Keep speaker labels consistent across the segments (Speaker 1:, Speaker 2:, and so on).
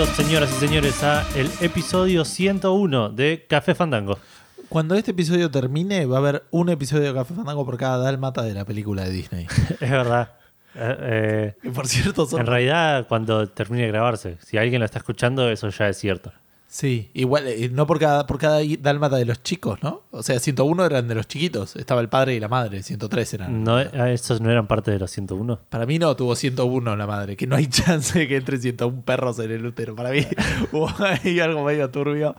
Speaker 1: Bienvenidos, señoras y señores, a el episodio 101 de Café Fandango.
Speaker 2: Cuando este episodio termine, va a haber un episodio de Café Fandango por cada dálmata de la película de Disney.
Speaker 1: Es verdad. Eh,
Speaker 2: Que por cierto,
Speaker 1: eh,
Speaker 2: son.
Speaker 1: en realidad, cuando termine de grabarse, si alguien lo está escuchando, eso ya es cierto.
Speaker 2: Sí, igual, eh, no por cada, por cada dálmata de los chicos, ¿no? O sea, 101 eran de los chiquitos. Estaba el padre y la madre, 103 eran.
Speaker 1: No, eh, ¿Esos no eran parte de los 101?
Speaker 2: Para mí no, tuvo 101 la madre, que no hay chance de que entre 101 perros en el útero. Para mí hubo ahí algo medio turbio.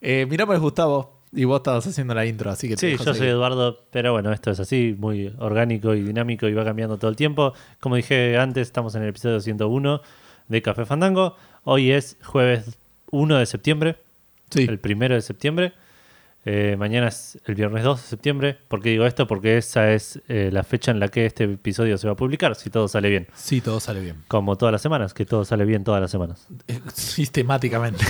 Speaker 2: Eh, mi nombre es Gustavo y vos estabas haciendo la intro, así que te
Speaker 1: Sí,
Speaker 2: dejo
Speaker 1: yo soy. Eduardo, pero bueno, esto es así, muy orgánico y dinámico y va cambiando todo el tiempo. Como dije antes, estamos en el episodio 101 de Café Fandango. Hoy es jueves 1 de septiembre,
Speaker 2: Sí,
Speaker 1: el primero de septiembre. Eh, mañana es el viernes 2 de septiembre. ¿Por qué digo esto? Porque esa es eh, la fecha en la que este episodio se va a publicar, si todo sale bien.
Speaker 2: sí, todo sale bien.
Speaker 1: Como todas las semanas, que todo sale bien todas las semanas.
Speaker 2: Eh, Sistemáticamente.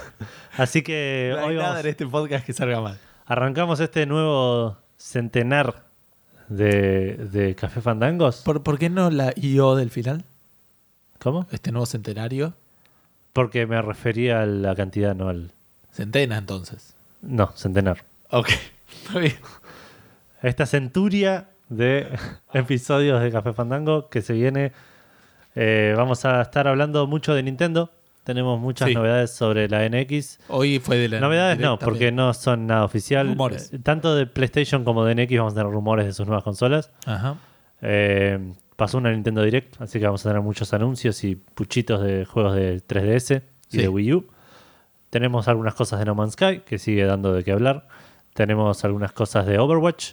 Speaker 1: Así que
Speaker 2: No hay
Speaker 1: hoy
Speaker 2: nada
Speaker 1: vamos-
Speaker 2: en este podcast que salga mal.
Speaker 1: arrancamos este nuevo centenar de, de Café Fandangos.
Speaker 2: ¿Por, por qué no la IO del final?
Speaker 1: ¿Cómo?
Speaker 2: Este nuevo centenario.
Speaker 1: Porque me refería a la cantidad, no al...
Speaker 2: Centena, entonces.
Speaker 1: No, centenar.
Speaker 2: Ok. Está bien.
Speaker 1: Esta centuria de episodios de Café Fandango que se viene. eh, vamos a estar hablando mucho de Nintendo. Tenemos muchas
Speaker 2: Sí.
Speaker 1: novedades sobre la NX.
Speaker 2: Hoy fue de la.
Speaker 1: Novedades no, porque
Speaker 2: también.
Speaker 1: no son nada oficial.
Speaker 2: Rumores.
Speaker 1: Tanto de PlayStation como de NX vamos a tener rumores de sus nuevas consolas.
Speaker 2: Ajá.
Speaker 1: Eh, pasó una Nintendo Direct, así que vamos a tener muchos anuncios y puchitos de juegos de 3DS y
Speaker 2: Sí.
Speaker 1: de Wii U. Tenemos algunas cosas de No Man's Sky, que sigue dando de qué hablar. Tenemos algunas cosas de Overwatch.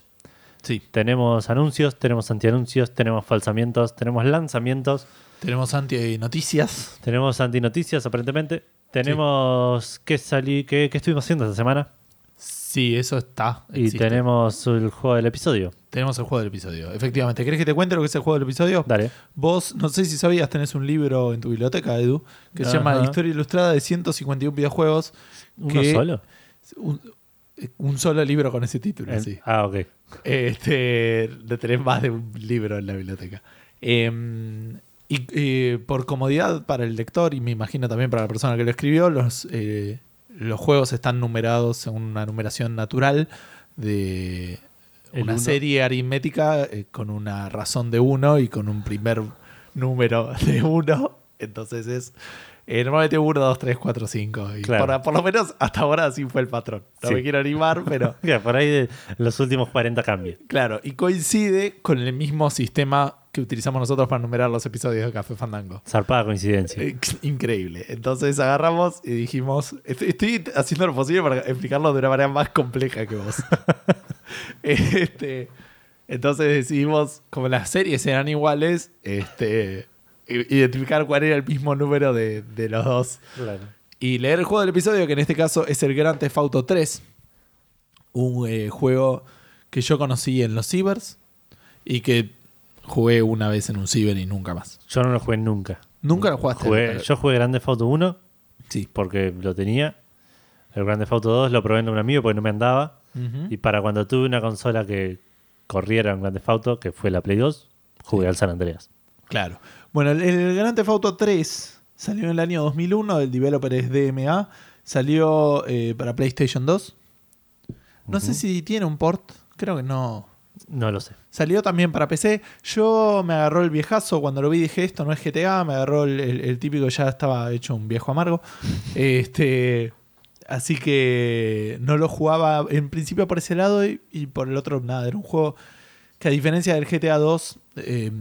Speaker 2: Sí.
Speaker 1: Tenemos anuncios, tenemos antianuncios, tenemos falsamientos, tenemos lanzamientos,
Speaker 2: Tenemos anti-noticias.
Speaker 1: tenemos antinoticias aparentemente. Tenemos qué salí, qué, qué estuvimos haciendo esta semana.
Speaker 2: Sí, eso está.
Speaker 1: Y tenemos el juego del episodio.
Speaker 2: Tenemos el juego del episodio. Efectivamente. ¿Querés que te cuente lo que es el juego del episodio?
Speaker 1: Dale.
Speaker 2: Vos, no sé si sabías, tenés un libro en tu biblioteca, Edu, que se llama Historia Ilustrada de 151 videojuegos.
Speaker 1: ¿Uno
Speaker 2: que-
Speaker 1: solo?
Speaker 2: Un, un solo libro con ese título,
Speaker 1: En-
Speaker 2: sí.
Speaker 1: Ah, ok.
Speaker 2: Este, tener más de un libro en la biblioteca. Eh, y eh, por comodidad para el lector y me imagino también para la persona que lo escribió, los, eh, los juegos están numerados según una numeración natural de una
Speaker 1: uno.
Speaker 2: serie aritmética eh, con una razón de uno y con un primer número de uno. Entonces es eh, normalmente 1, 2, 3, 4, 5. Y
Speaker 1: Claro.
Speaker 2: por, por lo menos hasta ahora así fue el patrón. No
Speaker 1: Sí.
Speaker 2: me quiero animar, pero...
Speaker 1: Por ahí de los últimos 40 cambios.
Speaker 2: Claro, y coincide con el mismo sistema que utilizamos nosotros para numerar los episodios de Café Fandango.
Speaker 1: Zarpada coincidencia.
Speaker 2: Eh, Increíble. Entonces agarramos y dijimos, estoy, estoy haciendo lo posible para explicarlo de una manera más compleja que vos. este, entonces decidimos, como las series eran iguales, este, identificar cuál era el mismo número de, de los dos
Speaker 1: Claro.
Speaker 2: y leer el juego del episodio, que en este caso es el Grand Theft Auto 3. Un eh, juego que yo conocí en los cibers y que jugué una vez en un ciber y nunca más.
Speaker 1: Yo no lo jugué nunca.
Speaker 2: ¿Nunca lo jugaste?
Speaker 1: Jugué- yo jugué Grande Auto 1
Speaker 2: Sí.
Speaker 1: porque lo tenía. El Grande Auto 2 lo probé en un amigo porque no me andaba. Y para cuando tuve una consola que corriera en Grande Auto, que fue la Play 2, jugué al San Andreas.
Speaker 2: Claro. Bueno, el, el Grand Theft Auto 3 salió en el año 2001, el developer es DMA, salió eh, para PlayStation 2. No sé si tiene un port, creo que no.
Speaker 1: No lo sé.
Speaker 2: Salió también para PC. Yo me agarró el viejazo cuando lo vi dije esto no es GTA, me agarró el, el- el típico ya estaba hecho un viejo amargo. Este, así que no lo jugaba en principio por ese lado y, y por el otro nada. Era un juego que a diferencia del GTA 2 eh,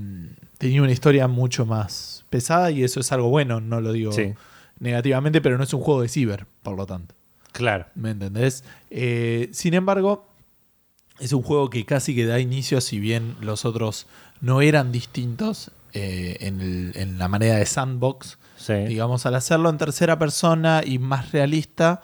Speaker 2: tenía una historia mucho más pesada y eso es algo bueno, no lo digo
Speaker 1: Sí.
Speaker 2: negativamente, pero no es un juego de ciber, por lo tanto.
Speaker 1: Claro.
Speaker 2: ¿Me entendés? Eh, sin embargo, es un juego que casi que da inicio, si bien los otros no eran distintos eh, en, el- en la manera de sandbox,
Speaker 1: Sí.
Speaker 2: digamos, al hacerlo en tercera persona y más realista,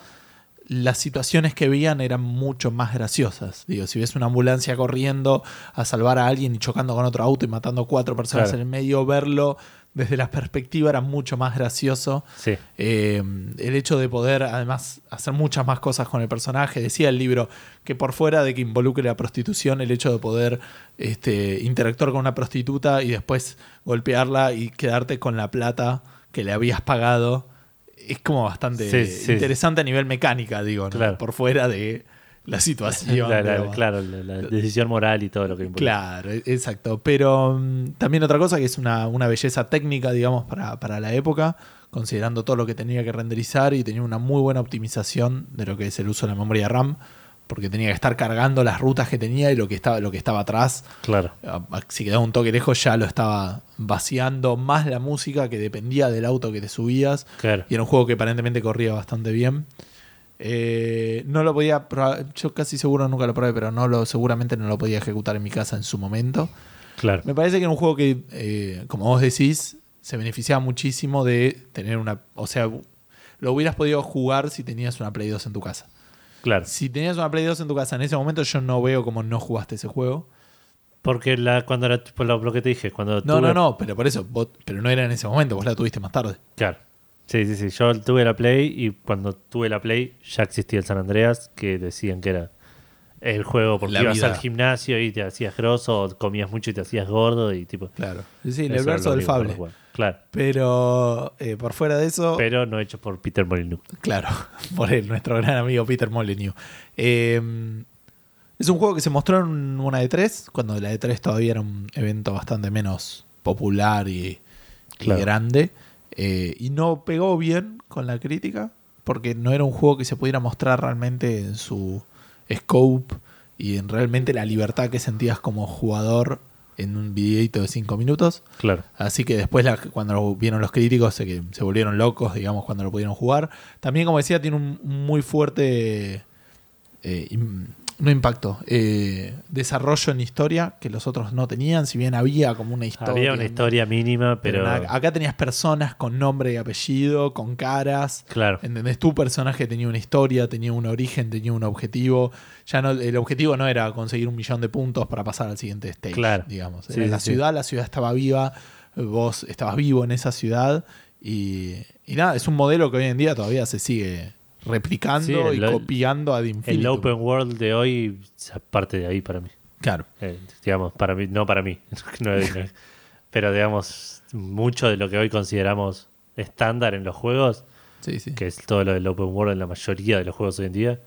Speaker 2: las situaciones que veían eran mucho más graciosas. Digo, si ves una ambulancia corriendo a salvar a alguien y chocando con otro auto y matando cuatro personas
Speaker 1: Claro.
Speaker 2: en el medio, verlo desde la perspectiva era mucho más gracioso.
Speaker 1: Sí.
Speaker 2: Eh, el hecho de poder, además, hacer muchas más cosas con el personaje. Decía el libro que por fuera de que involucre la prostitución, el hecho de poder este, interactuar con una prostituta y después golpearla y quedarte con la plata que le habías pagado es como bastante
Speaker 1: Sí, sí.
Speaker 2: interesante a nivel mecánica, digo, ¿no?
Speaker 1: Claro.
Speaker 2: por fuera de la situación.
Speaker 1: La- la-
Speaker 2: digamos.
Speaker 1: claro, la, decisión moral y todo lo que implica.
Speaker 2: Claro, e- exacto. Pero mm, también otra cosa que es una, una belleza técnica, digamos, para, para la época, considerando todo lo que tenía que renderizar y tenía una muy buena optimización de lo que es el uso de la memoria RAM, porque tenía que estar cargando las rutas que tenía y lo que estaba, lo que estaba atrás.
Speaker 1: Claro.
Speaker 2: a- a- Si quedaba un toque lejos, ya lo estaba vaciando más la música que dependía del auto que te subías.
Speaker 1: Claro.
Speaker 2: Y era un juego que aparentemente corría bastante bien. Eh, no lo podía probar- yo casi seguro nunca lo probé, pero no lo, seguramente no lo podía ejecutar en mi casa en su momento.
Speaker 1: Claro.
Speaker 2: Me parece que era un juego que, eh, como vos decís, se beneficiaba muchísimo de tener una. O sea, lo hubieras podido jugar si tenías una Play 2 en tu casa.
Speaker 1: Claro.
Speaker 2: Si tenías una Play 2 en tu casa en ese momento, yo no veo como no jugaste ese juego.
Speaker 1: Porque la, cuando la, por lo, lo que te dije, cuando
Speaker 2: No,
Speaker 1: tuve-
Speaker 2: no, no, pero por eso, vos- pero no era en ese momento, vos la tuviste más tarde.
Speaker 1: Claro. Sí, sí, sí. Yo tuve la Play y cuando tuve la Play ya existía el San Andreas, que decían que era el juego porque
Speaker 2: La
Speaker 1: ibas
Speaker 2: vida.
Speaker 1: al gimnasio y te hacías grosso, comías mucho y te hacías gordo y tipo.
Speaker 2: Claro. Sí, el verso del Fable.
Speaker 1: Claro.
Speaker 2: Pero eh, por fuera de eso,
Speaker 1: Pero no hecho por Peter Molyneux.
Speaker 2: claro, por él, nuestro gran amigo Peter Molyneux. Eh, es un juego que se mostró en una E3, cuando la E3 todavía era un evento bastante menos popular y, grande. Eh, y no pegó bien con la crítica, porque no era un juego que se pudiera mostrar realmente en su scope y en realmente la libertad que sentías como jugador en un videito de 5 minutos.
Speaker 1: Claro.
Speaker 2: Así que después, la- cuando lo vieron los críticos, se, que se volvieron locos, digamos, cuando lo pudieron jugar. También, como decía, tiene un muy fuerte. eh, no impacto. eh, desarrollo en historia que los otros no tenían. Si bien había como una historia.
Speaker 1: Había una historia mínima,
Speaker 2: pero nada, acá tenías personas con nombre y apellido, con caras.
Speaker 1: claro.
Speaker 2: ¿Entendés? Tu personaje tenía una historia, tenía un origen, tenía un objetivo. Ya no, el objetivo no era conseguir un millón de puntos para pasar al siguiente stage,
Speaker 1: Claro.
Speaker 2: digamos. Era
Speaker 1: sí,
Speaker 2: la
Speaker 1: sí.
Speaker 2: ciudad, la ciudad estaba viva, vos estabas vivo en esa ciudad. Y, y nada, es un modelo que hoy en día todavía se sigue replicando
Speaker 1: Sí,
Speaker 2: y
Speaker 1: el-
Speaker 2: copiando ad
Speaker 1: El
Speaker 2: infinitum.
Speaker 1: open world de hoy es parte de ahí para mí.
Speaker 2: Claro.
Speaker 1: Eh, digamos, para mí, no para mí. No no pero digamos, mucho de lo que hoy consideramos estándar en los juegos,
Speaker 2: Sí, sí.
Speaker 1: que es todo lo del open world en la mayoría de los juegos hoy en día,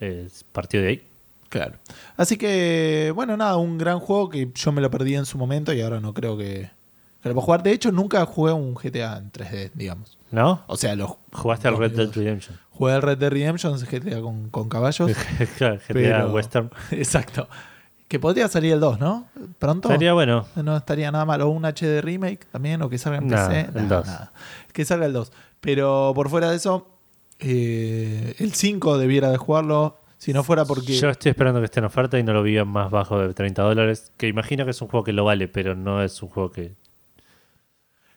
Speaker 1: es partió de ahí.
Speaker 2: Claro. Así que, bueno, nada, un gran juego que yo me lo perdí en su momento y ahora no creo que, que lo jugar. De hecho, nunca jugué un GTA en 3D, digamos.
Speaker 1: ¿No?
Speaker 2: O sea, los
Speaker 1: Jugaste al Red Dead. Redemption.
Speaker 2: Jugué al Red Dead Redemption, GTA con, con caballos.
Speaker 1: GTA
Speaker 2: Pero-
Speaker 1: Western.
Speaker 2: Exacto. Que podría salir el 2, ¿no? Pronto.
Speaker 1: Sería bueno.
Speaker 2: No estaría nada mal. O un HD remake también, o que salga en
Speaker 1: Nah,
Speaker 2: PC.
Speaker 1: el
Speaker 2: Nah,
Speaker 1: 2.
Speaker 2: nada. Que salga el 2. Pero por fuera de eso, eh, el 5 debiera de jugarlo. Si no fuera porque.
Speaker 1: Yo estoy esperando que esté en oferta y no lo vi más bajo de 30 dólares. Que imagino que es un juego que lo vale, pero no es un juego que.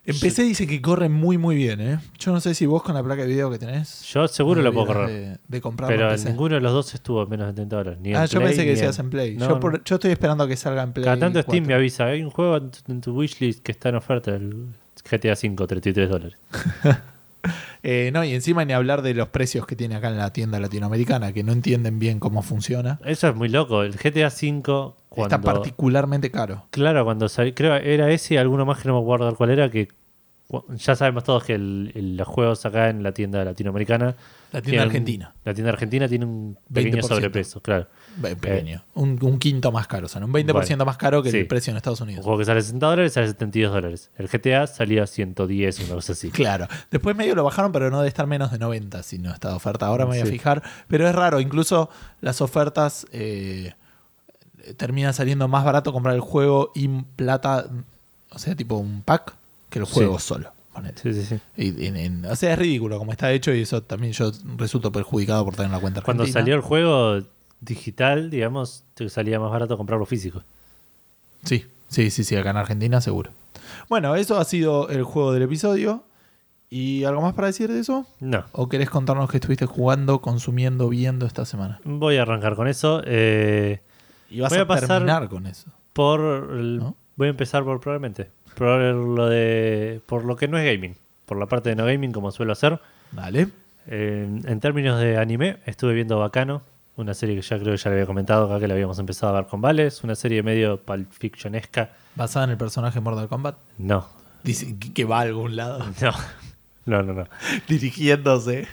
Speaker 2: En PC dice que corre muy, muy bien, ¿eh? Yo no sé si vos con la placa de video que tenés.
Speaker 1: Yo seguro lo puedo correr.
Speaker 2: De, de comprarlo
Speaker 1: Pero
Speaker 2: en
Speaker 1: en
Speaker 2: PC.
Speaker 1: ninguno de los dos estuvo menos de 30 dólares. Ni
Speaker 2: Ah,
Speaker 1: en
Speaker 2: yo
Speaker 1: Play,
Speaker 2: pensé que decías
Speaker 1: en-
Speaker 2: en Play.
Speaker 1: No,
Speaker 2: yo,
Speaker 1: no.
Speaker 2: por- yo estoy esperando que salga en Play.
Speaker 1: Cada tanto
Speaker 2: 4.
Speaker 1: Steam me avisa, hay un juego en tu, en tu wishlist que está en oferta, el GTA V, 33 dólares.
Speaker 2: Eh, no, y encima ni hablar de los precios que tiene acá en la tienda latinoamericana, que no entienden bien cómo funciona.
Speaker 1: Eso es muy loco. El GTA V, cuando...
Speaker 2: Está particularmente caro.
Speaker 1: Claro, cuando salió, creo era ese y alguno más que no me acuerdo cuál era, que ya sabemos todos que el- el- los juegos acá en la tienda latinoamericana...
Speaker 2: La tienda
Speaker 1: tienen-
Speaker 2: argentina.
Speaker 1: La tienda argentina tiene un pequeño
Speaker 2: 20%.
Speaker 1: sobrepeso, claro.
Speaker 2: Ve- Pequeño. Un, un quinto más caro. O sea, un 20%
Speaker 1: Bueno,
Speaker 2: más caro que
Speaker 1: sí.
Speaker 2: el precio en Estados
Speaker 1: Un
Speaker 2: Unidos.
Speaker 1: juego que sale 60 dólares sale 72 dólares. El GTA salía a 110, una cosa así.
Speaker 2: Claro. Después medio lo bajaron, pero no debe estar menos de 90 si no está de oferta. Ahora me voy a fijar. Pero es raro. Incluso las ofertas eh, terminan saliendo más barato comprar el juego y plata. O sea, tipo un pack que el
Speaker 1: Sí.
Speaker 2: juego solo.
Speaker 1: Sí, sí, sí.
Speaker 2: Y en- en- o sea, es ridículo como está hecho y eso también yo resulto perjudicado por tener la cuenta
Speaker 1: Cuando
Speaker 2: argentina.
Speaker 1: salió el juego digital, digamos, te salía más barato comprarlo físico.
Speaker 2: Sí, sí, sí, sí, acá en Argentina seguro. Bueno, eso ha sido el juego del episodio. ¿Y algo más para decir de eso?
Speaker 1: No.
Speaker 2: ¿O querés contarnos qué estuviste jugando, consumiendo, viendo esta semana?
Speaker 1: Voy a arrancar con eso. eh,
Speaker 2: Y vas
Speaker 1: Voy
Speaker 2: a,
Speaker 1: a pasar-
Speaker 2: terminar con eso.
Speaker 1: por el-
Speaker 2: ¿No?
Speaker 1: Voy a empezar por probablemente. Por lo, de, por lo que no es gaming. Por la parte de no gaming, como suelo hacer.
Speaker 2: Dale.
Speaker 1: Eh, en términos de anime, estuve viendo Bacano. Una serie que ya creo que ya le había comentado acá que la habíamos empezado a ver con Vale. Es una serie medio Pulp Fictionesca.
Speaker 2: Basada en el personaje Mortal Kombat.
Speaker 1: No,
Speaker 2: Dice que- va a algún lado.
Speaker 1: no. No, no, no.
Speaker 2: Dirigiéndose.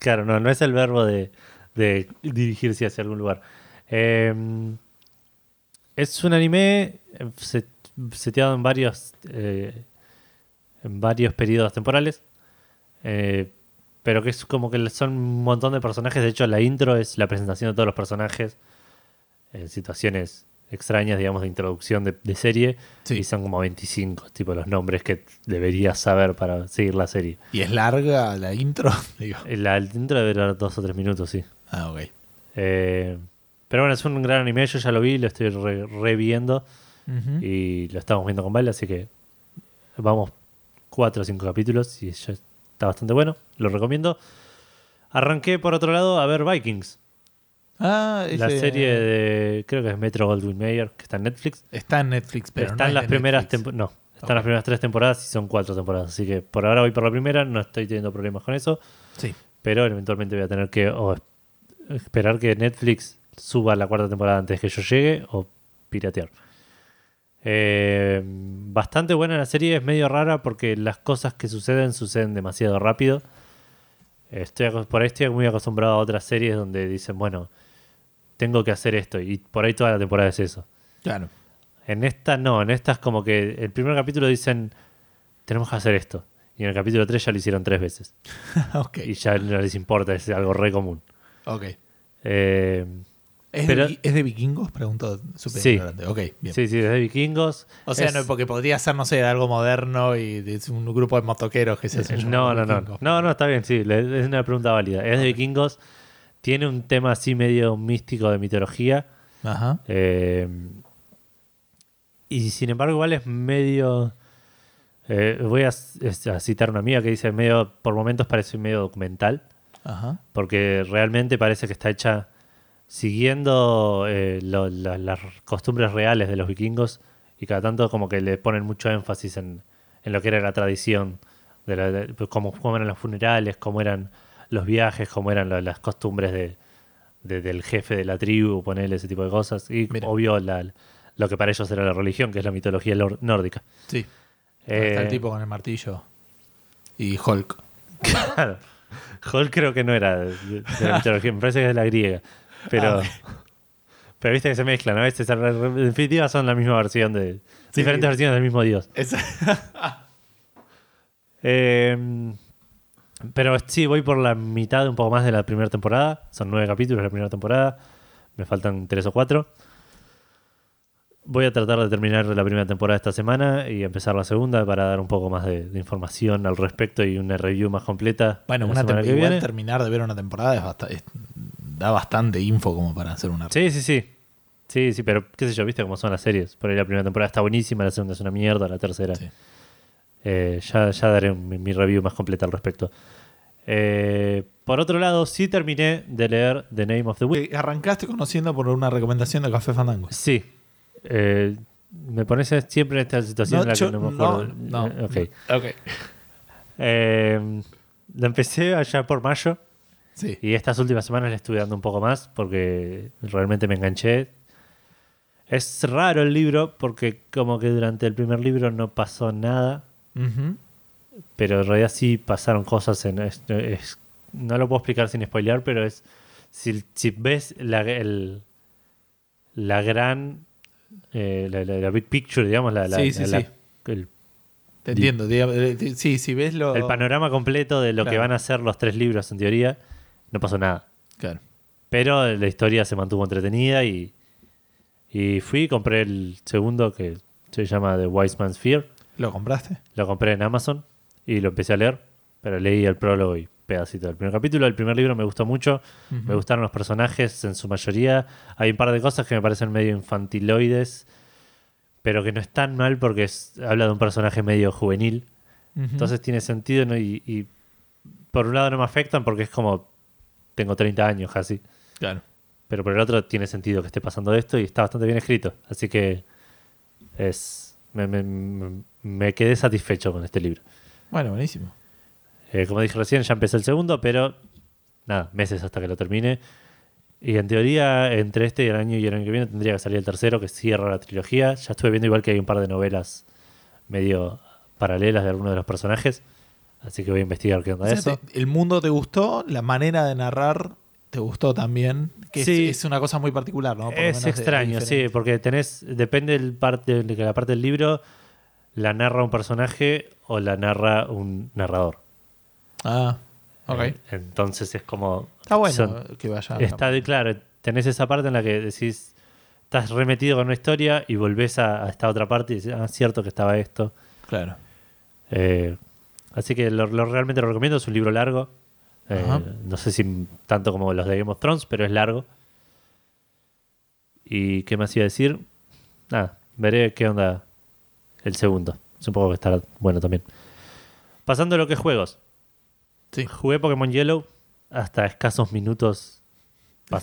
Speaker 1: Claro, no, no es el verbo de, de dirigirse hacia algún lugar. Eh, es un anime eh, set- seteado en varios, eh, en varios periodos temporales. eh, pero que es como que son un montón de personajes. De hecho, la intro es la presentación de todos los personajes en situaciones extrañas, digamos, de introducción de, de serie.
Speaker 2: Sí.
Speaker 1: Y son como 25, tipo los nombres que deberías saber para seguir la serie.
Speaker 2: ¿Y es larga la intro? Digo.
Speaker 1: La intro debe durar dos o tres minutos, sí.
Speaker 2: Ah, ok.
Speaker 1: Eh, pero bueno, es un gran anime, yo ya lo vi, lo estoy re- reviendo
Speaker 2: Ujú.
Speaker 1: y lo estamos viendo con Vale, así que vamos cuatro o cinco capítulos y ya está bastante bueno, lo recomiendo. Arranqué por otro lado a ver Vikings,
Speaker 2: Ah,
Speaker 1: la
Speaker 2: ese-
Speaker 1: serie de, creo que es Metro Goldwyn Mayer, que está en Netflix.
Speaker 2: Está en Netflix, pero
Speaker 1: están
Speaker 2: no
Speaker 1: las primeras no, están las primeras tres temporadas y son cuatro temporadas, así que por ahora voy por la primera, no estoy teniendo problemas con eso.
Speaker 2: Sí.
Speaker 1: pero eventualmente voy a tener que o es- esperar que Netflix suba la cuarta temporada antes que yo llegue o piratear. Eh, bastante buena la serie, es medio rara porque las cosas que suceden suceden demasiado rápido. Estoy, por ahí estoy muy acostumbrado a otras series donde dicen, bueno, tengo que hacer esto y por ahí toda la temporada es eso.
Speaker 2: Claro.
Speaker 1: En esta no, en esta es como que el primer capítulo dicen, tenemos que hacer esto. Y en el capítulo 3 ya lo hicieron tres veces. Y ya no les importa, es algo re común.
Speaker 2: Ok.
Speaker 1: Eh,
Speaker 2: ¿Es,
Speaker 1: Pero-
Speaker 2: de, vi- ¿Es de vikingos? Pregunto súper
Speaker 1: Sí.
Speaker 2: ignorante. Ok, bien.
Speaker 1: sí, sí, desde vikingos.
Speaker 2: O sea,
Speaker 1: Es-
Speaker 2: no, porque podría ser, no sé, algo moderno y de un grupo de motoqueros que se hacen
Speaker 1: no, no, no,
Speaker 2: vikingos.
Speaker 1: no, no, está bien, sí, es una pregunta válida. Es de vikingos, tiene un tema así medio místico de mitología.
Speaker 2: Ajá.
Speaker 1: eh, y sin embargo, igual es medio. eh, voy a, es- a citar una amiga que dice medio, por momentos parece medio documental.
Speaker 2: Ajá.
Speaker 1: porque realmente parece que está hecha siguiendo eh, lo- la- las costumbres reales de los vikingos y cada tanto como que le ponen mucho énfasis en, en lo que era la tradición, de, la- de- pues, cómo, cómo eran los funerales, cómo eran los viajes, cómo eran la- las costumbres de, de- del jefe de la tribu, ponerle ese tipo de cosas. Y
Speaker 2: Mira.
Speaker 1: obvio la- lo que para ellos era la religión, que es la mitología nórdica.
Speaker 2: Sí. Está el
Speaker 1: Eh,
Speaker 2: tipo con el martillo. Y Hulk.
Speaker 1: Claro. Hulk creo que no era de, de la mitología, me parece que es de la griega. Pero,
Speaker 2: Ah,
Speaker 1: pero viste que se mezclan, a veces en definitiva son la misma versión de.
Speaker 2: Sí.
Speaker 1: Diferentes versiones del mismo dios.
Speaker 2: Esa-
Speaker 1: Eh, pero sí, voy por la mitad, un poco más de la primera temporada. Son nueve capítulos de la primera temporada. Me faltan tres o cuatro. Voy a tratar de terminar la primera temporada esta semana y empezar la segunda para dar un poco más de, de información al respecto y una review más completa.
Speaker 2: bueno,
Speaker 1: la
Speaker 2: una
Speaker 1: semana que viene.
Speaker 2: terminar de ver una temporada es basta- es- da bastante info como para hacer una.
Speaker 1: Sí, sí, sí. Sí, sí, pero qué sé yo, viste cómo son las series. Por ahí la primera temporada está buenísima, la segunda es una mierda, la tercera.
Speaker 2: Sí.
Speaker 1: Eh, ya, ya daré mi, mi review más completa al respecto. Eh, por otro lado, sí terminé de leer The Name of the Wind.
Speaker 2: Eh, Arrancaste conociendo por una recomendación de Café Fandango.
Speaker 1: Sí. Eh, me pones siempre en esta situación en la
Speaker 2: yo-
Speaker 1: que no me acuerdo.
Speaker 2: no,
Speaker 1: Eh, ok.
Speaker 2: Ok.
Speaker 1: Eh, la empecé allá por mayo.
Speaker 2: Sí.
Speaker 1: Y estas últimas semanas le estuve dando un poco más porque realmente me enganché. Es raro el libro porque como que durante el primer libro no pasó nada, pero en realidad sí pasaron cosas. En, es- es- no lo puedo explicar sin spoilear, pero es si, si ves la, el- la gran, eh, la, la- la big picture, digamos, la,
Speaker 2: Sí, sí,
Speaker 1: el,
Speaker 2: Te entiendo. digamos, Sí, si ves lo.
Speaker 1: el panorama completo de lo que van a ser los tres libros en teoría, no pasó nada.
Speaker 2: Claro.
Speaker 1: Pero la historia se mantuvo entretenida y, y fui y compré el segundo que se llama The Wise Man's Fear.
Speaker 2: ¿Lo compraste?
Speaker 1: Lo compré en Amazon y lo empecé a leer, pero leí el prólogo y pedacito del primer capítulo. El primer libro me gustó mucho, me gustaron los personajes en su mayoría. Hay un par de cosas que me parecen medio infantiloides, pero que no están mal porque es- habla de un personaje medio juvenil. Entonces tiene sentido ¿no? y, y por un lado no me afectan porque es como tengo 30 años casi.
Speaker 2: Claro.
Speaker 1: Pero por el otro tiene sentido que esté pasando esto y está bastante bien escrito. Así que es me, me- me- me quedé satisfecho con este libro.
Speaker 2: Bueno, buenísimo.
Speaker 1: Eh, como dije recién, ya empecé el segundo, pero nada, meses hasta que lo termine. Y en teoría, entre este y el año y el año que viene tendría que salir el tercero, que cierra la trilogía. Ya estuve viendo igual que hay un par de novelas medio paralelas de algunos de los personajes. Así que voy a investigar qué onda
Speaker 2: O sea,
Speaker 1: eso.
Speaker 2: te- el mundo te gustó, la manera de narrar te gustó también. Que
Speaker 1: Sí.
Speaker 2: es, una cosa muy particular, ¿no? Por
Speaker 1: es
Speaker 2: menos
Speaker 1: extraño, sí, porque tenés, depende del parte, de que la parte del libro la narra un personaje o la narra un narrador.
Speaker 2: Ah, ok.
Speaker 1: Eh, entonces es como...
Speaker 2: Está bueno
Speaker 1: son-
Speaker 2: que vaya.
Speaker 1: está de claro, tenés esa parte en la que decís, estás remetido con una historia y volvés a, a esta otra parte y dices, ah, cierto que estaba esto.
Speaker 2: Claro.
Speaker 1: Eh, así que lo, lo- realmente lo recomiendo, es un libro largo. Eh, no sé si tanto como los de Game of Thrones, pero es largo. ¿Y qué más iba a decir? Nada, veré qué onda el segundo. Supongo que estará bueno también. Pasando a lo que es juegos.
Speaker 2: Sí.
Speaker 1: Jugué Pokémon Yellow hasta escasos minutos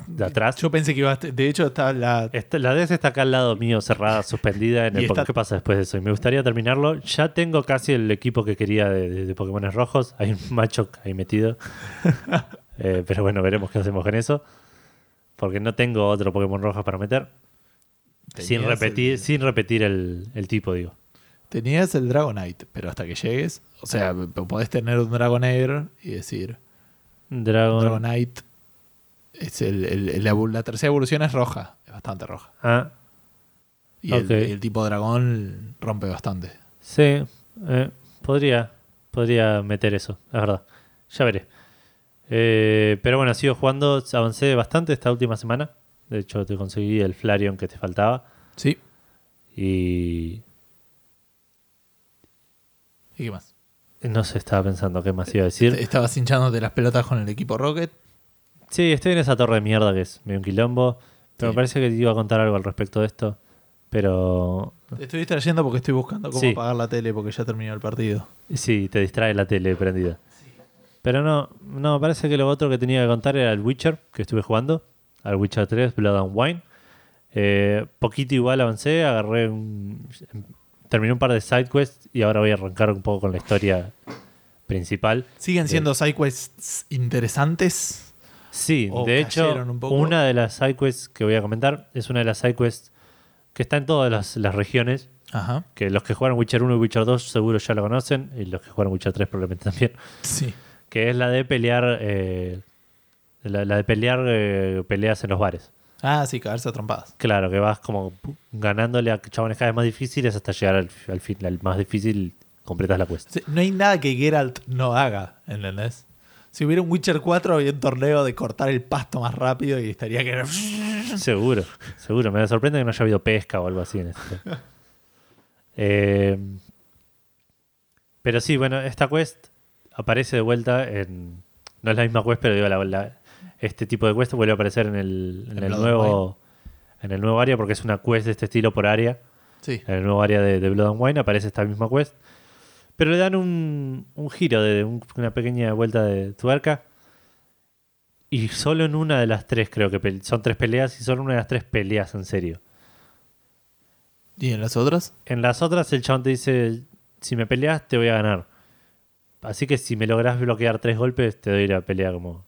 Speaker 1: de atrás.
Speaker 2: Yo pensé que iba a... De hecho, está la...
Speaker 1: Esta- la DS está acá al lado mío, cerrada, suspendida en
Speaker 2: está-.
Speaker 1: ¿Qué pasa después de eso? Y me gustaría terminarlo. Ya tengo casi el equipo que quería de, de, de Pokémon rojos. Hay un macho ahí metido. Eh, pero bueno, veremos qué hacemos con eso. Porque no tengo otro Pokémon rojo para meter. Sin repetir,
Speaker 2: el-
Speaker 1: sin repetir el, el tipo, digo.
Speaker 2: Tenías el Dragonite, pero hasta que llegues... O sea, podés tener un Dragonair y decir...
Speaker 1: Dragon.
Speaker 2: Dragonite... Es el, la, la tercera evolución es roja. Es bastante roja.
Speaker 1: Ah,
Speaker 2: Y el- tipo dragón rompe bastante.
Speaker 1: sí. eh, podría, podría meter eso, es verdad. Ya veré. Eh, pero bueno, sigo jugando. Avancé bastante esta última semana. De hecho, te conseguí el Flareon que te faltaba.
Speaker 2: Sí.
Speaker 1: Y
Speaker 2: ¿Y qué más?
Speaker 1: no sé, estaba pensando qué más iba a decir.
Speaker 2: Estabas hinchándote las pelotas con el equipo Rocket.
Speaker 1: Sí, estoy en esa torre de mierda que es medio un quilombo. Pero
Speaker 2: Sí.
Speaker 1: me parece que te iba a contar algo al respecto de esto. Pero
Speaker 2: Te estoy distrayendo porque estoy buscando cómo
Speaker 1: Sí.
Speaker 2: apagar la tele porque ya terminó el partido.
Speaker 1: sí, te distrae la tele prendida. Pero no, no, me parece que lo otro que tenía que contar era el Witcher, que estuve jugando. Al Witcher 3, Blood and Wine. Eh, poquito igual avancé, agarré un... Terminé un par de side quests y ahora voy a arrancar un poco con la historia principal.
Speaker 2: ¿Siguen
Speaker 1: Sí.
Speaker 2: siendo sidequests interesantes?
Speaker 1: Sí,
Speaker 2: O
Speaker 1: de hecho,
Speaker 2: un
Speaker 1: una de las sidequests que voy a comentar es una de las sidequests que está en todas las, las regiones.
Speaker 2: Ajá.
Speaker 1: Que los que jugaron Witcher 1 y Witcher 2 seguro ya lo conocen, y los que jugaron Witcher 3 probablemente también.
Speaker 2: Sí.
Speaker 1: Que es la de pelear. eh, la, la de pelear eh, peleas en los bares.
Speaker 2: Ah, sí, cagarse a trompadas.
Speaker 1: Claro, que vas como ganándole a chabones cada vez más difíciles hasta llegar al, al fin, al más difícil, completas la quest.
Speaker 2: Sí, No hay nada que Geralt no haga, ¿entendés? Si hubiera un Witcher 4, había un torneo de cortar el pasto más rápido y estaría que.
Speaker 1: Seguro, seguro. Me sorprende que no haya habido pesca o algo así en este. Eh, pero sí, bueno, esta quest aparece de vuelta en. No es la misma quest, pero digo, la- la- este tipo de quest vuelve a aparecer en el, en el nuevo. En el nuevo área, porque es una quest de este estilo por área.
Speaker 2: Sí.
Speaker 1: En el nuevo área de, de Blood and Wine aparece esta misma quest. Pero le dan un, un giro, de un- una pequeña vuelta de tuerca. Y solo en una de las tres, creo que pe- son tres peleas, y solo en una de las tres peleas en serio.
Speaker 2: ¿Y en las otras?
Speaker 1: En las otras, el chabón te dice: Si me peleas, te voy a ganar. Así que si me lográs bloquear tres golpes, te doy la pelea como,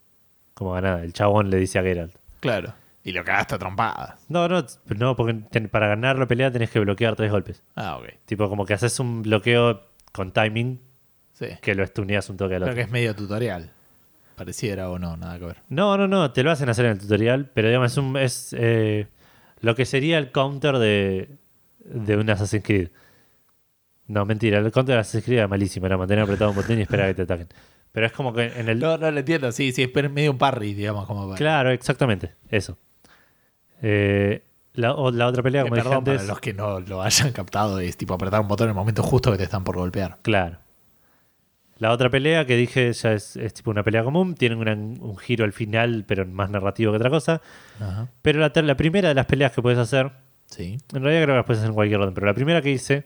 Speaker 1: como ganada. El chabón le dice a Geralt.
Speaker 2: Claro. Y lo cagaste a trompadas.
Speaker 1: No, no, no, porque ten- para ganar la pelea tenés que bloquear tres golpes.
Speaker 2: Ah, ok.
Speaker 1: Tipo, como que haces un bloqueo con timing
Speaker 2: Sí.
Speaker 1: que lo estuneas un toque al
Speaker 2: Creo
Speaker 1: otro.
Speaker 2: que es medio tutorial. Pareciera o no, nada que ver.
Speaker 1: No, no, no, te lo hacen hacer en el tutorial, pero digamos, es, un, es eh, lo que sería el counter de, de un Assassin's Creed. No, mentira, el counter de Assassin's Creed era malísimo, era mantener apretado un botón y esperar a que te ataquen. Pero es como que en el...
Speaker 2: No, no lo entiendo. Sí, sí, es medio un parry, digamos. Como para-
Speaker 1: Claro, exactamente, eso. Eh, la, o la otra pelea,
Speaker 2: Eh,
Speaker 1: como dije
Speaker 2: perdón, para
Speaker 1: antes...
Speaker 2: los que no lo hayan captado, es tipo apretar un botón en el momento justo que te están por golpear.
Speaker 1: Claro. La otra pelea que dije ya es, es tipo una pelea común, tiene una- un giro al final, pero más narrativo que otra cosa.
Speaker 2: Ajá.
Speaker 1: Pero la, ter- la primera de las peleas que puedes hacer
Speaker 2: Sí.
Speaker 1: En realidad creo que las puedes hacer en cualquier orden, pero la primera que hice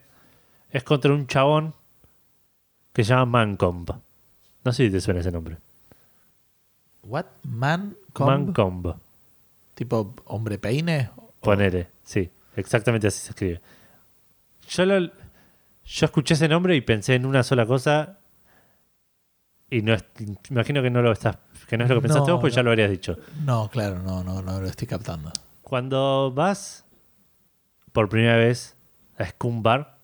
Speaker 1: es contra un chabón que se llama Mancomb. No sé si te suena ese nombre.
Speaker 2: What? Man comb?
Speaker 1: Mancomb.
Speaker 2: Tipo hombre peine.
Speaker 1: Ponele, sí, exactamente así se escribe. Yo, lo- yo escuché ese nombre y pensé en una sola cosa y no es- imagino que no lo estás que no es lo que pensaste
Speaker 2: No,
Speaker 1: vos, pues ya lo habrías dicho.
Speaker 2: No, claro, no, no, no lo estoy captando.
Speaker 1: Cuando vas por primera vez a Scum Bar,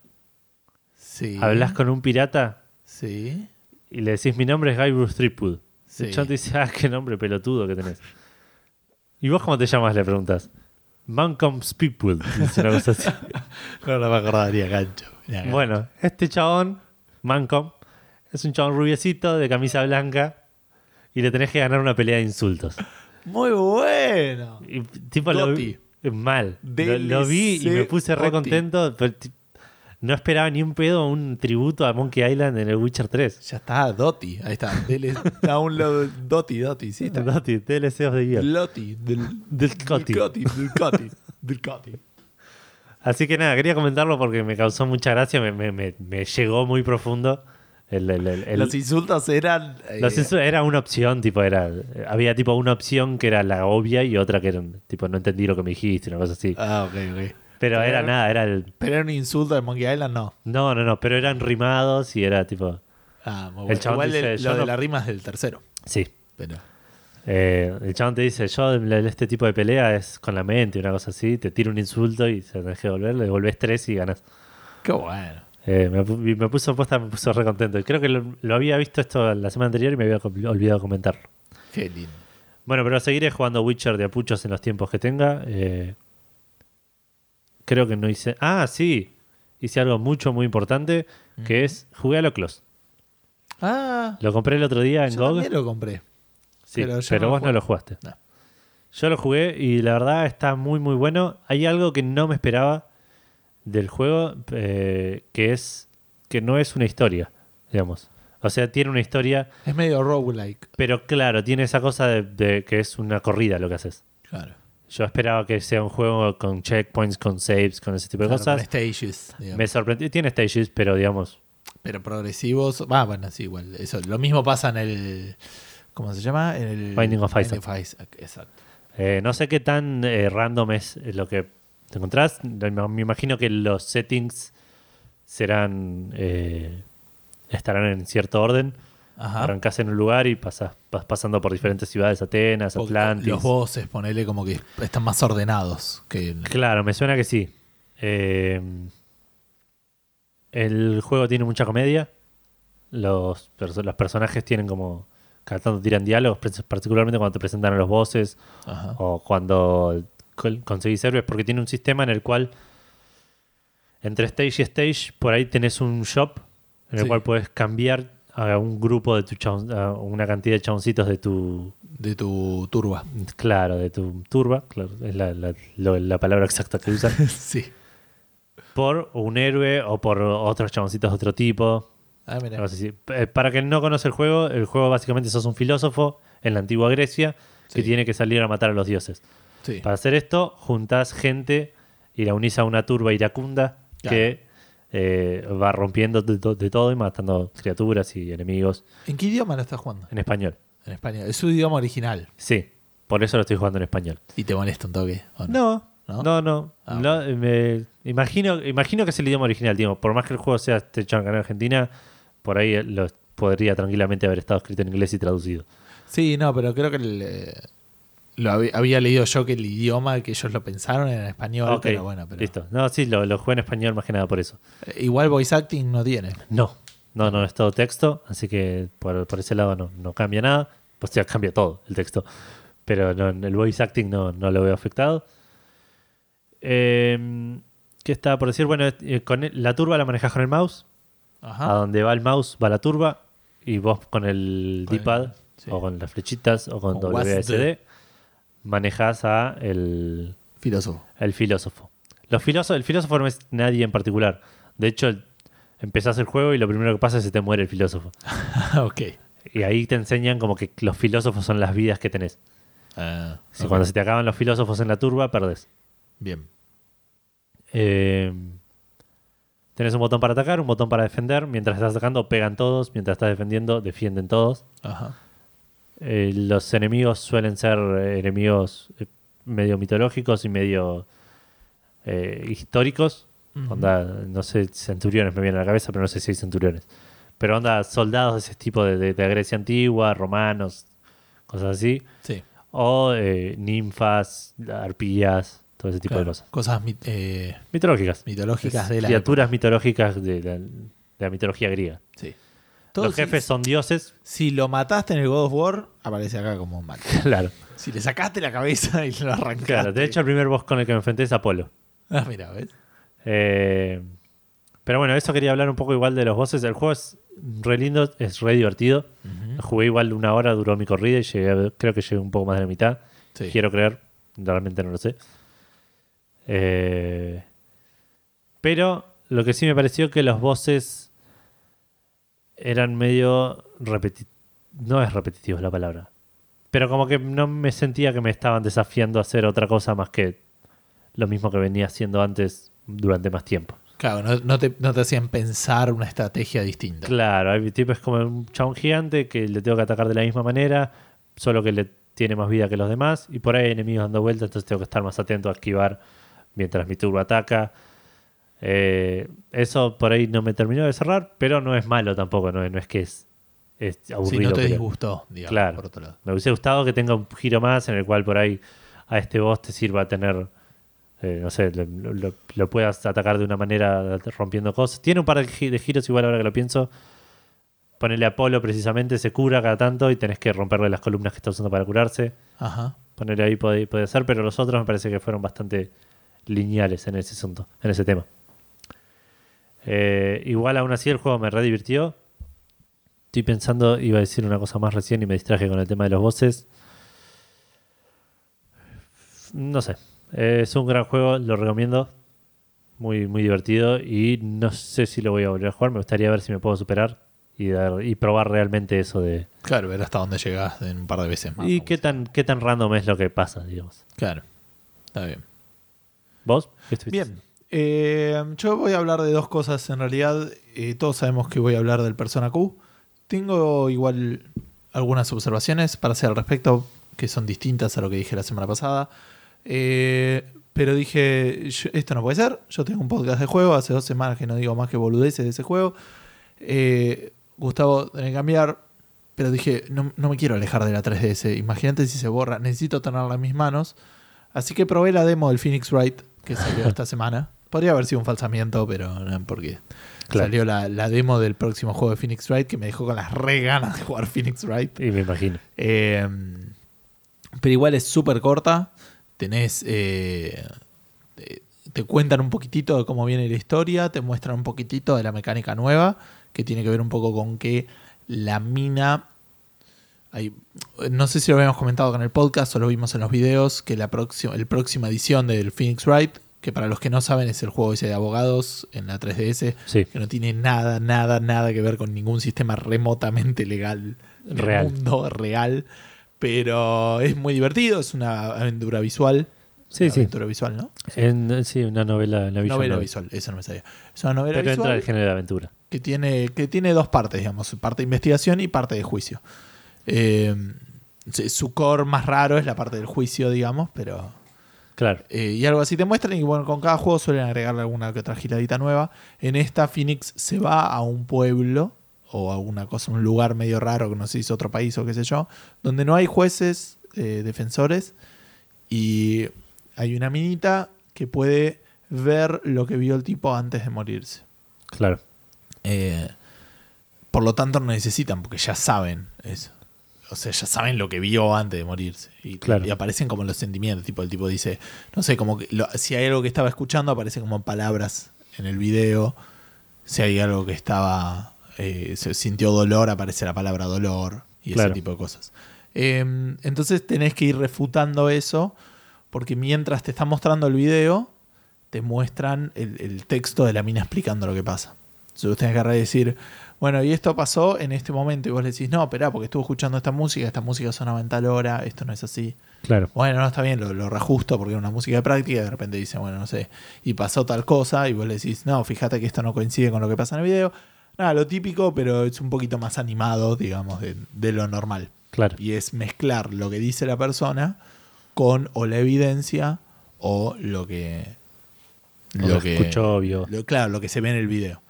Speaker 2: Sí.
Speaker 1: hablas con un pirata
Speaker 2: Sí.
Speaker 1: y le decís, mi nombre es Guy Bruce Threepwood.
Speaker 2: Sí.
Speaker 1: El chabón te dice, ah, qué nombre pelotudo que tenés. ¿Y vos cómo te llamas? Le preguntas. Malcolm Speedwood. Dice una cosa así.
Speaker 2: No, no me acordaría, gancho.
Speaker 1: Bueno, este chabón, Malcolm, es un chabón rubiecito de camisa blanca y le tenés que ganar una pelea de insultos.
Speaker 2: Muy bueno.
Speaker 1: Y, tipo, lo vi, mal. Lo, lo vi y me puse re contento. pero, no esperaba ni un pedo un tributo a Monkey Island en el Witcher 3.
Speaker 2: Ya está, Doti. Ahí está. Download Doti, Doti. Sí, está.
Speaker 1: Doti, DLC of the Year.
Speaker 2: Loti. Del,
Speaker 1: Del Coti.
Speaker 2: Del Coti. Del Coti.
Speaker 1: Así que nada, quería comentarlo porque me causó mucha gracia, me, me- me- me llegó muy profundo. El, el- el- el-
Speaker 2: Los insultos eran. eh,
Speaker 1: los insu- era una opción, tipo, era. Había tipo una opción que era la obvia y otra que era tipo, no entendí lo que me dijiste, una cosa así.
Speaker 2: Ah, ok, ok.
Speaker 1: Pero
Speaker 2: pero
Speaker 1: era nada, era el.
Speaker 2: Pero era un insulto de Monkey Island, no.
Speaker 1: No, no, no, pero eran rimados y era tipo.
Speaker 2: Ah, muy
Speaker 1: El
Speaker 2: bueno.
Speaker 1: chabón
Speaker 2: Igual
Speaker 1: dice,
Speaker 2: el- lo de la rima es del tercero.
Speaker 1: Sí.
Speaker 2: Pero.
Speaker 1: Eh, el chabón te dice, yo el- el- este tipo de pelea es con la mente, una cosa así, te tira un insulto y se tenés que devolver, le devolvés tres y ganas.
Speaker 2: Qué bueno.
Speaker 1: Eh, me, me puso posta, me puso re contento. Creo que lo, lo había visto esto la semana anterior y me había olvidado comentarlo.
Speaker 2: Qué lindo.
Speaker 1: Bueno, pero seguiré jugando Witcher de apuchos en los tiempos que tenga. Eh, creo que no hice. Ah, sí. Hice algo mucho, muy importante. Que es. Jugué a Loclos.
Speaker 2: Ah,
Speaker 1: Lo compré el otro día en
Speaker 2: yo
Speaker 1: GOG.
Speaker 2: también lo compré.
Speaker 1: Sí,
Speaker 2: pero no
Speaker 1: vos
Speaker 2: jugué.
Speaker 1: no lo jugaste.
Speaker 2: No.
Speaker 1: Yo lo jugué y la verdad está muy, muy bueno. Hay algo que no me esperaba del juego, eh, que es que no es una historia, digamos. O sea, tiene una historia,
Speaker 2: Es medio roguelike.
Speaker 1: pero claro, tiene esa cosa de, de que es una corrida lo que haces.
Speaker 2: Claro.
Speaker 1: Yo esperaba que sea un juego con checkpoints, con saves, con ese tipo de
Speaker 2: Claro, con
Speaker 1: cosas.
Speaker 2: stages. digamos.
Speaker 1: Me sorprendió. Tiene stages, pero digamos,
Speaker 2: Pero progresivos. Va, bueno, sí, igual. Eso, lo mismo pasa en el. ¿Cómo se llama? En el.
Speaker 1: Binding of Isaac.
Speaker 2: Isaac, Exacto.
Speaker 1: eh, no sé qué tan eh, random es lo que te encontrás. Me me imagino que los settings serán. eh, estarán en cierto orden.
Speaker 2: Ajá.
Speaker 1: Arrancás en un lugar y pasás, vas pasando por diferentes ciudades, Atenas,
Speaker 2: Porque
Speaker 1: Atlantis.
Speaker 2: Los bosses, ponele como que están más ordenados que.
Speaker 1: Claro, me suena que sí. Eh, el juego tiene mucha comedia. Los, los personajes tienen como. Cada tanto tiran diálogos, particularmente cuando te presentan a los bosses
Speaker 2: Ajá.
Speaker 1: o cuando conseguís héroes, porque tiene un sistema en el cual entre stage y stage, por ahí tenés un shop en el
Speaker 2: Sí.
Speaker 1: cual puedes cambiar a un grupo de tu chabon- a una cantidad de chaboncitos de tu
Speaker 2: De tu turba.
Speaker 1: claro de tu turba claro, es la, la- lo- la palabra exacta que usan
Speaker 2: sí.
Speaker 1: por un héroe o por otros chaboncitos de otro tipo
Speaker 2: Ah, mira.
Speaker 1: Eh, para quien no conoce el juego el juego básicamente sos un filósofo en la antigua Grecia que
Speaker 2: Sí.
Speaker 1: tiene que salir a matar a los dioses
Speaker 2: Sí.
Speaker 1: Para hacer esto, juntás gente y la unís a una turba iracunda
Speaker 2: Claro.
Speaker 1: que eh, va rompiendo de, to- de todo y matando criaturas y enemigos
Speaker 2: ¿En qué idioma lo estás jugando?
Speaker 1: en español.
Speaker 2: En español. Es su idioma original.
Speaker 1: Sí, por eso lo estoy jugando en español.
Speaker 2: ¿Y te molesta un toque? ¿o no?
Speaker 1: No,
Speaker 2: ¿No? Ah,
Speaker 1: me- imagino, imagino que es el idioma original, digo. Por más que el juego sea este hecho en Argentina, por ahí lo podría tranquilamente haber estado escrito en inglés y traducido.
Speaker 2: Sí, no, pero creo que el, eh, lo había, había leído yo que el idioma que ellos lo pensaron era en español,
Speaker 1: Ok,
Speaker 2: pero bueno, pero
Speaker 1: listo. No, sí, lo, lo jugué en español más que nada por eso.
Speaker 2: Eh, igual voice acting no tiene.
Speaker 1: No, no, no es todo texto, así que por, por ese lado no, no cambia nada. Pues ya cambia todo el texto. Pero no, el voice acting no, no lo veo afectado. Eh, ¿Qué estaba por decir? Bueno, eh, con el- la turba la manejas con el mouse. A
Speaker 2: Ajá.
Speaker 1: donde va el mouse va la turba. Y vos con el
Speaker 2: Con el-
Speaker 1: D-pad
Speaker 2: sí.
Speaker 1: o con las flechitas o con
Speaker 2: Con
Speaker 1: WSD manejas a el,
Speaker 2: Filósofo.
Speaker 1: el filósofo. Los filósofos, el filósofo no es nadie en particular. De hecho, empezás el juego y lo primero que pasa es que te muere el filósofo.
Speaker 2: ok.
Speaker 1: Y ahí te enseñan como que los filósofos son las vidas que tenés.
Speaker 2: Ah,
Speaker 1: Si cuando se te acaban los filósofos en la turba, perdés.
Speaker 2: Bien.
Speaker 1: Eh, tenés un botón para atacar, un botón para defender. Mientras estás atacando, pegan todos. Mientras estás defendiendo, defienden todos.
Speaker 2: Ajá.
Speaker 1: Eh, los enemigos suelen ser eh, enemigos eh, medio mitológicos y medio eh, históricos. Onda, no sé, centuriones me vienen a la cabeza, pero no sé si hay centuriones. Pero onda, soldados de ese tipo de, de- de Grecia antigua, romanos, cosas así.
Speaker 2: Sí.
Speaker 1: O eh, ninfas, arpías, todo ese tipo
Speaker 2: claro.
Speaker 1: de cosas.
Speaker 2: Cosas mit- eh,
Speaker 1: Mitológicas.
Speaker 2: mitológicas de la
Speaker 1: Criaturas mitológicas de la, de la mitología griega.
Speaker 2: Sí.
Speaker 1: Los jefes son dioses.
Speaker 2: Si lo mataste en el God of War, aparece acá como un mal.
Speaker 1: Claro.
Speaker 2: Si le sacaste la cabeza y lo arrancaste.
Speaker 1: Claro, de hecho el primer boss con el que me enfrenté es Apolo.
Speaker 2: Ah, mira, ¿ves?
Speaker 1: Eh, pero bueno, eso quería hablar un poco igual de los bosses. El juego es re lindo, es re divertido. Jugué igual una hora, duró mi corrida y llegué, creo que llegué un poco más de la mitad.
Speaker 2: Sí.
Speaker 1: Quiero creer, realmente no lo sé. Eh, pero lo que sí me pareció que los bosses eran medio repetitivos. No es repetitivo la palabra. Pero como que no me sentía que me estaban desafiando a hacer otra cosa más que lo mismo que venía haciendo antes durante más tiempo.
Speaker 2: Claro, no, no te, no te hacían pensar una estrategia distinta.
Speaker 1: Claro, hay tipo es como un chabón gigante que le tengo que atacar de la misma manera, solo que le tiene más vida que los demás, y por ahí hay enemigos dando vueltas, entonces tengo que estar más atento a esquivar mientras mi turbo ataca. Eh, eso por ahí no me terminó de cerrar, pero no es malo tampoco, no, no es que es, es
Speaker 2: Si
Speaker 1: aburrido.
Speaker 2: no te disgustó, digamos,
Speaker 1: Claro.
Speaker 2: por otro lado.
Speaker 1: Me hubiese gustado que tenga un giro más en el cual por ahí a este boss te sirva tener, eh, no sé, lo, lo- lo puedas atacar de una manera rompiendo cosas. Tiene un par de, gi- de giros igual ahora que lo pienso. Ponerle Apolo precisamente, se cura cada tanto y tenés que romperle las columnas que está usando para curarse.
Speaker 2: Ajá.
Speaker 1: Ponerle ahí puede, puede ser, pero los otros me parece que fueron bastante lineales en ese asunto, en ese tema. Eh, igual aún así el juego me re divirtió. Estoy pensando, iba a decir una cosa más recién y me distraje con el tema de los bosses. No sé. Eh, es un gran juego, lo recomiendo. Muy, muy divertido. Y no sé si lo voy a volver a jugar. Me gustaría ver si me puedo superar y, dar- y probar realmente eso de.
Speaker 2: Claro, ver hasta dónde llegas en un par de veces más.
Speaker 1: y qué tan, qué tan random es lo que pasa, digamos.
Speaker 2: Claro. Está bien.
Speaker 1: ¿Vos? ¿Qué estuviste
Speaker 2: Bien. Eh, yo voy a hablar de dos cosas en realidad. Eh, todos sabemos que voy a hablar del Persona Q. Tengo igual algunas observaciones para hacer al respecto que son distintas a lo que dije la semana pasada. Eh, pero dije, yo- esto no puede ser. Yo tengo un podcast de juego. Hace dos semanas que no digo más que boludeces de ese juego. Eh, Gustavo, tenés que cambiar. Pero dije, no, no me quiero alejar de la 3DS. Imagínate si se borra. Necesito tenerla en mis manos. Así que probé la demo del Phoenix Wright que salió esta semana. Podría haber sido un falsamiento, pero no, porque
Speaker 1: Claro.
Speaker 2: salió la, la demo del próximo juego de Phoenix Wright que me dejó con las re ganas de jugar Phoenix Wright.
Speaker 1: Y me imagino.
Speaker 2: Eh, pero igual es súper corta. Tenés. eh, te, te cuentan un poquitito de cómo viene la historia. Te muestran un poquitito de la mecánica nueva. Que tiene que ver un poco con que la mina. hay- no sé si lo habíamos comentado con el podcast o lo vimos en los videos. Que la próxima, el próxima edición del Phoenix Wright. Que para los que no saben es el juego ese de abogados en la 3DS.
Speaker 1: Sí.
Speaker 2: Que no tiene nada, nada, nada que ver con ningún sistema remotamente legal del
Speaker 1: Real.
Speaker 2: mundo real. Pero es muy divertido, es una aventura visual.
Speaker 1: Sí,
Speaker 2: Una
Speaker 1: sí.
Speaker 2: Aventura visual, ¿no?
Speaker 1: En, sí, una novela, una visual
Speaker 2: novela
Speaker 1: novel.
Speaker 2: visual, eso no me sabía. Es una novela
Speaker 1: Pero entra
Speaker 2: visual
Speaker 1: el género de aventura.
Speaker 2: que tiene, que tiene dos partes, digamos, parte de investigación y parte de juicio. Eh, sí, su core más raro es la parte del juicio, digamos, pero
Speaker 1: Claro.
Speaker 2: eh, y algo así te muestran y bueno, con cada juego suelen agregarle alguna que otra giradita nueva. En esta Phoenix se va a un pueblo o a una cosa, un lugar medio raro que no sé si es otro país o qué sé yo, donde no hay jueces eh, defensores y hay una minita que puede ver lo que vio el tipo antes de morirse.
Speaker 1: Claro.
Speaker 2: Eh, por lo tanto no necesitan porque ya saben eso. O sea, ya saben lo que vio antes de morirse. Y,
Speaker 1: Claro.
Speaker 2: y aparecen como los sentimientos. Tipo, el tipo dice, no sé, como que lo- si hay algo que estaba escuchando, aparece como palabras en el video. Si hay algo que estaba. eh, se sintió dolor, aparece la palabra dolor. Y
Speaker 1: Claro.
Speaker 2: ese tipo de cosas. Eh, entonces tenés que ir refutando eso. Porque mientras te están mostrando el video, te muestran el, el texto de la mina explicando lo que pasa. Entonces vos tenés que agarrar y decir, bueno, y esto pasó en este momento. Y vos le decís, no, espera, porque estuve escuchando esta música, esta música sonaba en tal hora, esto no es así.
Speaker 1: Claro.
Speaker 2: Bueno, no está bien, lo, lo reajusto porque era una música de práctica y de repente dice, bueno, no sé, y pasó tal cosa, y vos le decís, no, fíjate que esto no coincide con lo que pasa en el video. Nada, lo típico, pero es un poquito más animado, digamos, de, de lo normal.
Speaker 1: Claro.
Speaker 2: Y es mezclar lo que dice la persona con o la evidencia o lo que.
Speaker 1: Lo que escuchó, vio.
Speaker 2: lo- claro, lo que se ve en el video.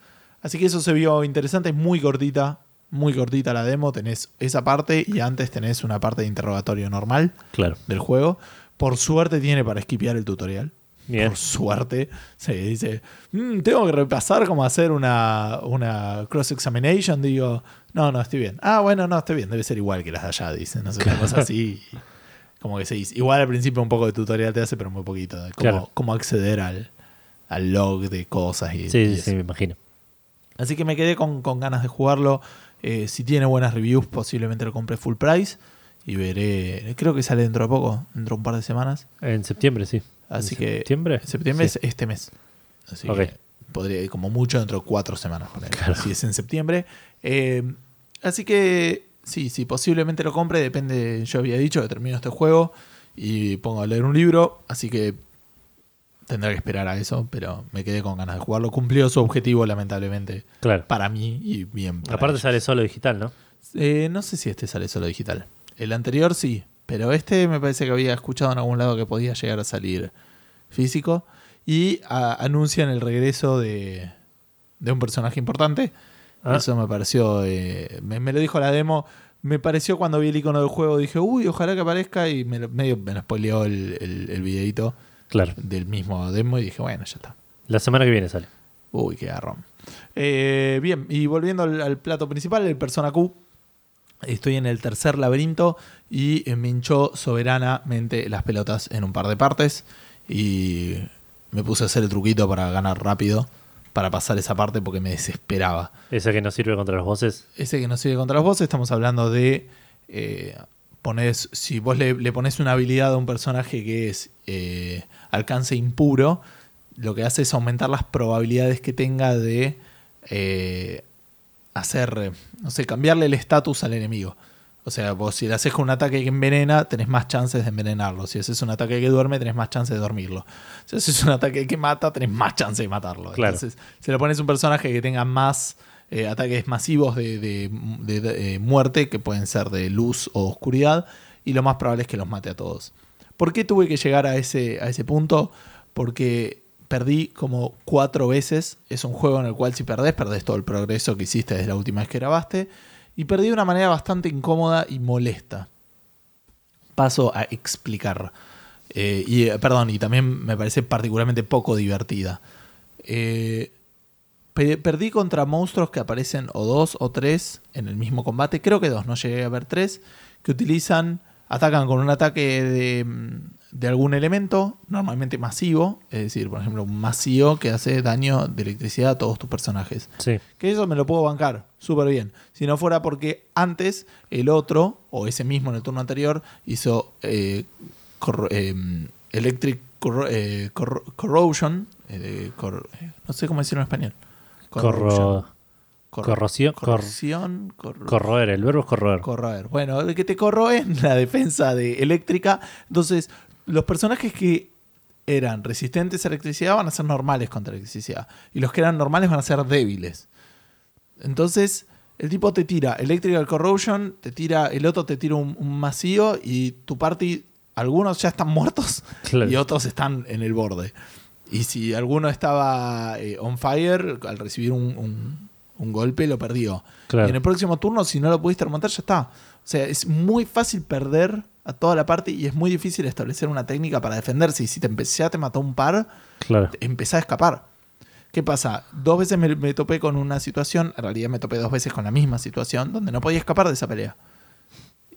Speaker 2: Así que eso se vio interesante, es muy cortita, muy cortita la demo. Tenés esa parte y antes tenés una parte de interrogatorio normal
Speaker 1: Claro.
Speaker 2: del juego. Por suerte tiene para esquipear el tutorial.
Speaker 1: Bien.
Speaker 2: por suerte. Se dice, "Mm, tengo que repasar cómo hacer una, una cross-examination. Digo, no, no, estoy bien. Ah, bueno, no, estoy bien. Debe ser igual que las de allá, dicen. No sé, una cosa así. Como que se dice. Igual al principio un poco de tutorial te hace, pero muy poquito. De cómo,
Speaker 1: Claro.
Speaker 2: cómo acceder al, al log de cosas y,
Speaker 1: Sí,
Speaker 2: y
Speaker 1: sí, sí, me imagino.
Speaker 2: Así que me quedé con, con ganas de jugarlo. Eh, si tiene buenas reviews, posiblemente lo compre full price. Y veré. Creo que sale dentro de poco, dentro de un par de semanas.
Speaker 1: En septiembre, sí.
Speaker 2: Así
Speaker 1: ¿En
Speaker 2: que.
Speaker 1: ¿Septiembre?
Speaker 2: Septiembre
Speaker 1: Sí.
Speaker 2: es este mes. Así
Speaker 1: Ok.
Speaker 2: que podría, como mucho, dentro de cuatro semanas.
Speaker 1: Claro.
Speaker 2: Si es en septiembre. Eh, así que. Sí, sí, posiblemente lo compre. Depende. Yo había dicho que termino este juego. Y pongo a leer un libro. Así que. Tendré que esperar a eso. Pero me quedé con ganas de jugarlo. Cumplió su objetivo, lamentablemente.
Speaker 1: Claro.
Speaker 2: Para mí y bien. para
Speaker 1: Aparte
Speaker 2: ellos.
Speaker 1: sale solo digital, ¿no?
Speaker 2: Eh, no sé si este sale solo digital. El anterior sí, pero este me parece que había escuchado en algún lado que podía llegar a salir físico. Y a- anuncian el regreso de, de un personaje importante.
Speaker 1: Ah.
Speaker 2: Eso me pareció. eh, me, me lo dijo la demo. Me pareció cuando vi el icono del juego. Dije, uy, ojalá que aparezca. Y me medio me lo spoileó el, el, el videito
Speaker 1: Claro.
Speaker 2: del mismo demo. Y dije, bueno, ya está.
Speaker 1: La semana que viene sale.
Speaker 2: Uy, qué garrón. Eh, bien, y volviendo al, al plato principal, el Persona Q. Estoy en el tercer laberinto y me hinchó soberanamente las pelotas en un par de partes. Y me puse a hacer el truquito para ganar rápido, para pasar esa parte porque me desesperaba.
Speaker 1: Esa que no sirve contra los bosses.
Speaker 2: Ese que no sigue contra los bosses, estamos hablando de. eh, pones, si vos le, le pones una habilidad a un personaje que es eh, alcance impuro, lo que hace es aumentar las probabilidades que tenga de eh, hacer, no sé, cambiarle el estatus al enemigo. O sea, vos si le haces con un ataque que envenena, tenés más chances de envenenarlo. Si haces un ataque que duerme, tenés más chances de dormirlo. Si haces un ataque que mata, tenés más chances de matarlo.
Speaker 1: Claro.
Speaker 2: Entonces, si le pones un personaje que tenga más eh, ataques masivos de, de- de- eh, muerte, que pueden ser de luz o oscuridad, y lo más probable es que los mate a todos. ¿Por qué tuve que llegar a ese, a ese punto? Porque perdí como cuatro veces. Es un juego en el cual si perdés, perdés todo el progreso que hiciste desde la última vez que grabaste. Y perdí de una manera bastante incómoda y molesta. Paso a explicar. Eh, perdón, y también me parece particularmente poco divertida. Eh, perdí contra monstruos que aparecen o dos o tres en el mismo combate. Creo que dos, no llegué a ver tres. Que utilizan, atacan con un ataque de, de algún elemento, normalmente masivo. Es decir, por ejemplo, un masivo que hace daño de electricidad a todos tus personajes.
Speaker 1: Sí.
Speaker 2: Que eso me lo puedo bancar súper bien. Si no fuera porque antes el otro, o ese mismo en el turno anterior, hizo eh, eh, Electric corro- eh, corro- Corrosion. eh, cor- eh, no sé cómo decirlo en español.
Speaker 1: Corro...
Speaker 2: Corro-
Speaker 1: corrosión- cor-
Speaker 2: corrosión. corro-
Speaker 1: Corroer, el verbo es corroer.
Speaker 2: corroer. Bueno, el que te corroen la defensa de eléctrica. Entonces, los personajes que eran resistentes a electricidad van a ser normales contra electricidad. Y los que eran normales van a ser débiles. Entonces, el tipo te tira Electrical Corrosion, te tira, el otro te tira un, un y tu party, algunos ya están muertos
Speaker 1: Claro.
Speaker 2: y otros están en el borde. Y si alguno estaba eh, on fire, al recibir un, un- un golpe, lo perdió.
Speaker 1: Claro.
Speaker 2: Y en el próximo turno, si no lo pudiste remontar, ya está. O sea, es muy fácil perder a toda la parte y es muy difícil establecer una técnica para defenderse. Y si te empecé a te mató un par,
Speaker 1: Claro.
Speaker 2: empecé a escapar. ¿Qué pasa? Dos veces me, me topé con una situación, en realidad me topé dos veces con la misma situación, donde no podía escapar de esa pelea.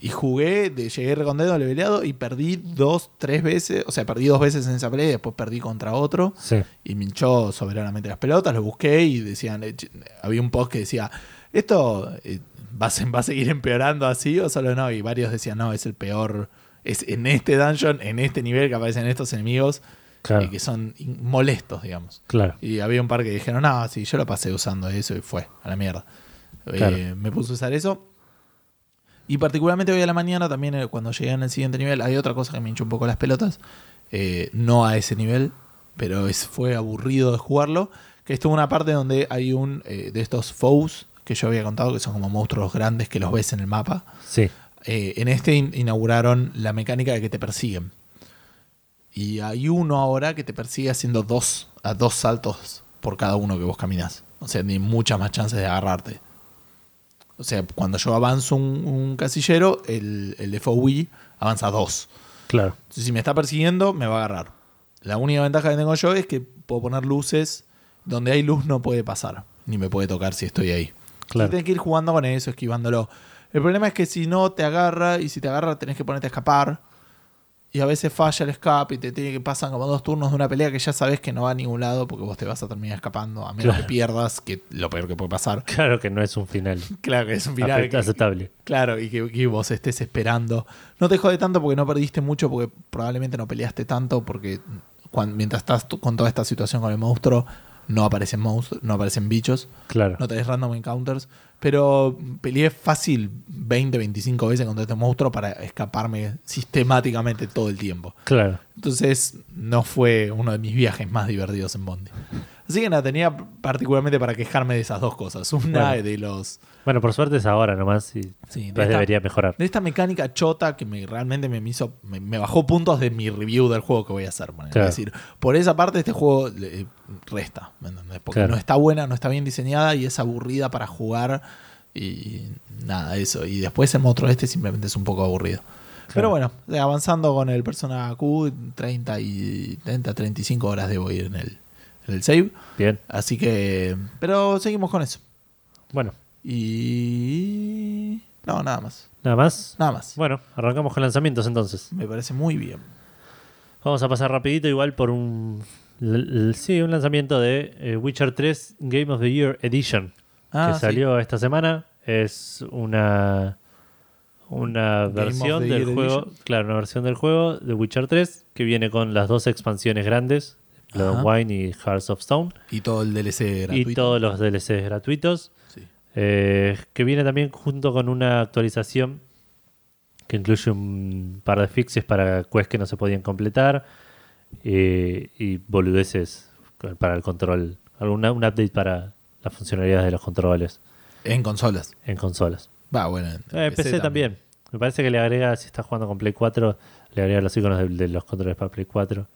Speaker 2: Y jugué, de, llegué con dedo leveleado y perdí dos, tres veces, o sea, perdí dos veces en esa pelea y después perdí contra otro
Speaker 1: Sí.
Speaker 2: y me hinchó soberanamente las pelotas, lo busqué y decían, eh, había un post que decía, esto eh, va, va a seguir empeorando así o solo no, y varios decían, no, es el peor, es en este dungeon, en este nivel que aparecen estos enemigos
Speaker 1: Claro.
Speaker 2: eh, que son molestos, digamos.
Speaker 1: Claro.
Speaker 2: Y había un par que dijeron, no, sí, yo lo pasé usando eso y fue, a la mierda. Eh, me puse a usar eso. Y particularmente hoy a la mañana, también eh, cuando llegué en el siguiente nivel, hay otra cosa que me hinchó un poco las pelotas. Eh, no a ese nivel, pero es, fue aburrido de jugarlo. Que estuvo una parte donde hay un eh, de estos foes que yo había contado, que son como monstruos grandes que los ves en el mapa.
Speaker 1: Sí.
Speaker 2: Eh, en este in- inauguraron la mecánica de que te persiguen. Y hay uno ahora que te persigue haciendo dos, a dos saltos por cada uno que vos caminas. O sea, tiene muchas más chances de agarrarte. O sea, cuando yo avanzo un, un casillero, el, el de avanza dos.
Speaker 1: Claro.
Speaker 2: Entonces, si me está persiguiendo, me va a agarrar. La única ventaja que tengo yo es que puedo poner luces donde hay luz no puede pasar, ni me puede tocar si estoy ahí.
Speaker 1: Claro.
Speaker 2: Y tenés que ir jugando con eso, esquivándolo. El problema es que si no te agarra, y si te agarra tenés que ponerte a escapar. Y a veces falla el escape y te tiene que pasan como dos turnos de una pelea que ya sabes que no va a ningún lado porque vos te vas a terminar escapando, a menos
Speaker 1: Claro.
Speaker 2: que pierdas, que lo peor que puede pasar.
Speaker 1: Claro que no es un final
Speaker 2: Claro que es un final. que-
Speaker 1: aceptable.
Speaker 2: Claro, y que, que vos estés esperando. No te jode tanto porque no perdiste mucho, porque probablemente no peleaste tanto, porque mientras estás con toda esta situación con el monstruo, no aparecen monstruos, no aparecen bichos,
Speaker 1: Claro.
Speaker 2: no tenés random encounters. Pero peleé fácil 20, 25 veces contra este monstruo para escaparme sistemáticamente todo el tiempo.
Speaker 1: Claro.
Speaker 2: Entonces no fue uno de mis viajes más divertidos en Bondi. Así que nada, tenía particularmente para quejarme de esas dos cosas. Una
Speaker 1: Bueno.
Speaker 2: de los...
Speaker 1: Bueno, por suerte es ahora nomás y
Speaker 2: Sí, de esta-
Speaker 1: debería mejorar.
Speaker 2: de esta mecánica chota que me, realmente me hizo me, me bajó puntos de mi review del juego que voy a hacer.
Speaker 1: Claro.
Speaker 2: Es decir, por esa parte este juego eh, resta, ¿me entendés? Porque
Speaker 1: Claro.
Speaker 2: no está buena, no está bien diseñada y es aburrida para jugar y nada, eso. Y después el monstruo este simplemente es un poco aburrido. Pero bueno, eh, avanzando con el Persona Q, 30 y 30, 35 horas debo ir en el, en el save.
Speaker 1: Bien.
Speaker 2: Así que, pero seguimos con eso.
Speaker 1: Bueno,
Speaker 2: Y... No, nada más.
Speaker 1: nada más.
Speaker 2: Nada más.
Speaker 1: Bueno, arrancamos con lanzamientos entonces.
Speaker 2: Me parece muy bien.
Speaker 1: Vamos a pasar rapidito igual por un... Sí, un lanzamiento de eh, Witcher 3 Game of the Year Edition.
Speaker 2: Ah,
Speaker 1: que
Speaker 2: sí.
Speaker 1: salió esta semana. Es una una
Speaker 2: Game
Speaker 1: versión del
Speaker 2: Year
Speaker 1: juego,
Speaker 2: Edition.
Speaker 1: claro, una versión del juego de Witcher 3 que viene con las dos expansiones grandes, Blood and. Wine y Hearts of Stone,
Speaker 2: Y todo el DLC gratuito.
Speaker 1: y todos los DLCs gratuitos,
Speaker 2: Sí.
Speaker 1: eh, que viene también junto con una actualización que incluye un par de fixes para quests que no se podían completar eh, y boludeces para el control, alguna un update para las funcionalidades de los controles
Speaker 2: En consolas.
Speaker 1: en consolas.
Speaker 2: Va, bueno. en
Speaker 1: Eh, PC, también. Me parece que le agrega, si estás jugando con Play 4, le agrega los iconos de, de los controles para Play 4.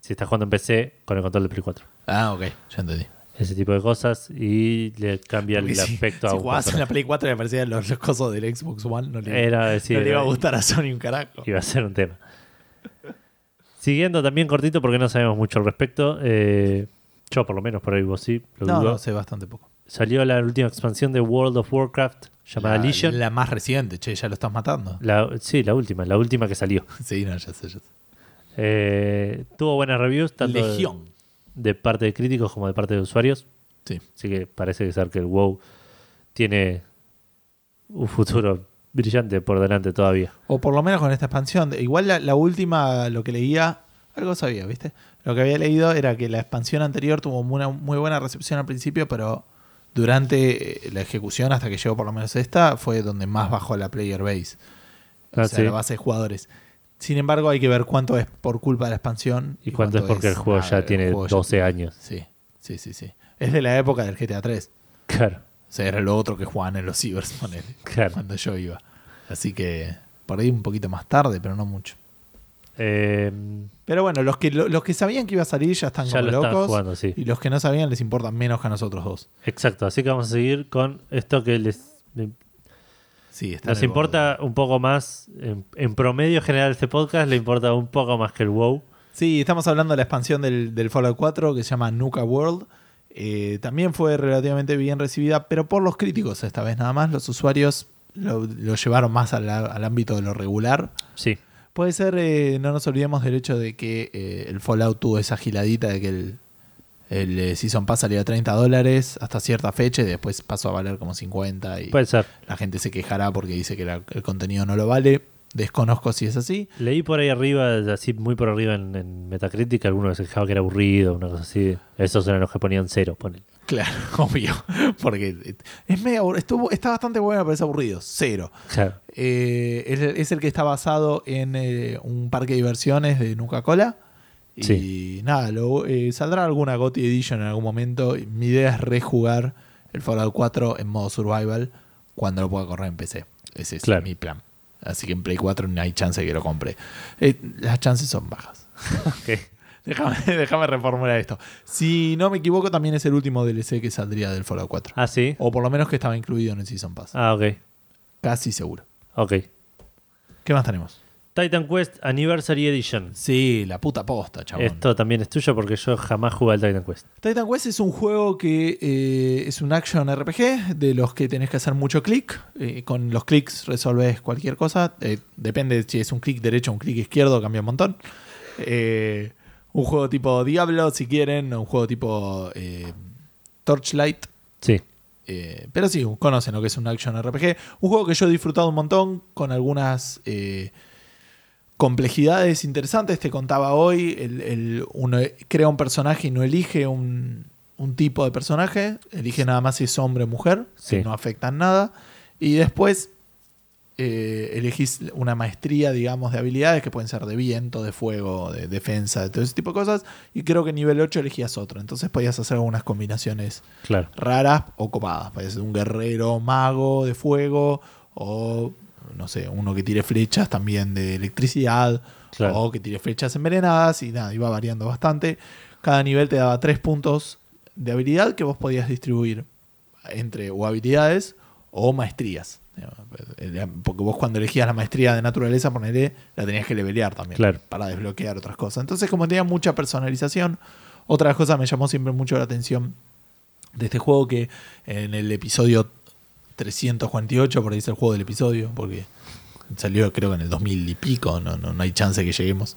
Speaker 1: Si estás jugando en PC, con el control de Play 4.
Speaker 2: Ah, ok. Ya entendí.
Speaker 1: Ese tipo de cosas y le cambia
Speaker 2: Porque
Speaker 1: el
Speaker 2: si,
Speaker 1: aspecto
Speaker 2: si
Speaker 1: a un
Speaker 2: jugabas en la. Play 4 y aparecían los, los cosos del Xbox One, no le,
Speaker 1: Era decir,
Speaker 2: no le iba a
Speaker 1: era-
Speaker 2: gustar a Sony un carajo.
Speaker 1: iba a ser un tema. Siguiendo también cortito porque no sabemos mucho al respecto. eh, yo por lo menos, por ahí vos sí, lo
Speaker 2: No,
Speaker 1: dudo.
Speaker 2: no, sé bastante poco.
Speaker 1: Salió la última expansión de World of Warcraft llamada
Speaker 2: la,
Speaker 1: Legion.
Speaker 2: la más reciente, che, ya lo estás matando.
Speaker 1: La- sí, la última, la última que salió.
Speaker 2: Sí, no, ya sé, ya sé.
Speaker 1: Eh, tuvo buenas reviews, tanto de-
Speaker 2: Legión.
Speaker 1: de parte de críticos como de parte de usuarios.
Speaker 2: Sí.
Speaker 1: Así que parece ser que el WoW tiene un futuro brillante por delante todavía.
Speaker 2: O por lo menos con esta expansión. Igual la, la última, lo que leía, algo sabía, ¿viste? Lo que había leído era que la expansión anterior tuvo una muy buena recepción al principio, pero durante eh, la ejecución, hasta que llegó por lo menos esta, fue donde más bajó la player base. O
Speaker 1: Ah,
Speaker 2: sea,
Speaker 1: sí.
Speaker 2: la base de jugadores. Sin embargo, hay que ver cuánto es por culpa de la expansión.
Speaker 1: ¿Y cuánto es porque el juego ya tiene
Speaker 2: juego ya
Speaker 1: 12
Speaker 2: tiene-
Speaker 1: años?
Speaker 2: Sí, sí, sí, sí. Es de la época del GTA 3.
Speaker 1: Claro,
Speaker 2: O sea, era lo otro que jugaban en los cibers,
Speaker 1: claro.
Speaker 2: cuando yo iba. Así que por ahí un poquito más tarde, pero no mucho.
Speaker 1: Eh,
Speaker 2: Pero bueno, los que, lo- los que sabían que iba a salir ya están
Speaker 1: ya
Speaker 2: como
Speaker 1: lo están
Speaker 2: locos.
Speaker 1: jugando, sí.
Speaker 2: Y los que no sabían les importan menos que a nosotros dos.
Speaker 1: Exacto, así que vamos a seguir con esto que les
Speaker 2: Sí, está
Speaker 1: nos importa un poco más, en, en promedio general este podcast le importa un poco más que el WoW.
Speaker 2: Sí, estamos hablando de la expansión del, del Fallout 4 que se llama Nuka World. Eh, también fue relativamente bien recibida, pero por los críticos esta vez nada más. Los usuarios lo, lo llevaron más al, al ámbito de lo regular.
Speaker 1: Sí,
Speaker 2: Puede ser, eh, no nos olvidemos del hecho de que eh, el Fallout tuvo esa giladita de que el, el eh, Season Pass salía a 30 dólares hasta cierta fecha y después pasó a valer como 50 y
Speaker 1: puede ser.
Speaker 2: la gente se quejará porque dice que la- el contenido no lo vale. Desconozco si es así.
Speaker 1: Leí por ahí arriba, así muy por arriba en, en Metacritic, algunos se quejaba que era aburrido, una cosa así. Esos eran los que ponían cero, ponele.
Speaker 2: Claro, obvio. Porque es medio estuvo, está bastante bueno, pero es aburrido. Cero.
Speaker 1: Claro.
Speaker 2: Eh, es, es el que está basado en eh, un parque de diversiones de Nuca Cola. Y
Speaker 1: Sí.
Speaker 2: nada, lo- eh, saldrá alguna GOTY Edition en algún momento. Mi idea es rejugar el Fallout 4 en modo survival cuando lo pueda correr en PC. Ese es
Speaker 1: Claro.
Speaker 2: mi plan. Así que en Play 4 no hay chance de que lo compre. Eh, las chances son bajas. Déjame, déjame reformular esto. Si no me equivoco, también es el último DLC que saldría del Fallout 4.
Speaker 1: Ah, sí.
Speaker 2: O por lo menos que estaba incluido en el Season Pass.
Speaker 1: Ah, ok.
Speaker 2: Casi seguro.
Speaker 1: Ok.
Speaker 2: ¿Qué más tenemos?
Speaker 1: Titan Quest Anniversary Edition.
Speaker 2: Sí, la puta posta, chabón.
Speaker 1: Esto también es tuyo porque yo jamás jugué al Titan Quest.
Speaker 2: Titan Quest es un juego que eh, es un action RPG de los que tenés que hacer mucho clic. Eh, con los clics resolves cualquier cosa. Eh, depende si es un clic derecho o un clic izquierdo, cambia un montón. Un juego tipo Diablo, si quieren, un juego tipo Torchlight.
Speaker 1: Sí.
Speaker 2: Eh, pero sí, conocen lo que es un action RPG. Un juego que yo he disfrutado un montón, con algunas eh, complejidades interesantes. Te contaba hoy, el, el- uno crea un personaje y no elige un, un tipo de personaje, elige nada más si es hombre o mujer,
Speaker 1: Sí.
Speaker 2: que no afectan nada. Y después eh, elegís una maestría, digamos, de habilidades que pueden ser de viento, de fuego, de defensa, de todo ese tipo de cosas. Y creo que en nivel 8 elegías otro. Entonces podías hacer algunas combinaciones
Speaker 1: Claro.
Speaker 2: raras o copadas. Puede ser un guerrero mago de fuego o, no sé, uno que tire flechas también de electricidad
Speaker 1: Claro.
Speaker 2: o que tire flechas envenenadas y nada, iba variando bastante. Cada nivel te daba tres puntos de habilidad que vos podías distribuir entre o habilidades o maestrías. Porque vos cuando elegías la maestría de naturaleza, ponele, la tenías que levelear también
Speaker 1: Claro.
Speaker 2: para desbloquear otras cosas. Entonces, como tenía mucha personalización, otra cosa me llamó siempre mucho la atención de este juego que en el episodio 348, por ahí dice el juego del episodio, porque salió creo que en el 2000 y pico, no, no, no hay chance que lleguemos.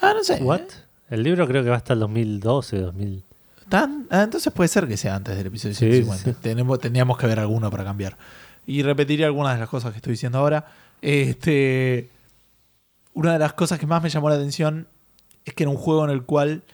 Speaker 2: Ah, no sé.
Speaker 1: ¿What? El libro creo que va hasta el 2012, 2000.
Speaker 2: ¿Tan? Ah, entonces puede ser que sea antes del episodio
Speaker 1: Sí,
Speaker 2: 150.
Speaker 1: sí.
Speaker 2: Tenemos, teníamos que ver alguno para cambiar. Y repetiré algunas de las cosas que estoy diciendo ahora. Este, una de las cosas que más me llamó la atención es que era un juego en el cual,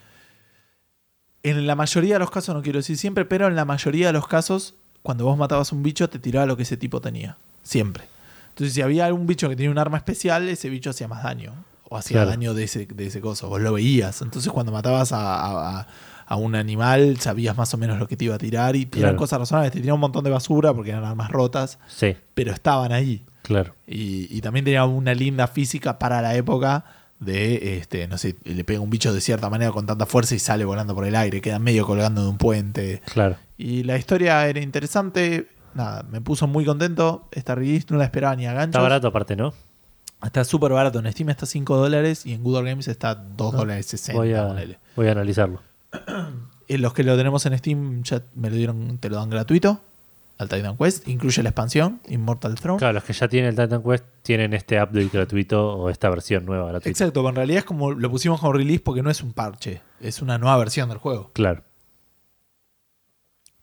Speaker 2: en la mayoría de los casos, no quiero decir siempre, pero en la mayoría de los casos, cuando vos matabas un bicho, te tiraba lo que ese tipo tenía. Siempre. Entonces, si había algún bicho que tenía un arma especial, ese bicho hacía más daño. O hacía
Speaker 1: Claro.
Speaker 2: daño de ese, de ese coso. Vos lo veías. Entonces, cuando matabas a, a- a- a un animal, sabías más o menos lo que te iba a tirar. Y eran
Speaker 1: Claro.
Speaker 2: cosas razonables. Te tiraba un montón de basura porque eran armas rotas,
Speaker 1: Sí,
Speaker 2: pero estaban ahí.
Speaker 1: claro.
Speaker 2: Y, y también tenía una linda física para la época de, este, no sé, le pega un bicho de cierta manera con tanta fuerza y sale volando por el aire, queda medio colgando de un puente.
Speaker 1: Claro.
Speaker 2: Y la historia era interesante, nada, me puso muy contento. Esta release no la esperaba ni a ganchos.
Speaker 1: Está barato aparte, ¿no?
Speaker 2: Está súper barato, en Steam está 5 dólares y en Good Old Games está 2
Speaker 1: Ah,
Speaker 2: dólares 60.
Speaker 1: Voy a, voy a analizarlo.
Speaker 2: Eh, Los que lo tenemos en Steam ya me lo dieron, te lo dan gratuito al Titan Quest, incluye la expansión Immortal Throne.
Speaker 1: Claro, los que ya tienen el Titan Quest tienen este update gratuito o esta versión nueva gratuita.
Speaker 2: Exacto, pero en realidad es como lo pusimos como release porque no es un parche, es una nueva versión del juego.
Speaker 1: Claro.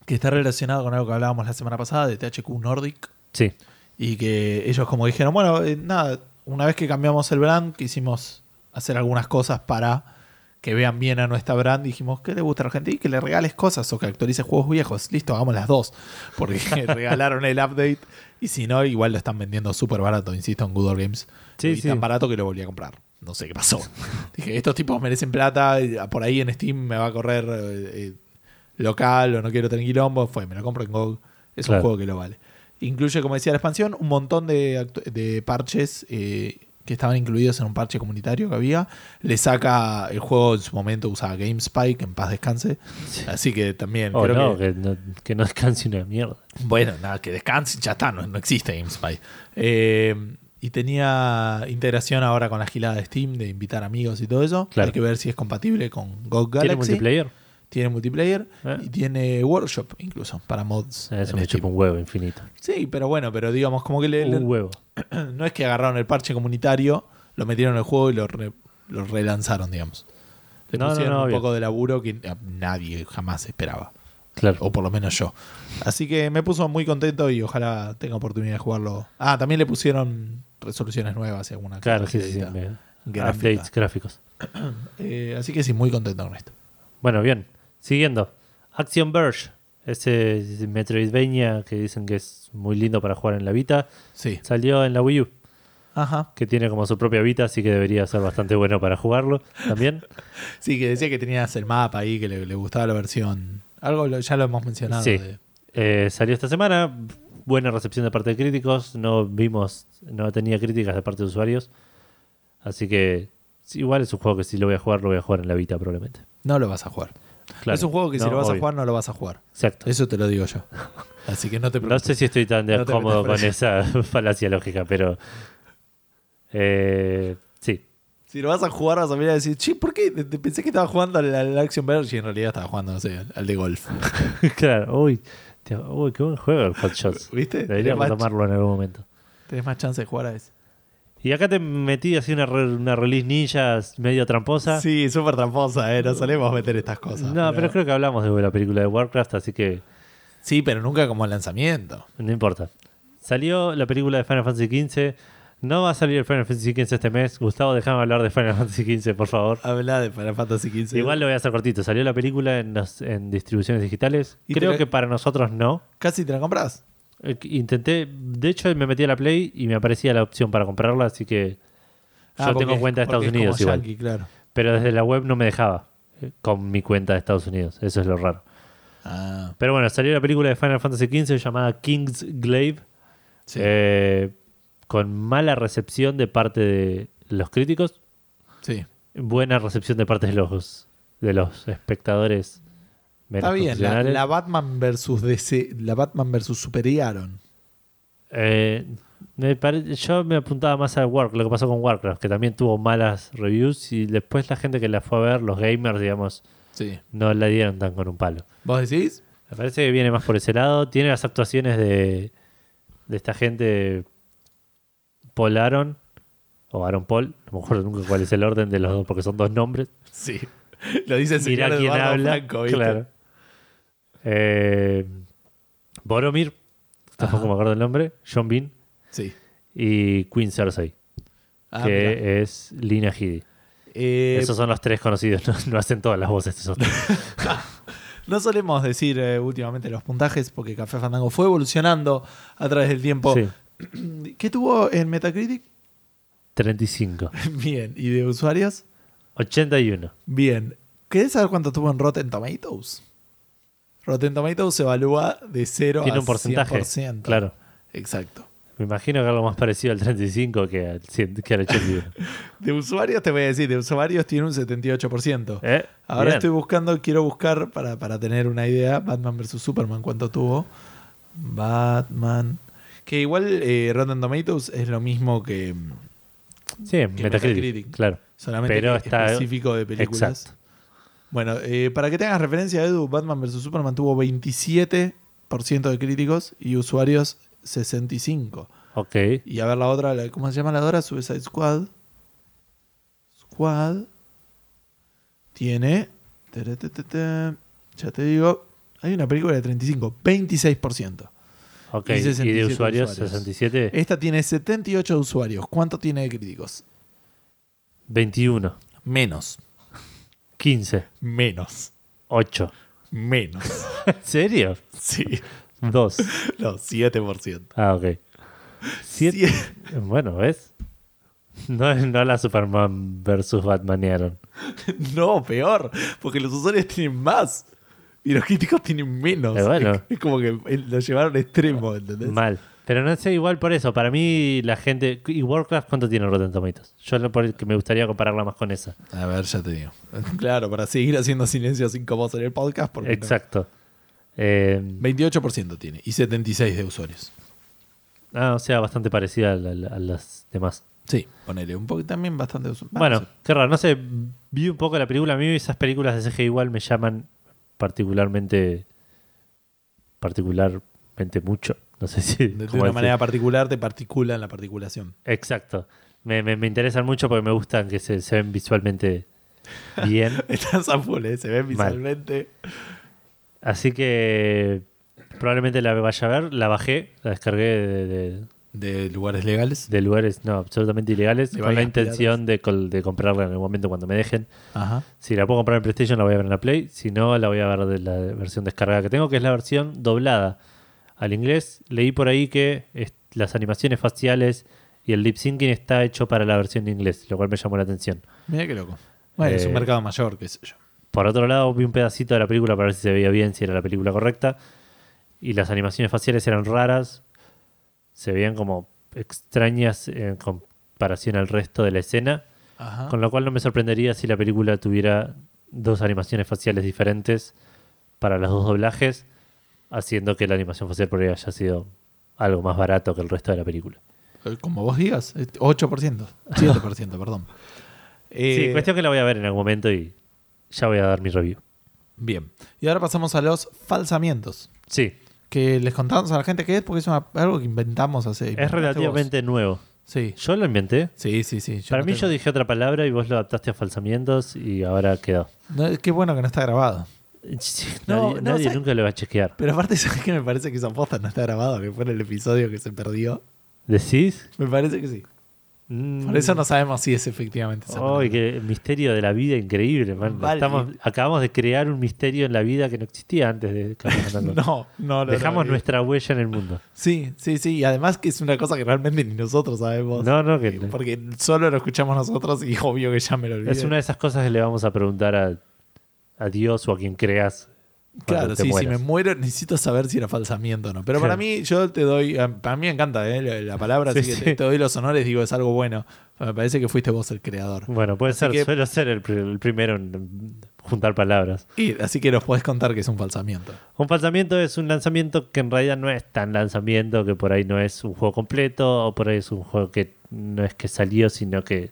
Speaker 2: Que está relacionado con algo que hablábamos la semana pasada de THQ Nordic.
Speaker 1: Sí,
Speaker 2: Y que ellos como dijeron, bueno, eh, nada, una vez que cambiamos el brand, quisimos hacer algunas cosas para que vean bien a nuestra brand. Dijimos, que le gusta a la gente? Y que le regales cosas o que actualice juegos viejos. Listo, hagamos las dos. Porque regalaron el update y si no, igual lo están vendiendo súper barato, insisto, en Good Old Games.
Speaker 1: Sí,
Speaker 2: tan barato que lo volví a comprar. No sé qué pasó. Dije, estos tipos merecen plata, y por ahí en Steam me va a correr eh, eh, local o no quiero tener quilombo. Fue, me lo compro en GOG. Es
Speaker 1: Claro.
Speaker 2: un juego que lo vale. Incluye, como decía la expansión, un montón de, parches eh, que estaban incluidos en un parche comunitario que había. Le saca el juego en su momento usaba GameSpy, que en paz descanse. Así que también creo
Speaker 1: Oh, no,
Speaker 2: que,
Speaker 1: que no, que no descanse una mierda.
Speaker 2: bueno, nada, que descanse, ya está, no, no existe GameSpy. Eh, y tenía integración ahora con la gilada de Steam de invitar amigos y todo eso.
Speaker 1: Claro.
Speaker 2: Hay que ver si es compatible con GOG
Speaker 1: ¿Tiene
Speaker 2: Galaxy.
Speaker 1: multiplayer?
Speaker 2: Tiene multiplayer
Speaker 1: Eh.
Speaker 2: y tiene workshop incluso para mods.
Speaker 1: Eso me
Speaker 2: Steam.
Speaker 1: chupa un huevo infinito.
Speaker 2: Sí, pero bueno, pero digamos como que le, le-
Speaker 1: Un huevo.
Speaker 2: no es que agarraron el parche comunitario, lo metieron en el juego y lo, re- lo relanzaron, digamos. Le
Speaker 1: No,
Speaker 2: pusieron
Speaker 1: no,
Speaker 2: un
Speaker 1: obvio.
Speaker 2: poco de laburo que a- nadie jamás esperaba.
Speaker 1: Claro.
Speaker 2: O por lo menos yo. Así que me puso muy contento y ojalá tenga oportunidad de jugarlo. Ah, también le pusieron resoluciones nuevas y alguna
Speaker 1: Claro, sí, sí. Updates gráficos.
Speaker 2: Eh, así que sí, muy contento con esto.
Speaker 1: Bueno, bien. Siguiendo. Action Verge. Ese Metroidvania que dicen que es muy lindo para jugar en la Vita.
Speaker 2: Sí.
Speaker 1: Salió en la Wii U,
Speaker 2: Ajá.
Speaker 1: que tiene como su propia Vita, así que debería ser bastante bueno para jugarlo también.
Speaker 2: Sí, que decía que tenías el mapa ahí, que le, le gustaba la versión. Algo lo- ya lo hemos mencionado.
Speaker 1: Sí.
Speaker 2: de-
Speaker 1: Eh, salió esta semana. Buena recepción de parte de críticos. No vimos, no tenía críticas de parte de usuarios. Así que igual es un juego que si lo voy a jugar, lo voy a jugar en la Vita probablemente.
Speaker 2: no lo vas a jugar.
Speaker 1: Claro.
Speaker 2: Es un juego que si
Speaker 1: No,
Speaker 2: lo vas a jugar, no lo vas a jugar.
Speaker 1: Exacto.
Speaker 2: Eso te lo digo yo. Así que no te
Speaker 1: No
Speaker 2: preocupes.
Speaker 1: sé si estoy tan
Speaker 2: No
Speaker 1: cómodo con esa falacia lógica, pero Eh, sí.
Speaker 2: Si lo vas a jugar, vas a mirar y decir, che, ¿por qué? Pensé que estaba jugando al, al Action Verge y en realidad estaba jugando, no sé, al- de golf.
Speaker 1: claro. Uy, uy, qué buen juego el Hot Shots.
Speaker 2: ¿Viste?
Speaker 1: Deberíamos tomarlo en algún momento.
Speaker 2: tenés más chance de jugar a ese.
Speaker 1: Y acá te metí así una, re- una release ninja medio tramposa.
Speaker 2: Sí, súper tramposa, ¿eh? No solemos meter estas cosas.
Speaker 1: no, pero creo que hablamos de la película de Warcraft, así que
Speaker 2: Sí, pero nunca como lanzamiento.
Speaker 1: no importa. Salió la película de Final Fantasy XV. No va a salir el Final Fantasy XV este mes. Gustavo, déjame hablar de Final Fantasy XV, por favor.
Speaker 2: Habla de Final Fantasy XV.
Speaker 1: Igual lo voy a hacer cortito. Salió la película en, los- en distribuciones digitales.
Speaker 2: ¿Y
Speaker 1: Creo
Speaker 2: la-
Speaker 1: que para nosotros no.
Speaker 2: ¿Casi te la compras?
Speaker 1: Eh, Intenté, de hecho me metí a la Play y me aparecía la opción para comprarla, así que yo
Speaker 2: Ah, porque-
Speaker 1: tengo cuenta de Estados
Speaker 2: es
Speaker 1: Unidos igual.
Speaker 2: yankee, claro.
Speaker 1: Pero desde la web no me dejaba eh, con mi cuenta de Estados Unidos. Eso es lo raro.
Speaker 2: Ah,
Speaker 1: Pero bueno, salió la película de Final Fantasy XV llamada King's Glaive.
Speaker 2: sí.
Speaker 1: eh, con mala recepción de parte de los críticos,
Speaker 2: sí.
Speaker 1: buena recepción de parte de los, de los espectadores
Speaker 2: Está bien, la, Batman versus DC, la Batman versus Superiaron.
Speaker 1: Eh, me pare- yo me apuntaba más a Warcraft, lo que pasó con Warcraft, que también tuvo malas reviews y después la gente que la fue a ver, los gamers, digamos,
Speaker 2: Sí.
Speaker 1: no la dieron tan con un palo.
Speaker 2: ¿Vos decís?
Speaker 1: Me parece que viene más por ese lado. Tiene las actuaciones de, de esta gente, Paul Aaron, o Aaron Paul, no me acuerdo nunca cuál es el orden de los dos, porque son dos nombres.
Speaker 2: Sí. Lo dice el señor
Speaker 1: quién
Speaker 2: Eduardo
Speaker 1: habla.
Speaker 2: Franco, ¿viste?
Speaker 1: claro. Eh, Boromir, tampoco me acuerdo el nombre, John Bean
Speaker 2: Sí.
Speaker 1: y Queen Cersei,
Speaker 2: Ah,
Speaker 1: que
Speaker 2: mirá.
Speaker 1: es Lina Headey.
Speaker 2: Eh,
Speaker 1: Esos son los tres conocidos, no, no hacen todas las voces de esos tres.
Speaker 2: No solemos decir eh, últimamente los puntajes porque Café Fandango fue evolucionando a través del tiempo.
Speaker 1: Sí,
Speaker 2: ¿Qué tuvo en Metacritic?
Speaker 1: 35.
Speaker 2: Bien. ¿Y de usuarios?
Speaker 1: 81.
Speaker 2: Bien. ¿Querés saber cuánto tuvo en Rotten Tomatoes? Rotten Tomatoes se evalúa de 0
Speaker 1: Tiene
Speaker 2: a
Speaker 1: un porcentaje.
Speaker 2: 100%.
Speaker 1: Claro.
Speaker 2: Exacto.
Speaker 1: Me imagino que algo más parecido al 35 que al, 100 que al 81.
Speaker 2: De usuarios te voy a decir, de usuarios tiene un 78%.
Speaker 1: ¿Eh?
Speaker 2: Ahora
Speaker 1: Bien.
Speaker 2: estoy buscando, quiero buscar para, para tener una idea, Batman vs. Superman, ¿cuánto tuvo? Batman. Que igual eh, Rotten Tomatoes es lo mismo que
Speaker 1: Sí,
Speaker 2: que
Speaker 1: Metacritic,
Speaker 2: Metacritic.
Speaker 1: Claro.
Speaker 2: solamente
Speaker 1: Pero está-
Speaker 2: específico de películas.
Speaker 1: Exacto.
Speaker 2: Bueno, eh, para que tengas referencia, Edu, Batman vs. Superman tuvo 27% de críticos y usuarios 65%.
Speaker 1: Ok.
Speaker 2: Y a ver la otra, la- ¿cómo se llama la otra? Suicide Squad. Squad. Tiene. Ya te digo. Hay una película de 35, 26%.
Speaker 1: Ok.
Speaker 2: Y
Speaker 1: Y, de
Speaker 2: 67
Speaker 1: usuarios,
Speaker 2: usuarios.
Speaker 1: 67,
Speaker 2: Esta tiene 78 usuarios. ¿Cuánto tiene de críticos?
Speaker 1: 21,
Speaker 2: Menos.
Speaker 1: 15,
Speaker 2: Menos.
Speaker 1: 8.
Speaker 2: Menos.
Speaker 1: ¿En serio?
Speaker 2: Sí.
Speaker 1: 2.
Speaker 2: No, 7%.
Speaker 1: Ah, ok. 7. Bueno, ¿ves? No, no la Superman versus Batmanearon.
Speaker 2: No, peor. Porque los usuarios tienen más. Y los críticos tienen menos.
Speaker 1: Eh, bueno.
Speaker 2: Es, es como que eh, lo llevaron a extremo, ¿entendés?
Speaker 1: Mal. Pero no sé, igual por eso. Para mí, la gente. ¿Y Warcraft cuánto tiene Rotten Tomatoes? Yo lo por el que me gustaría compararla más con esa.
Speaker 2: A ver, ya te digo. Claro, para seguir haciendo silencios incómodos en el podcast. Porque no.
Speaker 1: Exacto. Eh,
Speaker 2: 28% tiene y 76 de usuarios.
Speaker 1: ah, o sea, bastante parecida a, la- a las demás.
Speaker 2: Sí, ponele un poco también bastante.
Speaker 1: Bueno, qué raro. No sé, vi un poco la película. A mí esas películas de CG igual me llaman particularmente. particularmente mucho. No sé si.
Speaker 2: de, una manera particular te particula en la particulación.
Speaker 1: Exacto. Me, me, me interesan mucho porque me gustan que se, se ven visualmente bien.
Speaker 2: Estás a ¿eh? se ve visualmente.
Speaker 1: Así que probablemente la vaya a ver. La bajé, la descargué de, de-
Speaker 2: De lugares legales.
Speaker 1: de lugares no absolutamente ilegales con la intención de, de comprarla en el momento cuando me dejen.
Speaker 2: Ajá.
Speaker 1: Si la puedo comprar en PlayStation, la voy a ver en la Play. Si no, la voy a ver de la versión descargada que tengo, que es la versión doblada al inglés. Leí por ahí que las animaciones faciales y el lip syncing está hecho para la versión en inglés, lo cual me llamó la atención.
Speaker 2: Mira qué loco. Bueno, es un
Speaker 1: Eh,
Speaker 2: mercado mayor, qué sé yo.
Speaker 1: Por otro lado, vi un pedacito de la película para ver si se veía bien, si era la película correcta. Y las animaciones faciales eran raras. Se veían como extrañas en comparación al resto de la escena.
Speaker 2: Ajá.
Speaker 1: Con lo cual no me sorprendería si la película tuviera dos animaciones faciales diferentes para los dos doblajes, haciendo que la animación facial por ahí haya sido algo más barato que el resto de la película.
Speaker 2: Eh, Como vos digas, eh, 8%, 7%, perdón. Eh,
Speaker 1: sí, cuestión que la voy a ver en algún momento y ya voy a dar mi review.
Speaker 2: Bien. Y ahora pasamos a los falsamientos.
Speaker 1: Sí,
Speaker 2: Que les contamos a la gente qué es, porque es una- algo que inventamos hace.
Speaker 1: es relativamente nuevo.
Speaker 2: Sí,
Speaker 1: Yo lo inventé.
Speaker 2: sí, sí. sí
Speaker 1: Para
Speaker 2: no
Speaker 1: mí
Speaker 2: tengo-
Speaker 1: yo dije otra palabra y vos lo adaptaste a falsamientos y ahora quedó.
Speaker 2: No, qué bueno que no está grabado. No,
Speaker 1: nadie
Speaker 2: no,
Speaker 1: nadie
Speaker 2: ¿sabes?
Speaker 1: nunca lo va a chequear.
Speaker 2: Pero aparte, ¿sabes qué? Me parece que esa posta no está grabado, que fue en el episodio que se perdió.
Speaker 1: ¿Decís?
Speaker 2: Me parece que sí.
Speaker 1: Mm.
Speaker 2: Por eso no sabemos si es efectivamente esa palabra.
Speaker 1: qué misterio de la vida increíble, man.
Speaker 2: Vale.
Speaker 1: Estamos, acabamos de crear un misterio en la vida que no existía antes de.
Speaker 2: No, no, no.
Speaker 1: Dejamos
Speaker 2: no,
Speaker 1: nuestra huella en el mundo.
Speaker 2: Sí, sí, sí. Y además que es una cosa que realmente ni nosotros sabemos.
Speaker 1: No, no, que
Speaker 2: Porque solo lo escuchamos nosotros y obvio que ya me lo olvidé.
Speaker 1: es una de esas cosas que le vamos a preguntar a, a Dios o a quien creas.
Speaker 2: Claro, sí, si me muero necesito saber si era falsamiento o no. Pero
Speaker 1: Claro.
Speaker 2: para mí, yo te doy, para mí me encanta ¿eh? la, la palabra,
Speaker 1: Sí,
Speaker 2: así que te, te doy los honores, digo, es algo bueno. Me parece que fuiste vos el creador.
Speaker 1: Bueno, puede
Speaker 2: Así
Speaker 1: ser,
Speaker 2: que-
Speaker 1: suelo ser el, pri- el primero en juntar palabras.
Speaker 2: Y así que nos podés contar que es un falsamiento.
Speaker 1: Un falsamiento es un lanzamiento que en realidad no es tan lanzamiento, que por ahí no es un juego completo, o por ahí es un juego que no es que salió, sino que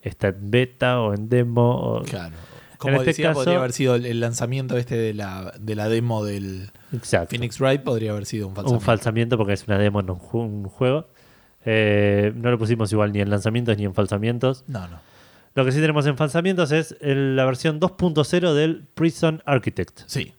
Speaker 1: está en beta o en demo. o-
Speaker 2: Claro. Como
Speaker 1: este
Speaker 2: decía,
Speaker 1: caso-
Speaker 2: podría haber sido el, lanzamiento este de la, de la demo del
Speaker 1: Exacto.
Speaker 2: Phoenix Wright, podría haber sido un falsamiento.
Speaker 1: Un falsamiento porque es una demo, no un, ju- un juego. Eh, no lo pusimos igual ni en lanzamientos ni en falsamientos.
Speaker 2: No, no.
Speaker 1: Lo que sí tenemos en falsamientos es el- la versión 2.0 del Prison Architect.
Speaker 2: Sí.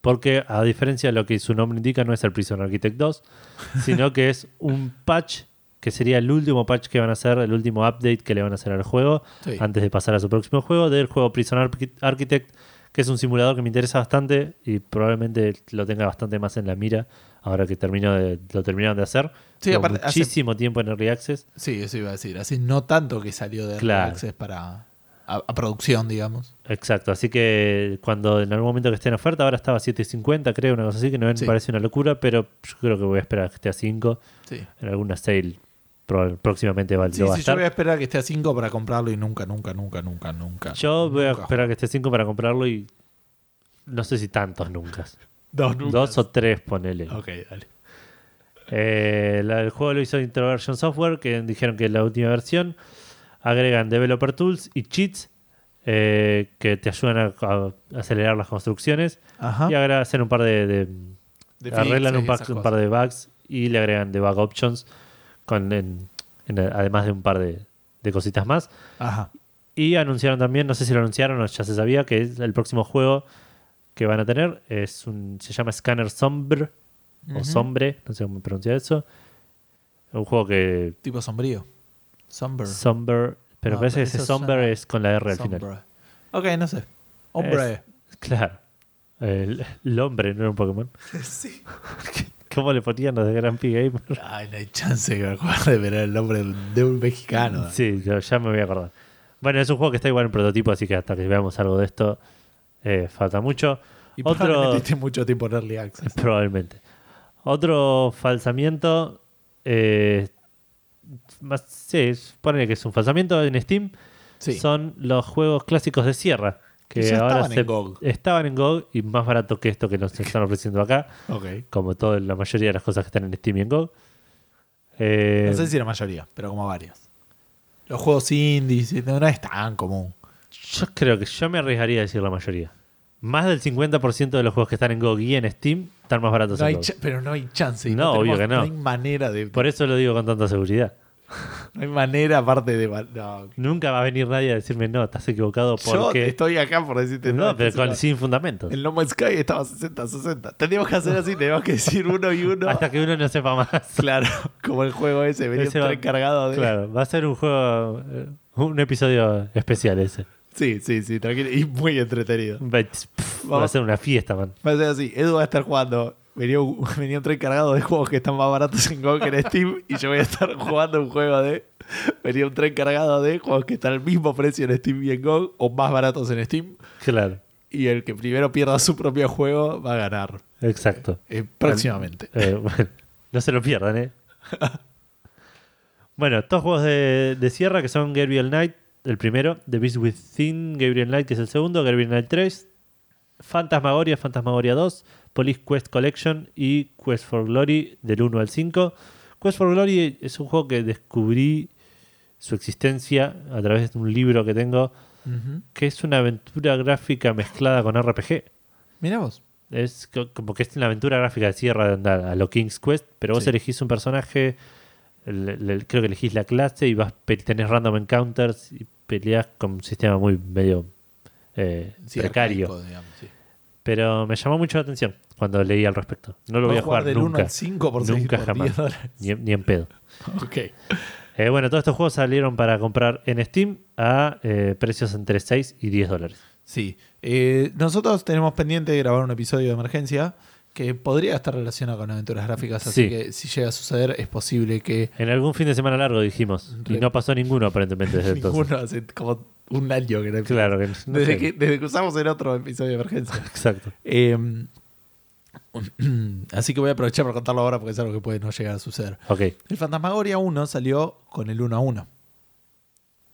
Speaker 1: Porque a diferencia de lo que su nombre indica, no es el Prison Architect 2, sino que es un patch que sería el último patch que van a hacer, el último update que le van a hacer al juego
Speaker 2: Sí.
Speaker 1: antes de pasar a su próximo juego, del juego Prison Archi- Architect, que es un simulador que me interesa bastante y probablemente lo tenga bastante más en la mira ahora que termino de, lo terminaron de hacer.
Speaker 2: Sí, hace-
Speaker 1: muchísimo tiempo en Early Access.
Speaker 2: Sí, eso iba a decir. Así no tanto que salió de Early
Speaker 1: Claro.
Speaker 2: Access para a, a producción, digamos.
Speaker 1: Exacto, así que cuando en algún momento que esté en oferta, ahora estaba a 7.50 creo, una cosa así, que no me
Speaker 2: Sí.
Speaker 1: parece una locura, pero yo creo que voy a esperar a que esté a 5
Speaker 2: Sí.
Speaker 1: en alguna sale. Próximamente va,
Speaker 2: Sí,
Speaker 1: lo va a
Speaker 2: sí, yo
Speaker 1: estar.
Speaker 2: voy a esperar a que esté a 5 para comprarlo y nunca, nunca, nunca, nunca, nunca.
Speaker 1: Yo voy a esperar a que esté 5 para comprarlo y no sé si tantos nunca.
Speaker 2: Dos, nunca.
Speaker 1: Dos o tres, ponele.
Speaker 2: Ok, dale.
Speaker 1: Eh, la- el juego lo hizo Introversion Software, que dijeron que es la última versión. Agregan Developer Tools y Cheats eh, que te ayudan a, a acelerar las construcciones.
Speaker 2: Ajá.
Speaker 1: Y agregan hacer un par de. de-
Speaker 2: De
Speaker 1: arreglan un, un par de bugs y le agregan debug options, con, en- en- además de un par de, de cositas más.
Speaker 2: Ajá.
Speaker 1: Y anunciaron también, no sé si lo anunciaron o ya se sabía, que es el próximo juego que van a tener. Es un, se llama Scanner Sombre o. Sombre, no sé cómo pronunciar eso. Un juego que
Speaker 2: Tipo sombrío. Somber.
Speaker 1: Somber, pero
Speaker 2: No,
Speaker 1: parece que ese Somber es con la R al final.
Speaker 2: Ok, no sé. Hombre.
Speaker 1: Claro. El, el hombre, no era un Pokémon.
Speaker 2: sí.
Speaker 1: ¿Cómo le ponían los de Grand Prix Gamer?
Speaker 2: Ay, no hay chance que me acuerde de ver el nombre de un mexicano.
Speaker 1: Sí, yo ya me voy a acordar. Bueno, es un juego que está igual en prototipo, así que hasta que veamos algo de esto, eh, falta mucho.
Speaker 2: Y
Speaker 1: Otro-
Speaker 2: mucho tiempo en Early Access.
Speaker 1: Probablemente. Otro falsamiento. Eh, más, sí, ponele que es un falsamiento en Steam.
Speaker 2: Sí.
Speaker 1: Son los juegos clásicos de Sierra. Que ahora
Speaker 2: estaban
Speaker 1: se-
Speaker 2: en GOG.
Speaker 1: estaban en GOG y más barato que esto que nos están ofreciendo acá. Como toda la mayoría de las cosas que están en Steam y en GOG. Eh,
Speaker 2: No sé si la mayoría, pero como varias. Los juegos indies no no es tan común.
Speaker 1: Yo creo que yo me arriesgaría a decir la mayoría. Más del 50% de los juegos que están en GOG y en Steam están más baratos
Speaker 2: No
Speaker 1: en
Speaker 2: hay
Speaker 1: GOG.
Speaker 2: pero no hay chance. y
Speaker 1: No, obvio que no.
Speaker 2: No hay manera de.
Speaker 1: Por eso lo digo con tanta seguridad.
Speaker 2: No hay manera aparte de. No.
Speaker 1: Nunca va a venir nadie a decirme, no, estás equivocado
Speaker 2: Yo
Speaker 1: porque...
Speaker 2: estoy acá por decirte.
Speaker 1: no, pero con-
Speaker 2: no.
Speaker 1: sin fundamentos.
Speaker 2: El No Man's Sky estaba 60-60. Tendríamos que hacer así, tenemos que decir uno y uno.
Speaker 1: Hasta que uno no sepa más.
Speaker 2: Claro, como el juego ese, venía
Speaker 1: Ese va-
Speaker 2: cargado de.
Speaker 1: Claro, va a ser un juego, eh, un episodio especial ese.
Speaker 2: Sí, sí, sí, tranquilo. Y muy entretenido.
Speaker 1: Va pff, va a ser una fiesta, man.
Speaker 2: Va a ser así. Edu va a estar jugando. Venía un, venía un tren cargado de juegos que están más baratos en GOG que en Steam. y yo voy a estar jugando un juego de. Venía un tren cargado de juegos que están al mismo precio en Steam y en GOG. O más baratos en Steam.
Speaker 1: Claro,
Speaker 2: Y el que primero pierda su propio juego va a ganar.
Speaker 1: exacto.
Speaker 2: eh, próximamente.
Speaker 1: Eh, bueno, no se lo pierdan, ¿eh? bueno, estos juegos de, de Sierra que son Gabriel Knight, el primero, The Beast Within, Gabriel Knight, que es el segundo, Gabriel Knight 3, Fantasmagoria, Fantasmagoria 2, Police Quest Collection y Quest for Glory del 1 al 5, Quest for Glory es un juego que descubrí su existencia a través de un libro que tengo, que es una aventura gráfica mezclada con RPG.
Speaker 2: Mirá vos.
Speaker 1: Es co- como que es una aventura gráfica de cierre de andar a lo King's Quest, pero vos
Speaker 2: Sí.
Speaker 1: elegís un personaje, el- creo que elegís la clase y vas tenés random encounters y peleas con un sistema muy medio eh,
Speaker 2: Sí,
Speaker 1: precario.
Speaker 2: arcaico, digamos, sí.
Speaker 1: Pero me llamó mucho la atención cuando leí al respecto. No lo voy a
Speaker 2: ¿Podés
Speaker 1: jugar
Speaker 2: del 1
Speaker 1: nunca,
Speaker 2: al 5 por
Speaker 1: nunca jamás.
Speaker 2: 10 dólares.
Speaker 1: ni, en- ni en pedo.
Speaker 2: Ok.
Speaker 1: Eh, bueno, todos estos juegos salieron para comprar en Steam a eh, precios entre 6 y 10 dólares.
Speaker 2: Sí. Eh, nosotros tenemos pendiente de grabar un episodio de emergencia que podría estar relacionado con aventuras gráficas, así
Speaker 1: Sí.
Speaker 2: que si llega a suceder es posible que
Speaker 1: En algún fin de semana largo dijimos, y no pasó ninguno aparentemente desde entonces.
Speaker 2: ninguno hace como un año que no
Speaker 1: Claro que no
Speaker 2: desde,
Speaker 1: sé.
Speaker 2: que, desde que usamos el otro episodio de emergencia.
Speaker 1: Exacto.
Speaker 2: Eh, así que voy a aprovechar para contarlo ahora porque es algo que puede no llegar a suceder.
Speaker 1: Ok.
Speaker 2: El Fantasmagoria 1 salió con el 1 a 1.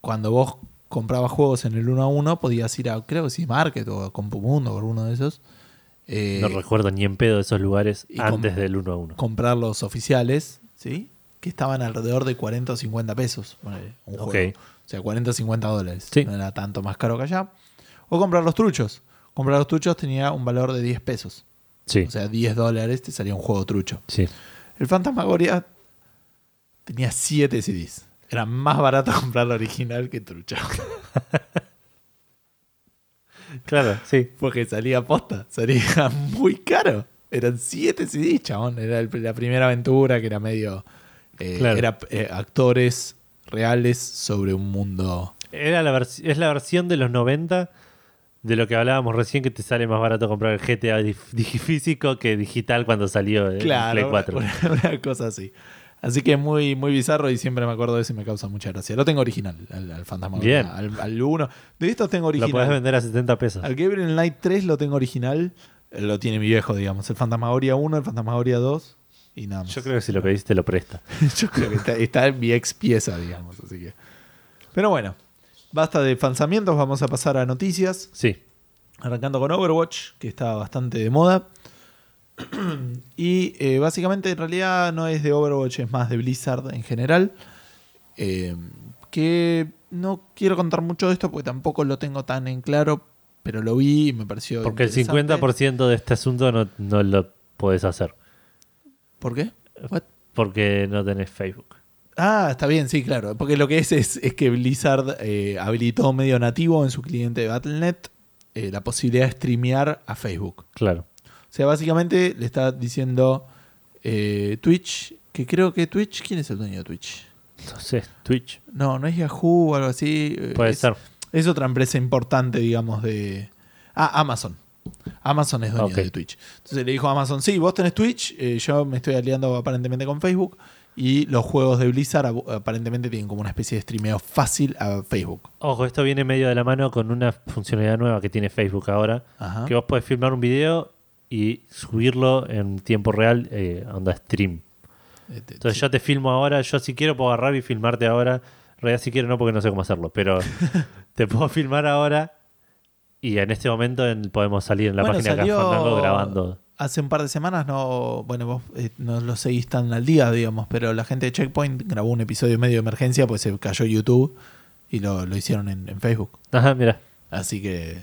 Speaker 2: Cuando vos comprabas juegos en el 1 a 1, podías ir a, creo que sí, Market o a Compumundo o alguno de esos. eh,
Speaker 1: No recuerdo ni en pedo esos lugares antes del 1 a 1.
Speaker 2: comprar los oficiales, ¿sí? Que estaban alrededor de 40 o 50 pesos. ponele, un
Speaker 1: Ok.
Speaker 2: juego. O sea, 40 o 50 dólares.
Speaker 1: Sí.
Speaker 2: No era tanto más caro que allá. O comprar los truchos. Comprar los truchos tenía un valor de 10 pesos.
Speaker 1: Sí,
Speaker 2: O sea, 10 dólares te salía un juego trucho.
Speaker 1: sí.
Speaker 2: El Fantasmagoria tenía 7 CDs. Era más barato comprar la original que trucha.
Speaker 1: Claro, sí.
Speaker 2: Porque salía posta. Salía muy caro. Eran 7 CDs, chabón. Era el- la primera aventura que era medio. eh,
Speaker 1: Claro.
Speaker 2: Era eh, actores reales sobre un mundo.
Speaker 1: Era la es la versión de los 90 de lo que hablábamos recién que te sale más barato comprar el GTA digifísico que digital cuando salió en Play
Speaker 2: Claro,
Speaker 1: 4.
Speaker 2: una, una cosa así. Así que es muy, muy bizarro y siempre me acuerdo de eso y me causa mucha gracia. Lo tengo original, al, al Fantasmagoria.
Speaker 1: Bien.
Speaker 2: Al, al 1. De estos tengo
Speaker 1: Lo
Speaker 2: original.
Speaker 1: podés vender a 70 pesos.
Speaker 2: Al Gabriel Knight 3 lo tengo original. eh, Lo tiene mi viejo, digamos. El Fantasmagoria 1, el Fantasmagoria 2 y nada más.
Speaker 1: Yo creo que si lo pedís te lo presta.
Speaker 2: Yo creo que está, está en mi ex pieza, digamos. Así que. Pero bueno, basta de lanzamientos, vamos a pasar a noticias.
Speaker 1: Sí.
Speaker 2: Arrancando con Overwatch, que está bastante de moda. y eh, básicamente en realidad no es de Overwatch, es más de Blizzard en general. Eh, que no quiero contar mucho de esto porque tampoco lo tengo tan en claro, pero lo vi y me pareció.
Speaker 1: Porque el
Speaker 2: interesante.
Speaker 1: 50% de este asunto no, no lo podés hacer.
Speaker 2: ¿Por qué? What?
Speaker 1: Porque no tenés Facebook.
Speaker 2: Ah, está bien, sí, claro. Porque lo que es es, es que Blizzard eh, habilitó medio nativo en su cliente de Battle.net eh, la posibilidad de streamear a Facebook.
Speaker 1: Claro.
Speaker 2: O sea, básicamente le está diciendo eh, Twitch, que creo que Twitch, ¿quién es el dueño de Twitch?
Speaker 1: No sé, Twitch.
Speaker 2: No, no es Yahoo o algo así. eh,
Speaker 1: Puede
Speaker 2: es,
Speaker 1: ser.
Speaker 2: Es otra empresa importante, digamos, de... Ah, Amazon. Amazon es dueño de Twitch. Entonces le dijo a Amazon, sí, vos tenés Twitch, eh, yo me estoy aliando aparentemente con Facebook y los juegos de Blizzard ap- aparentemente tienen como una especie de streameo fácil a Facebook.
Speaker 1: Ojo, esto viene medio de la mano con una funcionalidad nueva que tiene Facebook ahora.
Speaker 2: Ajá.
Speaker 1: Que vos podés filmar un video y subirlo en tiempo real, eh, onda stream.
Speaker 2: Eh, te-
Speaker 1: Entonces
Speaker 2: sí.
Speaker 1: yo te filmo ahora, yo si quiero puedo agarrar y filmarte ahora. En realidad si quiero no porque no sé cómo hacerlo, pero te puedo filmar ahora y en este momento en- podemos salir en la
Speaker 2: Bueno,
Speaker 1: página de Fandango grabando.
Speaker 2: Hace un par de semanas, no, bueno, vos eh, no lo seguís tan al día, digamos, pero la gente de Checkpoint grabó un episodio medio de emergencia, pues se cayó YouTube y lo, lo hicieron en, en Facebook.
Speaker 1: Ajá, mira.
Speaker 2: Así que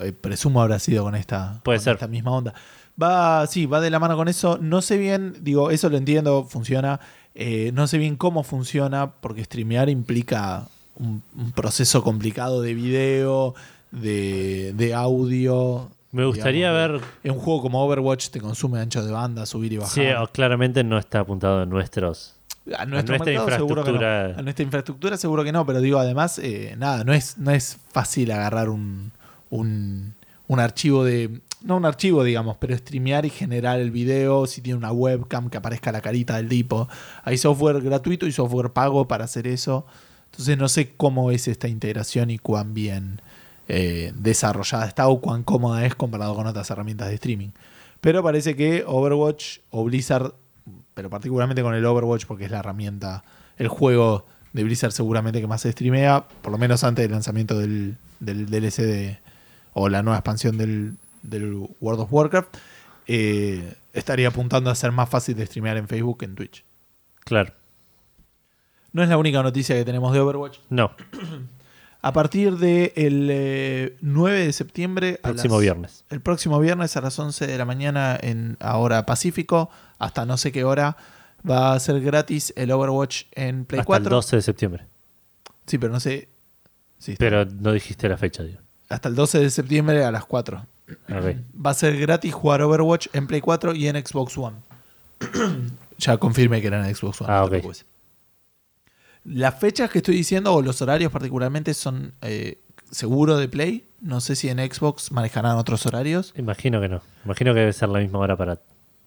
Speaker 2: eh, presumo habrá sido con esta,
Speaker 1: Puede
Speaker 2: con
Speaker 1: ser.
Speaker 2: esta misma onda. Va, sí, va de la mano con eso. No sé bien, digo, eso lo entiendo, funciona. Eh, no sé bien cómo funciona, porque streamear implica un, un proceso complicado de video, de, de audio.
Speaker 1: Me gustaría
Speaker 2: digamos,
Speaker 1: ver
Speaker 2: En un juego como Overwatch te consume ancho de banda, subir y bajar.
Speaker 1: Sí, claramente no está apuntado en nuestros.
Speaker 2: a nuestro
Speaker 1: nuestra
Speaker 2: no.
Speaker 1: infraestructura.
Speaker 2: A nuestra infraestructura seguro que no, pero digo, además, eh, nada, no es, no es fácil agarrar un, un, un archivo de. No un archivo, digamos, pero streamear y generar el video. Si tiene una webcam que aparezca la carita del tipo. Hay software gratuito y software pago para hacer eso. Entonces no sé cómo es esta integración y cuán bien eh, desarrollada está o cuán cómoda es comparado con otras herramientas de streaming. Pero parece que Overwatch o Blizzard, pero particularmente con el Overwatch, porque es la herramienta, el juego de Blizzard seguramente que más se streamea, por lo menos antes del lanzamiento del, del DLC de- o la nueva expansión del, del World of Warcraft, eh, estaría apuntando a ser más fácil de streamear en Facebook que en Twitch.
Speaker 1: Claro.
Speaker 2: No es la única noticia que tenemos de Overwatch.
Speaker 1: No,
Speaker 2: A partir del 9 de septiembre.
Speaker 1: próximo
Speaker 2: las-
Speaker 1: viernes.
Speaker 2: El próximo viernes a las 11 de la mañana en a hora Pacífico, hasta no sé qué hora, va a ser gratis el Overwatch en Play
Speaker 1: Hasta
Speaker 2: 4.
Speaker 1: el 12 de septiembre.
Speaker 2: Sí, pero no sé. Sí.
Speaker 1: Pero no dijiste la fecha, digo.
Speaker 2: Hasta el 12 de septiembre a las 4.
Speaker 1: Ok.
Speaker 2: Va a ser gratis jugar Overwatch en Play 4 y en Xbox One. ya confirmé que era en Xbox One.
Speaker 1: Ah,
Speaker 2: no. Las fechas que estoy diciendo, o los horarios particularmente, son eh, seguro de Play. No sé si en Xbox manejarán otros horarios.
Speaker 1: Imagino que no. Imagino que debe ser la misma hora para.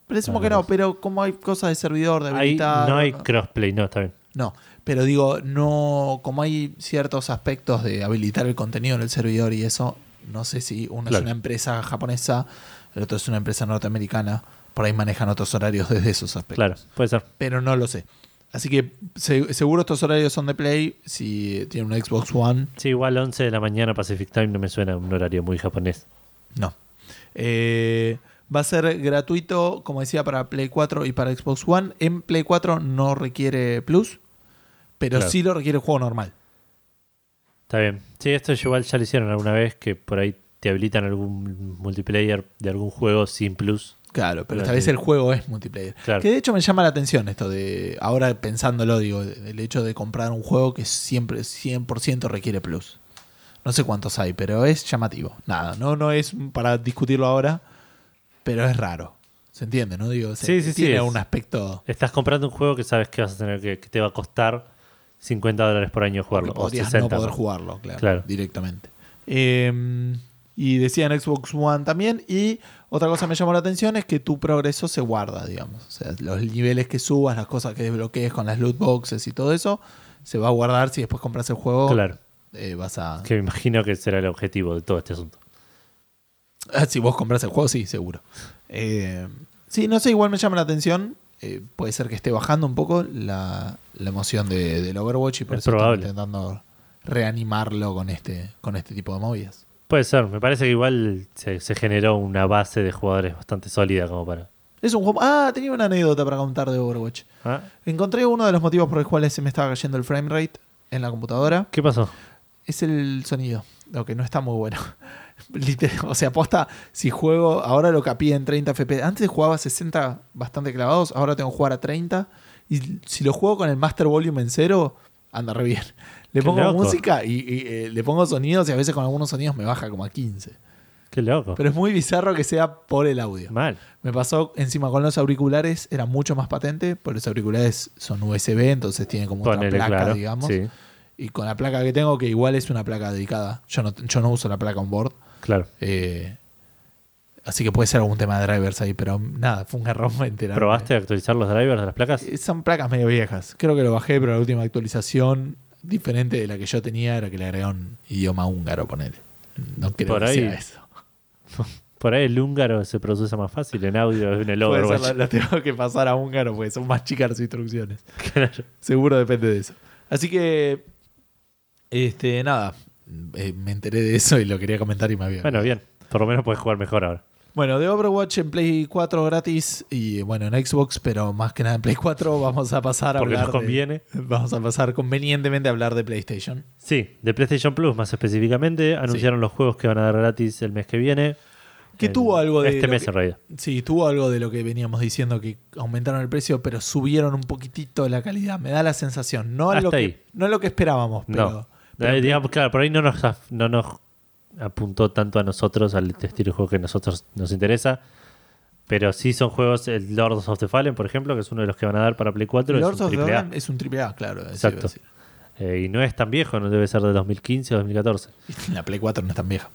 Speaker 2: Presumo que no, pero como hay cosas de servidor, de habilitar.
Speaker 1: no hay crossplay, no, está bien.
Speaker 2: No, pero digo, no, como hay ciertos aspectos de habilitar el contenido en el servidor y eso, no sé si uno es una empresa japonesa, el otro es una empresa norteamericana, por ahí manejan otros horarios desde esos aspectos.
Speaker 1: Claro, puede ser.
Speaker 2: Pero no lo sé. Así que se- seguro estos horarios son de Play, si tiene un Xbox One,
Speaker 1: Sí, igual 11 de la mañana Pacific Time no me suena un horario muy japonés.
Speaker 2: no. Eh, va a ser gratuito, como decía, para Play 4 y para Xbox One. En Play 4 no requiere Plus, pero
Speaker 1: Claro.
Speaker 2: sí lo requiere el juego normal.
Speaker 1: Está bien. Sí, esto igual ya lo hicieron alguna vez, que por ahí te habilitan algún multiplayer de algún juego sin plus.
Speaker 2: Claro, pero esta vez el juego es multiplayer.
Speaker 1: Claro.
Speaker 2: Que de hecho me llama la atención esto de, ahora pensándolo, digo, el hecho de comprar un juego que siempre 100% requiere plus. No sé cuántos hay, pero es llamativo. Nada, no, no es para discutirlo ahora, pero es raro. ¿Se entiende, no? Digo, se-
Speaker 1: Sí, sí, sí,
Speaker 2: tiene
Speaker 1: es-
Speaker 2: un aspecto...
Speaker 1: Estás comprando un juego que sabes que vas a tener que, que te va a costar 50 dólares por año jugarlo. O
Speaker 2: podrías
Speaker 1: 60.
Speaker 2: no poder jugarlo, claro,
Speaker 1: Claro.
Speaker 2: directamente. Eh, y decía en Xbox One también. Y otra cosa que me llamó la atención es que tu progreso se guarda, digamos. O sea, los niveles que subas, las cosas que desbloquees con las loot boxes y todo eso, se va a guardar si después compras el juego.
Speaker 1: Claro.
Speaker 2: eh, vas a.
Speaker 1: Que me imagino que será el objetivo de todo este asunto.
Speaker 2: Ah, Si vos compras el juego, sí, seguro. Eh, sí, no sé, igual me llama la atención. Eh, puede ser que esté bajando un poco la, la emoción de, del Overwatch y por
Speaker 1: Es
Speaker 2: eso
Speaker 1: probable.
Speaker 2: intentando reanimarlo con este, con este tipo de movidas.
Speaker 1: Puede ser. Me parece que igual se, se generó una base de jugadores bastante sólida como para...
Speaker 2: Es un juego. Ah, tenía una anécdota para contar de Overwatch.
Speaker 1: ¿Ah?
Speaker 2: Encontré uno de los motivos por los cuales se me estaba cayendo el frame rate en la computadora.
Speaker 1: ¿Qué pasó?
Speaker 2: Es el sonido. Lo que no está muy bueno. O sea, aposta, si juego, ahora lo capía en 30 FPS. Antes jugaba a 60 bastante clavados, ahora tengo que jugar a 30. Y si lo juego con el Master Volume en cero, anda re bien. Le
Speaker 1: Qué
Speaker 2: pongo
Speaker 1: loco.
Speaker 2: música y, y, eh, le pongo sonidos y a veces con algunos sonidos me baja como a 15.
Speaker 1: Qué loco.
Speaker 2: Pero es muy bizarro que sea por el audio.
Speaker 1: Mal.
Speaker 2: Me pasó encima con los auriculares, era mucho más patente, porque los auriculares son USB, entonces tienen como
Speaker 1: Ponele,
Speaker 2: otra placa,
Speaker 1: claro.
Speaker 2: digamos.
Speaker 1: Sí,
Speaker 2: Y con la placa que tengo, que igual es una placa dedicada. Yo no, yo no uso la placa on board.
Speaker 1: claro.
Speaker 2: eh, así que puede ser algún tema de drivers ahí, pero nada, fue un error enterarme.
Speaker 1: ¿Probaste a actualizar los drivers de las placas?
Speaker 2: Eh, Son placas medio viejas. Creo que lo bajé, pero la última actualización, diferente de la que yo tenía, era que le agregaron idioma húngaro, ponele. No creo
Speaker 1: Por
Speaker 2: que
Speaker 1: ahí.
Speaker 2: sea eso.
Speaker 1: Por ahí el húngaro se produce más fácil en audio en el
Speaker 2: Puede ser,
Speaker 1: Overwatch.
Speaker 2: lo, lo tengo que pasar a húngaro porque son más chicas las instrucciones.
Speaker 1: Claro.
Speaker 2: Seguro depende de eso. Así que, este, nada, eh, me enteré de eso y lo quería comentar y me había.
Speaker 1: Bueno, bien. Por lo menos puedes jugar mejor ahora.
Speaker 2: Bueno, de Overwatch en Play 4 gratis y bueno, en Xbox, pero más que nada en Play 4 vamos a pasar a
Speaker 1: Porque
Speaker 2: hablar
Speaker 1: nos
Speaker 2: de-
Speaker 1: conviene.
Speaker 2: vamos a pasar convenientemente a hablar de PlayStation.
Speaker 1: Sí, de PlayStation Plus más específicamente. Anunciaron los juegos que van a dar gratis el mes que viene.
Speaker 2: Que tuvo algo de
Speaker 1: Este mes
Speaker 2: que-
Speaker 1: en realidad.
Speaker 2: Sí, tuvo algo de lo que veníamos diciendo que aumentaron el precio, pero subieron un poquitito la calidad. Me da la sensación, no es lo
Speaker 1: Hasta
Speaker 2: que no lo que esperábamos, pero,
Speaker 1: No.
Speaker 2: pero-
Speaker 1: Eh, digamos, claro, por ahí no nos, no nos apuntó tanto a nosotros, al estilo de juego que a nosotros nos interesa. Pero sí son juegos, el Lords of the Fallen, por ejemplo, que es uno de los que van a dar para Play 4.
Speaker 2: Lords
Speaker 1: es un
Speaker 2: of the
Speaker 1: triple A.
Speaker 2: Fallen es un triple A, claro.
Speaker 1: Exacto.
Speaker 2: decir.
Speaker 1: Eh, y no es tan viejo, no debe ser de 2015 o 2014.
Speaker 2: La Play 4 no es tan vieja.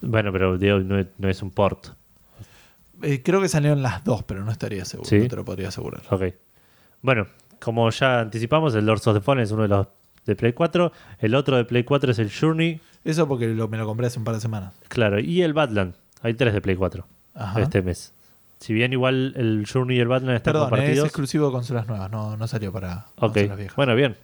Speaker 1: Bueno, pero digo, no, es, no es un port.
Speaker 2: Eh, creo que salieron las dos, pero no estaría seguro.
Speaker 1: ¿Sí?
Speaker 2: No te lo podría asegurar.
Speaker 1: Ok. Bueno, como ya anticipamos, el Lords of the Fallen es uno de los de Play 4. El otro de Play 4 es el Journey,
Speaker 2: Eso porque lo- me lo compré hace un par de semanas.
Speaker 1: claro, y el Badland. Hay tres de Play 4
Speaker 2: Ajá.
Speaker 1: este mes. Si bien igual el Journey y el Badland están
Speaker 2: Perdón, eh, es
Speaker 1: compartidos.
Speaker 2: exclusivo de consolas nuevas, no, no salió para
Speaker 1: ok,
Speaker 2: consolas viejas.
Speaker 1: bueno, bien.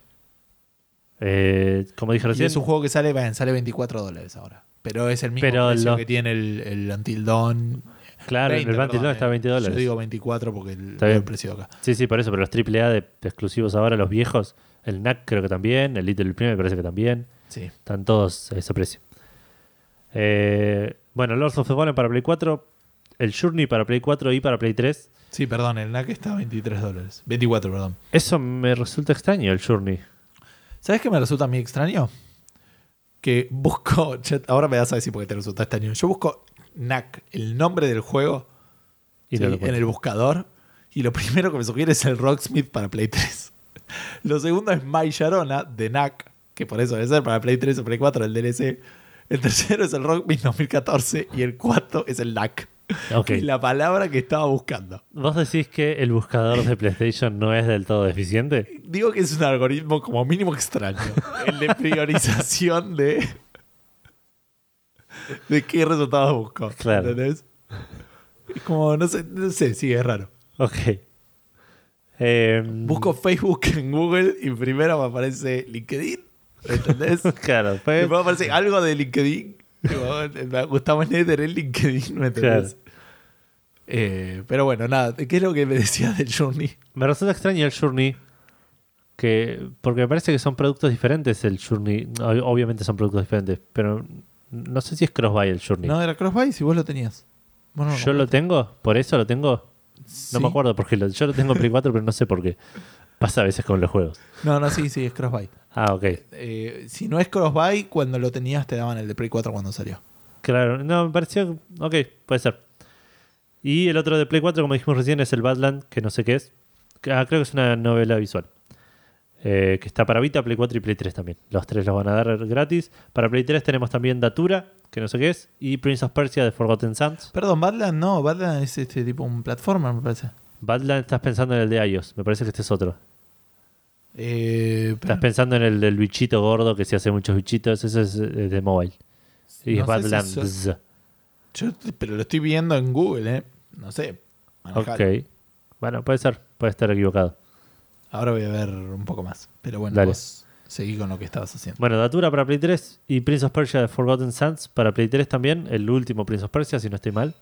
Speaker 1: Eh, como dije
Speaker 2: y
Speaker 1: recién,
Speaker 2: es un juego que sale, bueno, sale 24 dólares ahora. Pero es el mismo
Speaker 1: Pero
Speaker 2: precio
Speaker 1: lo-
Speaker 2: que tiene el, el Until Dawn.
Speaker 1: Claro, el
Speaker 2: perdón,
Speaker 1: Zone está a 20
Speaker 2: eh.
Speaker 1: dólares.
Speaker 2: Yo digo 24 porque el,
Speaker 1: Está bien.
Speaker 2: el precio acá.
Speaker 1: Sí, sí, por eso, pero los AAA de, de exclusivos ahora, los viejos, el NAC creo que también, el Little Prime me parece que también,
Speaker 2: Sí.
Speaker 1: están todos a ese precio. Eh, bueno, Lords of the Fallen para Play 4, el Journey para Play 4 y para Play 3.
Speaker 2: Sí, perdón, el NAC está a 23 dólares. 24, perdón.
Speaker 1: Eso me resulta extraño, el Journey.
Speaker 2: ¿Sabes qué me resulta a mí extraño? Que busco. Ahora me vas a decir por qué te resulta extraño. Yo busco NAC, el nombre del juego,
Speaker 1: Y
Speaker 2: sí,
Speaker 1: no lo
Speaker 2: en el buscador. Y lo primero que me sugiere es el Rocksmith para Play 3. Lo segundo es My Sharona de NAC, que por eso debe ser para Play 3 o Play 4 el DLC. El tercero es el Rocksmith 2014 y el cuarto es el NAC.
Speaker 1: Ok.
Speaker 2: Y la palabra que estaba buscando.
Speaker 1: ¿Vos decís que el buscador de PlayStation no es del todo deficiente?
Speaker 2: Digo que es un algoritmo como mínimo extraño. El de priorización de. de qué resultados busco.
Speaker 1: Claro.
Speaker 2: ¿Entendés? Es como, no sé, no sé, sí, es raro.
Speaker 1: Ok. Eh,
Speaker 2: Busco Facebook en Google y primero me aparece LinkedIn. ¿Entendés?
Speaker 1: Claro, fue-
Speaker 2: me aparece algo de LinkedIn. Tipo, Gustavo Schneider en LinkedIn, ¿me entendés? Eh, pero bueno, nada, ¿qué es lo que me decías del Journey?
Speaker 1: me resulta extraño el Journey. Que, porque me parece que son productos diferentes el Journey. Ob- Obviamente son productos diferentes, pero no sé si es cross-buy el Journey.
Speaker 2: No, era Crossbuy si vos lo tenías. Vos no lo
Speaker 1: ¿Yo lo tengo? ¿Por eso lo tengo? No
Speaker 2: Sí.
Speaker 1: me acuerdo porque lo, yo lo tengo en Play 4, pero no sé por qué. Pasa a veces con los juegos.
Speaker 2: No, no, sí, sí, es Crossbuy.
Speaker 1: Ah, ok.
Speaker 2: Eh, si no es Crossbuy, cuando lo tenías te daban el de Play 4 cuando salió.
Speaker 1: Claro, no, me pareció. Ok, puede ser. Y el otro de Play 4, como dijimos recién, es el Badland, que no sé qué es. Ah, creo que es una novela visual. Eh, que está para Vita, Play 4 y Play 3 también. Los tres los van a dar gratis. Para Play 3 tenemos también Datura, que no sé qué es. Y Prince of Persia de Forgotten Sands.
Speaker 2: Perdón, Badland no, Badland es este tipo un platformer, me parece.
Speaker 1: Badland estás pensando en el de iOS. Me parece que este es otro.
Speaker 2: Eh,
Speaker 1: Estás pensando en el del bichito gordo que se hace muchos bichitos. Ese es eh, de mobile. Y
Speaker 2: No
Speaker 1: es
Speaker 2: si
Speaker 1: Badlands.
Speaker 2: eso- yo pero lo estoy viendo en Google, ¿eh? No sé.
Speaker 1: Ok. Bueno, puede ser. Puede estar equivocado.
Speaker 2: Ahora voy a ver un poco más. Pero bueno,
Speaker 1: Dale.
Speaker 2: vos seguí con lo que estabas haciendo.
Speaker 1: Bueno, Datura para Play 3 y Prince of Persia de Forgotten Sands para Play 3 también. El último Prince of Persia, si no estoy mal.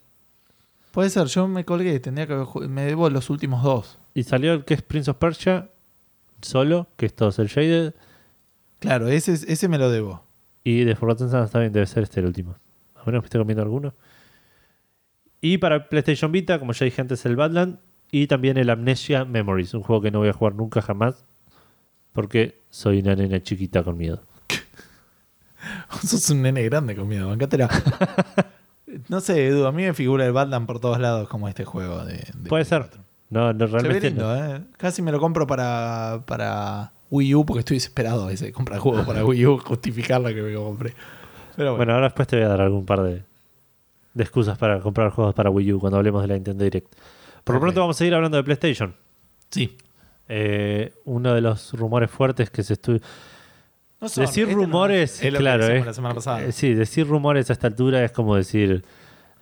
Speaker 2: Puede ser, yo me colgué, tendría que haber me debo los últimos dos.
Speaker 1: Y salió el que es Prince of Persia solo, que es todo el shaded.
Speaker 2: Claro, ese, es- ese me lo debo.
Speaker 1: Y de Forgotten Sands también debe ser este el último. A menos que esté comiendo alguno. Y para PlayStation Vita, como ya dije antes, el Badland. Y también el Amnesia Memories, un juego que no voy a jugar nunca jamás. Porque soy una nena chiquita con miedo.
Speaker 2: Sos un nene grande con miedo, bancátela. no sé, Edu, a mí me figura el Badland por todos lados como este juego de. de
Speaker 1: Puede ser.
Speaker 2: 4.
Speaker 1: No, no
Speaker 2: Se ve
Speaker 1: realmente.
Speaker 2: lindo,
Speaker 1: no.
Speaker 2: ¿eh? Casi me lo compro para, para Wii U porque estoy desesperado a veces de comprar juegos para Wii U, justificar lo que me compré. Pero bueno,
Speaker 1: Bueno, ahora después te voy a dar algún par de, de excusas para comprar juegos para Wii U cuando hablemos de la Nintendo Direct. Por lo pronto vamos a seguir hablando de PlayStation.
Speaker 2: sí.
Speaker 1: Eh, uno de los rumores fuertes que se estuvo...
Speaker 2: No son-
Speaker 1: Decir
Speaker 2: este no
Speaker 1: rumores,
Speaker 2: es
Speaker 1: claro, eh.
Speaker 2: la semana pasada.
Speaker 1: Eh, sí, decir rumores a esta altura es como decir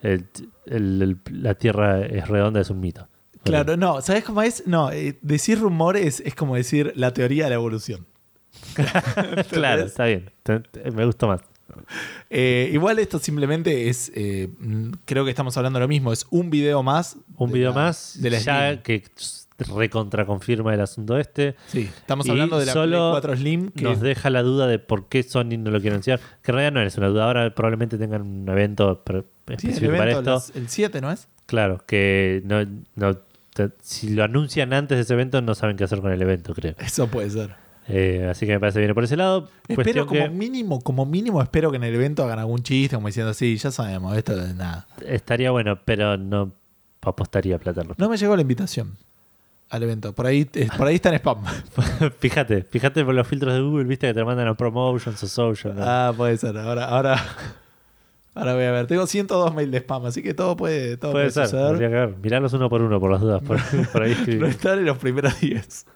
Speaker 1: el- el- el- la Tierra es redonda, es un mito.
Speaker 2: Claro, no, ¿sabes cómo es? No, eh, decir rumores es como decir la teoría de la evolución.
Speaker 1: claro, está bien. Me gusta más.
Speaker 2: Eh, igual esto simplemente es, eh, mm, creo que estamos hablando de lo mismo, es un video más.
Speaker 1: Un
Speaker 2: de
Speaker 1: video
Speaker 2: la-
Speaker 1: más
Speaker 2: de la
Speaker 1: ya que recontraconfirma el asunto este.
Speaker 2: Sí, estamos
Speaker 1: Y
Speaker 2: hablando de la
Speaker 1: solo
Speaker 2: Play 4 Slim que
Speaker 1: Nos deja la duda de por qué Sony no lo quiere anunciar. Que en realidad no es una duda. Ahora probablemente tengan un evento
Speaker 2: el
Speaker 1: específico para
Speaker 2: evento
Speaker 1: esto.
Speaker 2: el 7, ¿no es?
Speaker 1: Claro, que no, no si lo anuncian antes de ese evento no saben qué hacer con el evento, creo.
Speaker 2: Eso puede ser.
Speaker 1: Eh, así que me parece bien por ese lado.
Speaker 2: Espero como
Speaker 1: que
Speaker 2: mínimo, como mínimo espero que en el evento hagan algún chiste como diciendo, sí, ya sabemos, esto es nada.
Speaker 1: estaría bueno, pero no apostaría plata.
Speaker 2: No me llegó la invitación al evento. Por ahí, eh, por ahí está en spam.
Speaker 1: fíjate, fíjate por los filtros de Google, viste que te mandan a promotions o social. ¿no?
Speaker 2: Ah, puede ser. Ahora, ahora, ahora voy a ver. Tengo 102 mail de spam, así que todo puede, todo
Speaker 1: Puede
Speaker 2: puede,
Speaker 1: ser,
Speaker 2: suceder.
Speaker 1: habría que ver. Mirarlos uno por uno por las dudas. Por, por ahí.
Speaker 2: No estar en los primeros 10.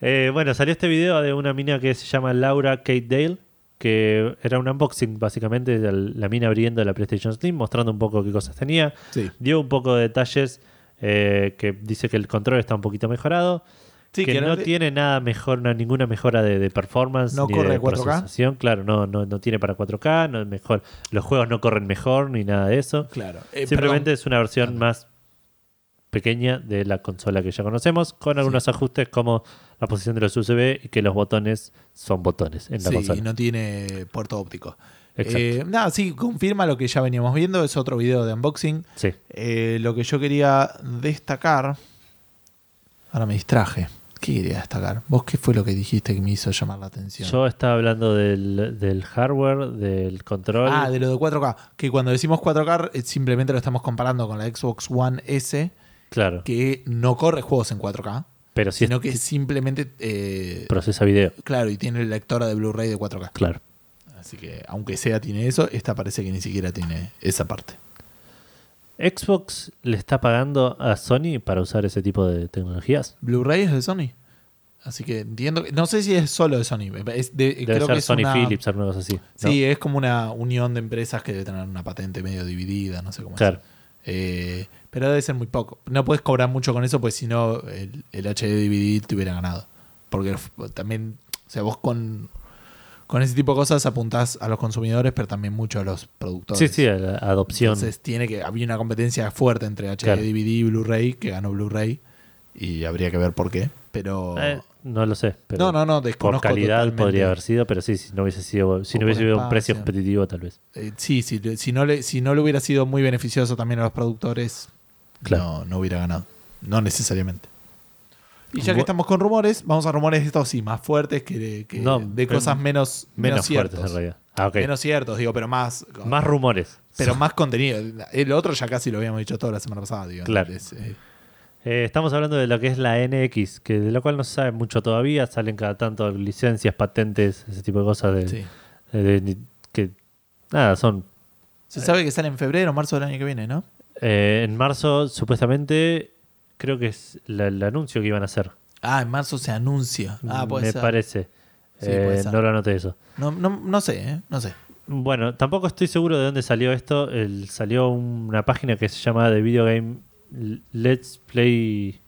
Speaker 1: Eh, bueno, salió este video de una mina que se llama Laura Kate Dale, que era un unboxing básicamente de la mina abriendo la PlayStation Slim, mostrando un poco qué cosas tenía.
Speaker 2: Sí.
Speaker 1: Dio un poco de detalles eh, que dice que el control está un poquito mejorado,
Speaker 2: Sí,
Speaker 1: que,
Speaker 2: que
Speaker 1: no tiene nada mejor, no, ninguna mejora de, de performance.
Speaker 2: No
Speaker 1: ni
Speaker 2: corre
Speaker 1: de
Speaker 2: 4K.
Speaker 1: procesación. Claro, no, no, no tiene para 4K, no es mejor. Los juegos no corren mejor ni nada de eso.
Speaker 2: Claro. Eh,
Speaker 1: Simplemente
Speaker 2: perdón.
Speaker 1: es una versión más pequeña de la consola que ya conocemos, con algunos ajustes como la posición de los USB y que los botones son botones en la
Speaker 2: Sí,
Speaker 1: consola.
Speaker 2: y no tiene puerto óptico.
Speaker 1: Exacto.
Speaker 2: Eh, nada, sí, confirma lo que ya veníamos viendo. Es otro video de unboxing.
Speaker 1: Sí.
Speaker 2: Eh, lo que yo quería destacar. Ahora me distraje. ¿Qué quería destacar? ¿Vos qué fue lo que dijiste que me hizo llamar la atención?
Speaker 1: Yo estaba hablando del, del hardware, del control.
Speaker 2: Ah, de lo de 4K. Que cuando decimos 4K eh, simplemente lo estamos comparando con la Xbox One S,
Speaker 1: claro.
Speaker 2: que no corre juegos en 4K,
Speaker 1: Pero sí
Speaker 2: sino que simplemente. eh,
Speaker 1: procesa video.
Speaker 2: claro, y tiene lectora de Blu-ray de 4K.
Speaker 1: Claro.
Speaker 2: Así que, aunque sea tiene eso, esta parece que ni siquiera tiene esa parte.
Speaker 1: Xbox le está pagando a Sony para usar ese tipo de tecnologías.
Speaker 2: Blu-ray es de Sony. Así que entiendo. que- No sé si es solo de Sony. Es de-
Speaker 1: Debe
Speaker 2: creo
Speaker 1: ser
Speaker 2: que es
Speaker 1: Sony
Speaker 2: una-
Speaker 1: Philips, cosa así. ¿no?
Speaker 2: Sí, es como una unión de empresas que debe tener una patente medio dividida, no sé cómo es.
Speaker 1: Claro.
Speaker 2: Eh, pero debe ser muy poco. No puedes cobrar mucho con eso, pues si no, el, el HD DVD te hubiera ganado. Porque también, o sea, vos con, con ese tipo de cosas apuntás a los consumidores, pero también mucho a los productores.
Speaker 1: Sí, sí, a la adopción.
Speaker 2: Entonces tiene que, había una competencia fuerte entre HD
Speaker 1: Claro.
Speaker 2: DVD y Blu-ray, que ganó Blu-ray, y habría que ver por qué. Pero
Speaker 1: Eh, no lo sé. Pero
Speaker 2: no, no, no,
Speaker 1: por
Speaker 2: desconozco
Speaker 1: calidad
Speaker 2: totalmente.
Speaker 1: podría haber sido, pero sí, si no hubiese sido, si
Speaker 2: O
Speaker 1: no hubiese
Speaker 2: por
Speaker 1: habido un precio competitivo, tal vez.
Speaker 2: Eh, sí, sí, si no, le, si no le hubiera sido muy beneficioso también a los productores,
Speaker 1: Claro.
Speaker 2: no, no hubiera ganado. No necesariamente. Y ya
Speaker 1: Bu-
Speaker 2: que estamos con rumores, vamos a rumores estos sí, más fuertes que, que
Speaker 1: No,
Speaker 2: de
Speaker 1: pero
Speaker 2: cosas menos,
Speaker 1: Menos, fuertes
Speaker 2: ciertos.
Speaker 1: en realidad. Ah, ok.
Speaker 2: Menos ciertos, digo, pero más.
Speaker 1: Más rumores.
Speaker 2: Pero más contenido. El otro ya casi lo habíamos dicho toda la semana pasada, digo.
Speaker 1: Claro.
Speaker 2: Es, eh,
Speaker 1: Eh, estamos hablando de lo que es la NX, que de lo cual no se sabe mucho todavía. Salen cada tanto licencias, patentes, ese tipo de cosas de,
Speaker 2: sí.
Speaker 1: de- de- que nada, son
Speaker 2: Se sabe que sale en febrero o marzo del año que viene, ¿no?
Speaker 1: eh, en marzo supuestamente creo que es la- el anuncio que iban a hacer.
Speaker 2: Ah, en marzo se anuncia. Ah, puede
Speaker 1: me
Speaker 2: ser.
Speaker 1: parece.
Speaker 2: Sí, puede
Speaker 1: Eh,
Speaker 2: ser.
Speaker 1: no lo anoté eso.
Speaker 2: No, no, no sé, ¿eh? No sé.
Speaker 1: Bueno, tampoco estoy seguro de dónde salió esto. El- salió una página que se llama The Video Game Let's Play.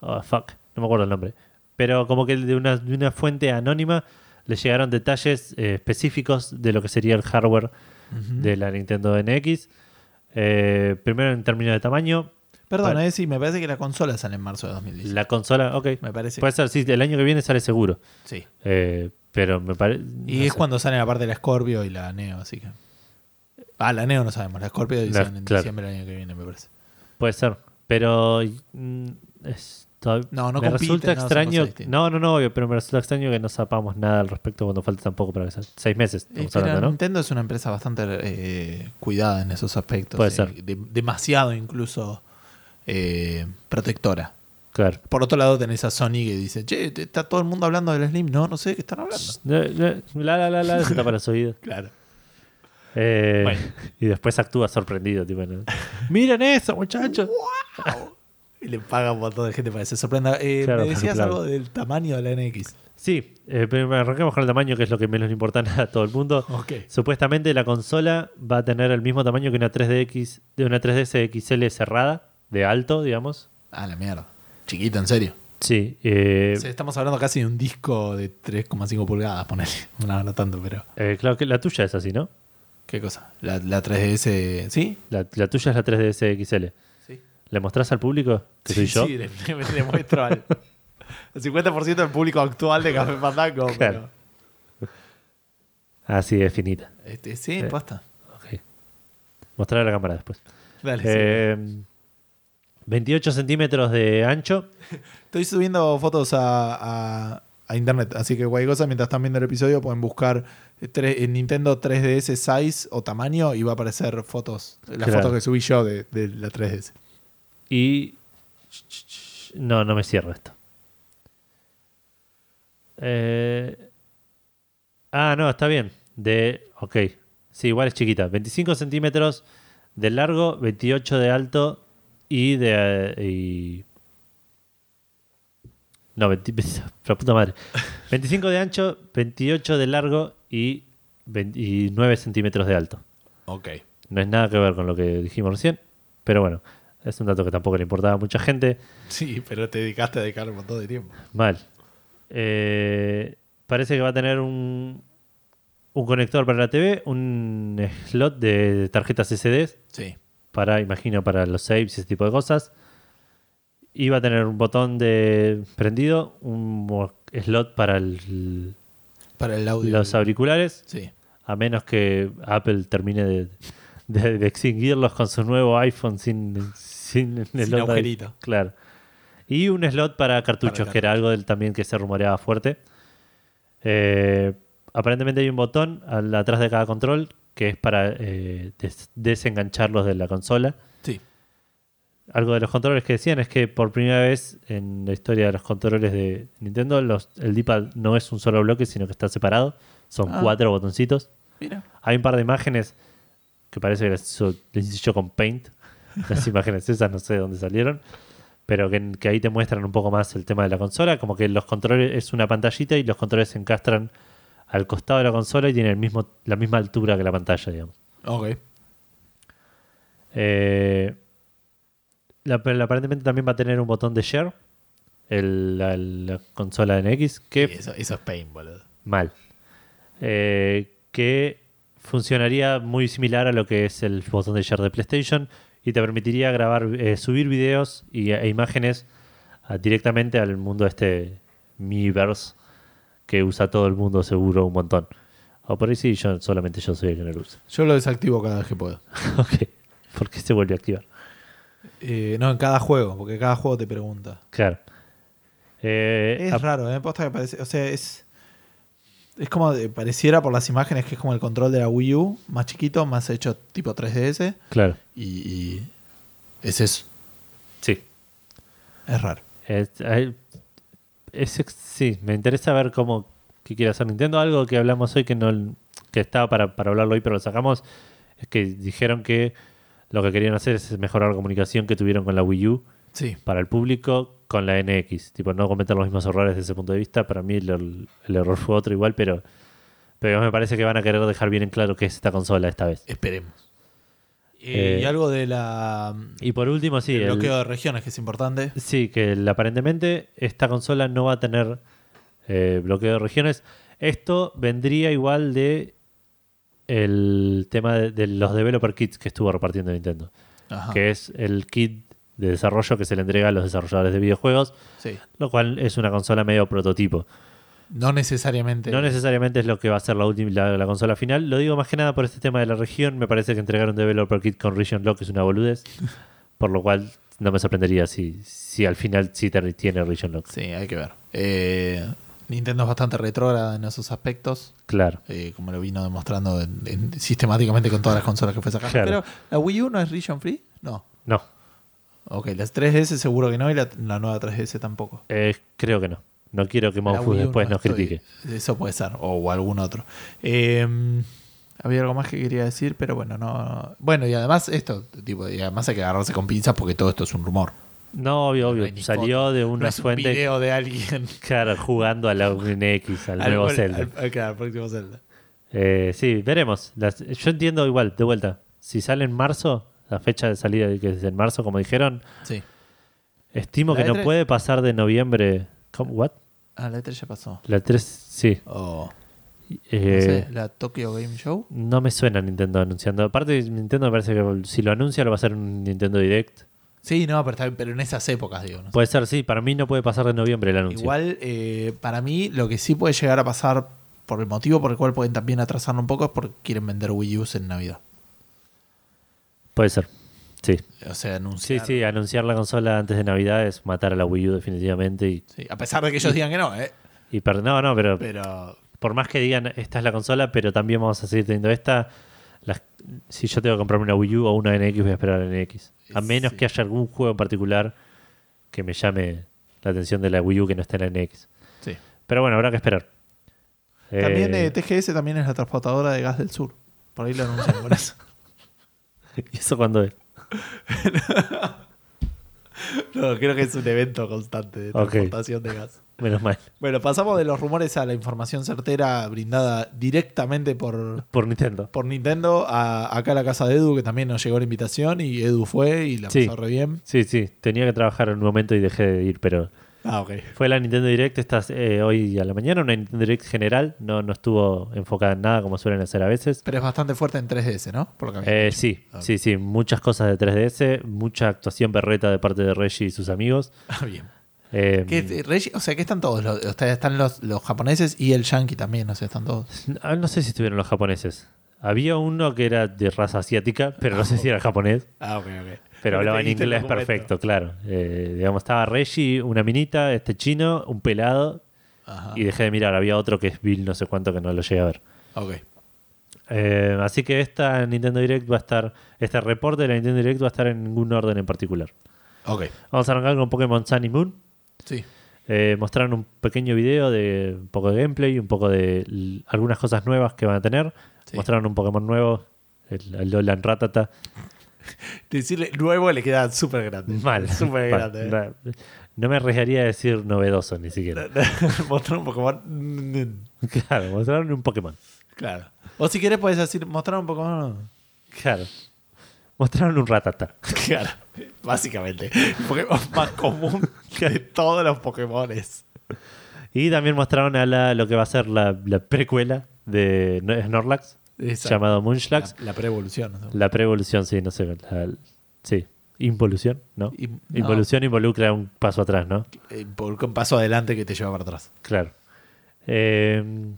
Speaker 1: Oh, fuck, no me acuerdo el nombre. Pero como que de una, de una fuente anónima le llegaron detalles eh, específicos de lo que sería el hardware de la Nintendo NX. Eh, primero en términos de tamaño.
Speaker 2: Perdón, eh, sí, me parece que la consola sale en marzo de 2010.
Speaker 1: La consola, ok.
Speaker 2: Me parece.
Speaker 1: Puede ser, sí, el año que viene sale seguro.
Speaker 2: sí.
Speaker 1: Eh, pero me parece.
Speaker 2: Y es cuando sale la parte de la Scorpio y la Neo, así que. Ah, la Neo no sabemos. La Scorpio
Speaker 1: La-
Speaker 2: dicen en
Speaker 1: claro.
Speaker 2: diciembre del año que viene, me parece.
Speaker 1: Puede ser. Pero mm, es todavía-
Speaker 2: No, no
Speaker 1: me
Speaker 2: compiten,
Speaker 1: resulta
Speaker 2: no,
Speaker 1: extraño. No, no, no, obvio, pero me resulta extraño que no sepamos nada al respecto cuando falta tampoco para que sea seis meses.
Speaker 2: La
Speaker 1: hablando, ¿no?
Speaker 2: Nintendo es una empresa bastante eh, cuidada en esos aspectos.
Speaker 1: Puede
Speaker 2: eh,
Speaker 1: ser.
Speaker 2: de- demasiado incluso eh, protectora.
Speaker 1: Claro.
Speaker 2: Por otro lado tenés a Sony que dice, che, está todo el mundo hablando del Slim. No, no sé de qué están hablando.
Speaker 1: La, la, la, la, se tapa los oídos.
Speaker 2: Claro.
Speaker 1: Eh,
Speaker 2: Bueno.
Speaker 1: Y después actúa sorprendido. Tipo, ¿no? Miren eso, muchachos.
Speaker 2: Y le paga un montón de gente para que se sorprenda. Eh,
Speaker 1: Claro,
Speaker 2: me decías
Speaker 1: claro.
Speaker 2: algo del tamaño de la NX.
Speaker 1: Sí, eh, arranquemos con el tamaño, que es lo que menos le importa a todo el mundo. Supuestamente la consola va a tener el mismo tamaño que una 3DX, de una 3DS XL cerrada, de alto, digamos.
Speaker 2: Ah, la mierda. Chiquito, en serio.
Speaker 1: Sí, eh,
Speaker 2: O sea, estamos hablando casi de un disco de 3,5 pulgadas, ponele. No, no tanto, pero.
Speaker 1: eh, claro que la tuya es así, ¿no?
Speaker 2: ¿Qué cosa? La, la 3DS. ¿Sí?
Speaker 1: La, la tuya es la 3DS XL.
Speaker 2: Sí.
Speaker 1: ¿Le mostrás al público que soy yo?
Speaker 2: Sí, le, le- le muestro al, al 50% del público actual de Café Fandango.
Speaker 1: Claro. Así es finita.
Speaker 2: Pero, este, sí,
Speaker 1: Eh.
Speaker 2: basta.
Speaker 1: Ok. Mostrar a la cámara después.
Speaker 2: Dale, sí.
Speaker 1: Eh, 28 centímetros de ancho.
Speaker 2: Estoy subiendo fotos a, a- a internet, así que cualquier cosa, mientras están viendo el episodio, pueden buscar en Nintendo 3DS size o tamaño y va a aparecer fotos, las
Speaker 1: Claro.
Speaker 2: fotos que subí yo de, de la 3DS.
Speaker 1: Y. No, no me cierro esto. Eh, Ah, no, está bien. De. Ok. Sí, igual es chiquita. 25 centímetros de largo, 28 de alto y de. eh, y- No, 20 la puta madre. 25 de ancho, 28 de largo y 29 centímetros de alto.
Speaker 2: Ok.
Speaker 1: No es nada que ver con lo que dijimos recién, pero bueno. Es un dato que tampoco le importaba a mucha gente.
Speaker 2: Sí, pero te dedicaste a dedicar un montón de tiempo.
Speaker 1: Mal. Eh, parece que va a tener un, un conector para la TV, un slot de tarjetas SD
Speaker 2: Sí.
Speaker 1: Para, imagino, para los saves y ese tipo de cosas. Y va a tener un botón de prendido, un slot para el-
Speaker 2: Para el audio.
Speaker 1: los auriculares,
Speaker 2: Sí.
Speaker 1: a menos que Apple termine de, de- de extinguirlos con su nuevo iPhone sin, sin, el
Speaker 2: Sin
Speaker 1: slot ahí.
Speaker 2: agujerito.
Speaker 1: Claro. Y un slot para cartuchos,
Speaker 2: Para
Speaker 1: que era algo del, también que se rumoreaba fuerte. Eh, aparentemente hay un botón al- atrás de cada control que es para eh, des- desengancharlos de la consola.
Speaker 2: Sí.
Speaker 1: Algo de los controles que decían es que por primera vez en la historia de los controles de Nintendo, los, el D-pad no es un solo bloque, sino que está separado. Son
Speaker 2: Ah.
Speaker 1: cuatro botoncitos.
Speaker 2: Mira.
Speaker 1: Hay un par de imágenes que parece que las hizo, las hice yo con Paint. Las imágenes esas no sé de dónde salieron. Pero que, que ahí te muestran un poco más el tema de la consola. Como que los controles es una pantallita y los controles se encastran al costado de la consola y tienen el mismo, la misma altura que la pantalla, digamos.
Speaker 2: Ok.
Speaker 1: Eh, la- aparentemente también va a tener un botón de share. el- la, la consola NX. Que
Speaker 2: Sí, eso, eso es pain, boludo.
Speaker 1: mal. Eh, que funcionaría muy similar a lo que es el botón de share de PlayStation y te permitiría grabar, eh, subir videos y, e imágenes ah, directamente al mundo este Miiverse que usa todo el mundo seguro un montón. O por ahí sí, yo, solamente yo soy el que no lo usa.
Speaker 2: Yo lo desactivo cada vez que puedo.
Speaker 1: ok. ¿Por qué se vuelve a activar?
Speaker 2: Eh, no, en cada juego, porque cada juego te pregunta.
Speaker 1: Claro. Eh,
Speaker 2: Es raro, ¿eh? Posta que parece. O sea, es. Es como de- pareciera por las imágenes que es como el control de la Wii U, más chiquito, más hecho tipo 3DS.
Speaker 1: claro.
Speaker 2: Y, y es eso.
Speaker 1: Sí.
Speaker 2: Es raro.
Speaker 1: Es, hay- es sí, me interesa ver cómo qué quiere hacer Nintendo. Algo que hablamos hoy que no que estaba para, para hablarlo hoy, pero lo sacamos. Es que dijeron que lo que querían hacer es mejorar la comunicación que tuvieron con la Wii U
Speaker 2: Sí.
Speaker 1: para el público con la NX. Tipo, no cometer los mismos errores desde ese punto de vista. Para mí el, el error fue otro igual, pero, pero me parece que van a querer dejar bien en claro qué es esta consola esta vez.
Speaker 2: Esperemos.
Speaker 1: Eh,
Speaker 2: y algo de la.
Speaker 1: Y por último, sí,
Speaker 2: el
Speaker 1: el-
Speaker 2: bloqueo de regiones, que es importante.
Speaker 1: Sí, que el- aparentemente esta consola no va a tener eh, bloqueo de regiones. Esto vendría igual de el tema de, de los developer kits que estuvo repartiendo Nintendo,
Speaker 2: Ajá.
Speaker 1: que es el kit de desarrollo que se le entrega a los desarrolladores de videojuegos,
Speaker 2: Sí.
Speaker 1: lo cual es una consola medio prototipo.
Speaker 2: No necesariamente.
Speaker 1: No necesariamente es lo que va a ser la, última, la, la consola final. Lo digo más que nada por este tema de la región. Me parece que entregar un developer kit con region lock es una boludez, por lo cual no me sorprendería si, si al final sí tiene region lock.
Speaker 2: Sí, hay que ver. Eh, Nintendo es bastante retrógrada en esos aspectos,
Speaker 1: Claro.
Speaker 2: eh, como lo vino demostrando en- en- sistemáticamente con todas las consolas que fue sacando.
Speaker 1: Claro.
Speaker 2: Pero, ¿la Wii U no es region free? No.
Speaker 1: No,
Speaker 2: Ok, las 3DS seguro que no y la, la nueva 3DS tampoco.
Speaker 1: eh, creo que no. No quiero que
Speaker 2: U
Speaker 1: después
Speaker 2: no
Speaker 1: nos
Speaker 2: estoy-
Speaker 1: critique.
Speaker 2: Eso puede ser, o algún otro. Eh, había algo más que quería decir, pero bueno, no. Bueno, y además, esto, tipo, y además hay que agarrarse con pinzas porque todo esto es un rumor.
Speaker 1: No, obvio, obvio. Salió
Speaker 2: foto.
Speaker 1: de
Speaker 2: No
Speaker 1: una
Speaker 2: es un
Speaker 1: fuente
Speaker 2: video de alguien.
Speaker 1: claro, jugando a la NX, al, nuevo
Speaker 2: al-
Speaker 1: Zelda.
Speaker 2: al- claro, al próximo Zelda.
Speaker 1: Eh, sí, veremos. Las- yo entiendo igual, de vuelta. Si sale en marzo, la fecha de salida que es en marzo, como dijeron,
Speaker 2: Sí.
Speaker 1: estimo
Speaker 2: La
Speaker 1: que no
Speaker 2: E3.
Speaker 1: puede pasar de noviembre. ¿Cómo? ¿What?
Speaker 2: Ah, la E3 ya pasó.
Speaker 1: La 3, sí.
Speaker 2: O,
Speaker 1: Eh,
Speaker 2: no sé, la Tokyo Game Show.
Speaker 1: No me suena Nintendo anunciando. Aparte, Nintendo me parece que si lo anuncia lo va a hacer un Nintendo Direct.
Speaker 2: Sí, no, pero, está bien, pero en esas épocas, digo. no sé.
Speaker 1: Puede ser, sí. Para mí no puede pasar de noviembre el anuncio.
Speaker 2: Igual, eh, para mí, lo que sí puede llegar a pasar, por el motivo por el cual pueden también atrasarlo un poco, es porque quieren vender Wii U en Navidad.
Speaker 1: Puede ser. Sí.
Speaker 2: O sea,
Speaker 1: Sí,
Speaker 2: anunciar.
Speaker 1: sí. Anunciar la consola antes de Navidad es matar a la Wii U definitivamente. Y,
Speaker 2: Sí, A pesar de que ellos digan que no, ¿eh?
Speaker 1: y per- no, no, pero
Speaker 2: Pero.
Speaker 1: por más que digan esta es la consola, pero también vamos a seguir teniendo esta. las- si yo tengo que comprarme una Wii U o una NX, voy a esperar a la NX. A menos
Speaker 2: Sí.
Speaker 1: que haya algún juego en particular que me llame la atención de la Wii U que no esté en la NX.
Speaker 2: Sí.
Speaker 1: Pero bueno, habrá que esperar.
Speaker 2: También
Speaker 1: Eh,
Speaker 2: eh, TGS también es la transportadora de gas del sur. Por ahí lo anuncian.
Speaker 1: ¿Y eso cuándo es?
Speaker 2: No, creo que es un evento constante de transportación de gas.
Speaker 1: Menos mal.
Speaker 2: Bueno, pasamos de los rumores a la información certera brindada directamente por,
Speaker 1: Por Nintendo.
Speaker 2: por Nintendo a, acá a la casa de Edu, que también nos llegó la invitación y Edu fue y la
Speaker 1: Sí.
Speaker 2: pasó re bien.
Speaker 1: Sí, sí. Tenía que trabajar en un momento y dejé de ir, pero
Speaker 2: Ah, ok.
Speaker 1: fue la Nintendo Direct esta, eh, hoy a la mañana, una Nintendo Direct general. No, no estuvo enfocada en nada como suelen hacer a veces.
Speaker 2: Pero es bastante fuerte en 3DS, ¿no? Por lo que había
Speaker 1: Eh, sí,
Speaker 2: Ok.
Speaker 1: sí, sí. Muchas cosas de 3DS, mucha actuación berreta de parte de Reggie y sus amigos.
Speaker 2: Ah, bien.
Speaker 1: Eh,
Speaker 2: ¿Qué, Reggie- o sea, que están todos. Los, o sea, están los, los japoneses y el yankee también, o sea, están todos.
Speaker 1: ah, no sé si estuvieron los japoneses. Había uno que era de raza asiática, pero no sé si era japonés.
Speaker 2: Ah, ok, ok.
Speaker 1: Pero hablaba en inglés perfecto, claro. Eh, digamos, estaba Reggie, una minita, este chino, un pelado,
Speaker 2: Ajá.
Speaker 1: y dejé de mirar. Había otro que es Bill, no sé cuánto, que no lo llegué a ver.
Speaker 2: Ok.
Speaker 1: Eh, así que esta Nintendo Direct va a estar, este reporte de la Nintendo Direct va a estar en ningún orden en particular.
Speaker 2: Ok.
Speaker 1: Vamos a arrancar con Pokémon Sun y Moon.
Speaker 2: Sí.
Speaker 1: Eh, mostraron un pequeño video de un poco de gameplay, un poco de algunas cosas nuevas que van a tener.
Speaker 2: Sí.
Speaker 1: Mostraron un Pokémon nuevo, el, el Lolan Ratata.
Speaker 2: Decirle nuevo le queda súper grande.
Speaker 1: Mal.
Speaker 2: Súper
Speaker 1: Mal.
Speaker 2: grande.
Speaker 1: Na- No me arriesgaría a decir novedoso ni siquiera.
Speaker 2: Mostrar un Pokémon.
Speaker 1: Claro, mostraron un Pokémon.
Speaker 2: Claro. O si quieres, puedes decir mostrar un Pokémon.
Speaker 1: Claro. Mostraron un Ratata.
Speaker 2: Claro. Básicamente. El Pokémon más común de todos los Pokémones.
Speaker 1: Y también mostraron a la- lo que va a ser la, la precuela de No- Snorlax,
Speaker 2: Exacto.
Speaker 1: llamado
Speaker 2: La,
Speaker 1: Munchlax.
Speaker 2: la pre-evolución. ¿no?
Speaker 1: La pre-evolución, sí, no sé. la- sí, involución, ¿no? Involución involucra un paso atrás, ¿no?
Speaker 2: eh, por un paso adelante que te lleva para atrás.
Speaker 1: Claro. Eh,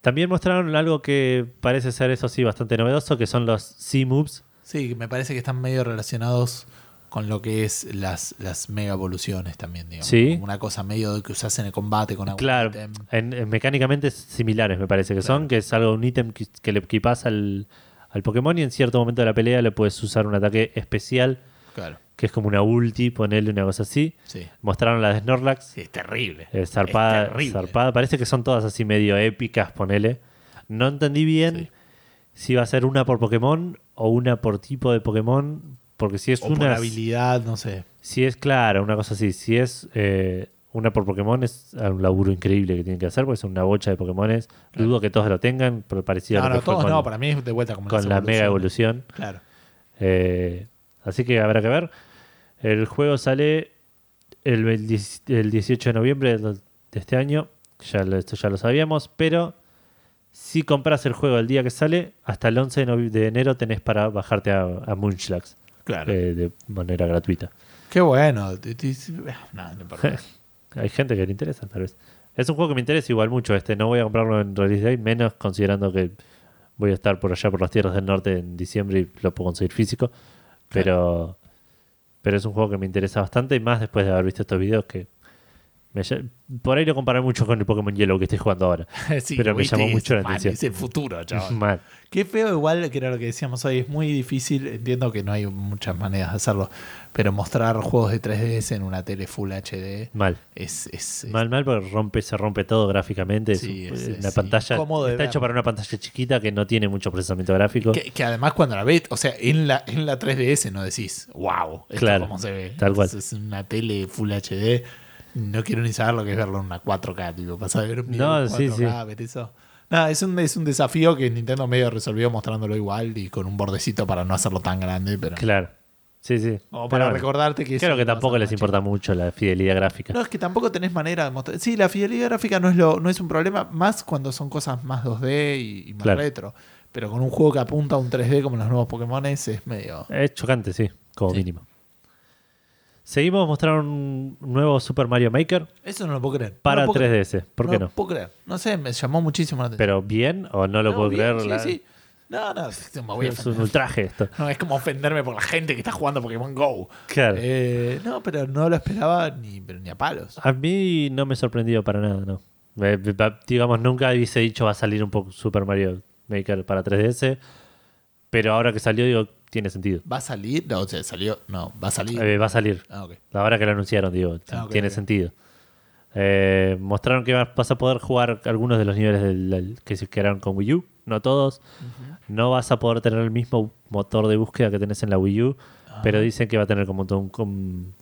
Speaker 1: también mostraron algo que parece ser, eso sí, bastante novedoso, que son los C-Moves.
Speaker 2: Sí, me parece que están medio relacionados con lo que es las, las mega evoluciones también, digamos.
Speaker 1: Sí.
Speaker 2: Una cosa medio que usas en el combate con algún
Speaker 1: Claro,
Speaker 2: ítem.
Speaker 1: en, en mecánicamente similares me parece que son, que es algo, un ítem que, que le equipas al, al Pokémon y en cierto momento de la pelea le puedes usar un ataque especial,
Speaker 2: Claro.
Speaker 1: que es como una ulti, ponerle una cosa así.
Speaker 2: Sí.
Speaker 1: Mostraron la de Snorlax,
Speaker 2: Sí, es terrible.
Speaker 1: eh, zarpada,
Speaker 2: Es terrible.
Speaker 1: zarpada. Parece que son todas así medio épicas, ponele. No entendí bien si va a ser una por Pokémon o una por tipo de Pokémon, porque si es
Speaker 2: O por
Speaker 1: una...
Speaker 2: habilidad, no sé.
Speaker 1: Si es claro, una cosa así. Si es eh, una por Pokémon, es un laburo increíble que tienen que hacer, porque es una bocha de Pokémones. Dudo que todos lo tengan, pero parecido
Speaker 2: No,
Speaker 1: a lo
Speaker 2: no,
Speaker 1: que
Speaker 2: todos
Speaker 1: con,
Speaker 2: no, para mí es de vuelta como
Speaker 1: con la mega evolución.
Speaker 2: Claro.
Speaker 1: Eh, así que habrá que ver. El juego sale el, el 10 el 18 de noviembre de este año. Ya lo, esto ya lo sabíamos, pero si compras el juego el día que sale, hasta el 11 de, de enero tenés para bajarte a, a Munchlax
Speaker 2: Claro.
Speaker 1: eh, de manera gratuita.
Speaker 2: Qué bueno. Te- te- No, no importa.
Speaker 1: Hay gente que le interesa, tal vez. Es un juego que me interesa igual mucho. Este, no voy a comprarlo en release day, menos considerando que voy a estar por allá por las tierras del norte en diciembre y lo puedo conseguir físico. Pero, pero es un juego que me interesa bastante y más después de haber visto estos videos que por ahí lo comparé mucho con el Pokémon Yellow que estoy jugando ahora.
Speaker 2: Sí,
Speaker 1: Pero me llamó mucho la atención.
Speaker 2: Es el futuro, chaval.
Speaker 1: Mal.
Speaker 2: Qué feo igual, que era lo que decíamos hoy, es muy difícil, entiendo que no hay muchas maneras de hacerlo, pero mostrar juegos de 3DS en una tele Full HD
Speaker 1: Mal.
Speaker 2: es... es, es-
Speaker 1: Mal, mal, porque rompe, se rompe todo gráficamente.
Speaker 2: Sí, es-
Speaker 1: una pantalla. Está hecho para una pantalla chiquita que no tiene mucho procesamiento gráfico.
Speaker 2: que, que además cuando la ves, o sea, en la, en la 3DS no decís, wow, esto
Speaker 1: Claro,
Speaker 2: cómo se ve.
Speaker 1: tal cual.
Speaker 2: Es una tele Full HD, no quiero ni saber lo que es verlo en una 4K, tipo, pasar de ver un
Speaker 1: No,
Speaker 2: en
Speaker 1: sí,
Speaker 2: 4K, ver eso. Nada, es un, es un desafío que Nintendo medio resolvió mostrándolo igual y con un bordecito para no hacerlo tan grande, pero...
Speaker 1: Claro. Sí, sí. Pero
Speaker 2: para
Speaker 1: bueno.
Speaker 2: recordarte que...
Speaker 1: Creo que
Speaker 2: vas a
Speaker 1: tampoco les importa mucho la fidelidad gráfica.
Speaker 2: No, es que tampoco tenés manera de mostrar. Sí, la fidelidad gráfica no es, lo, no es un problema, más cuando son cosas más 2D y, y más
Speaker 1: Claro.
Speaker 2: retro. Pero con un juego que apunta a un 3D como los nuevos Pokémon es medio.
Speaker 1: Es chocante, sí, como
Speaker 2: Sí.
Speaker 1: mínimo. Seguimos mostraron un nuevo Super Mario Maker
Speaker 2: Eso no lo puedo creer.
Speaker 1: para
Speaker 2: no lo puedo creer.
Speaker 1: 3DS. ¿Por
Speaker 2: no
Speaker 1: qué
Speaker 2: lo
Speaker 1: no?
Speaker 2: puedo creer. No sé, me llamó muchísimo la atención.
Speaker 1: Pero bien o no lo
Speaker 2: No,
Speaker 1: puedo
Speaker 2: bien,
Speaker 1: creer.
Speaker 2: sí,
Speaker 1: la-
Speaker 2: sí. No, no, me voy a
Speaker 1: es un ultraje esto.
Speaker 2: No, es como ofenderme por la gente que está jugando Pokémon Go.
Speaker 1: Claro.
Speaker 2: Eh, no, pero no lo esperaba ni, pero ni a palos.
Speaker 1: A mí no me sorprendió para nada, no. Me- me- digamos, nunca hubiese dicho va a salir un poco Super Mario Maker para 3DS. Pero ahora que salió, digo, tiene sentido.
Speaker 2: ¿Va a salir? No, o sea, salió. No, va a salir.
Speaker 1: Eh, va a salir.
Speaker 2: Ah, ok.
Speaker 1: Ahora que lo anunciaron, digo,
Speaker 2: Ah,
Speaker 1: tiene sentido. Eh, mostraron que vas a poder jugar algunos de los niveles del, del- que se quedaron con Wii U, no todos. No vas a poder tener el mismo motor de búsqueda que tenés en la Wii U,
Speaker 2: Ah.
Speaker 1: pero dicen que va a tener como un, com-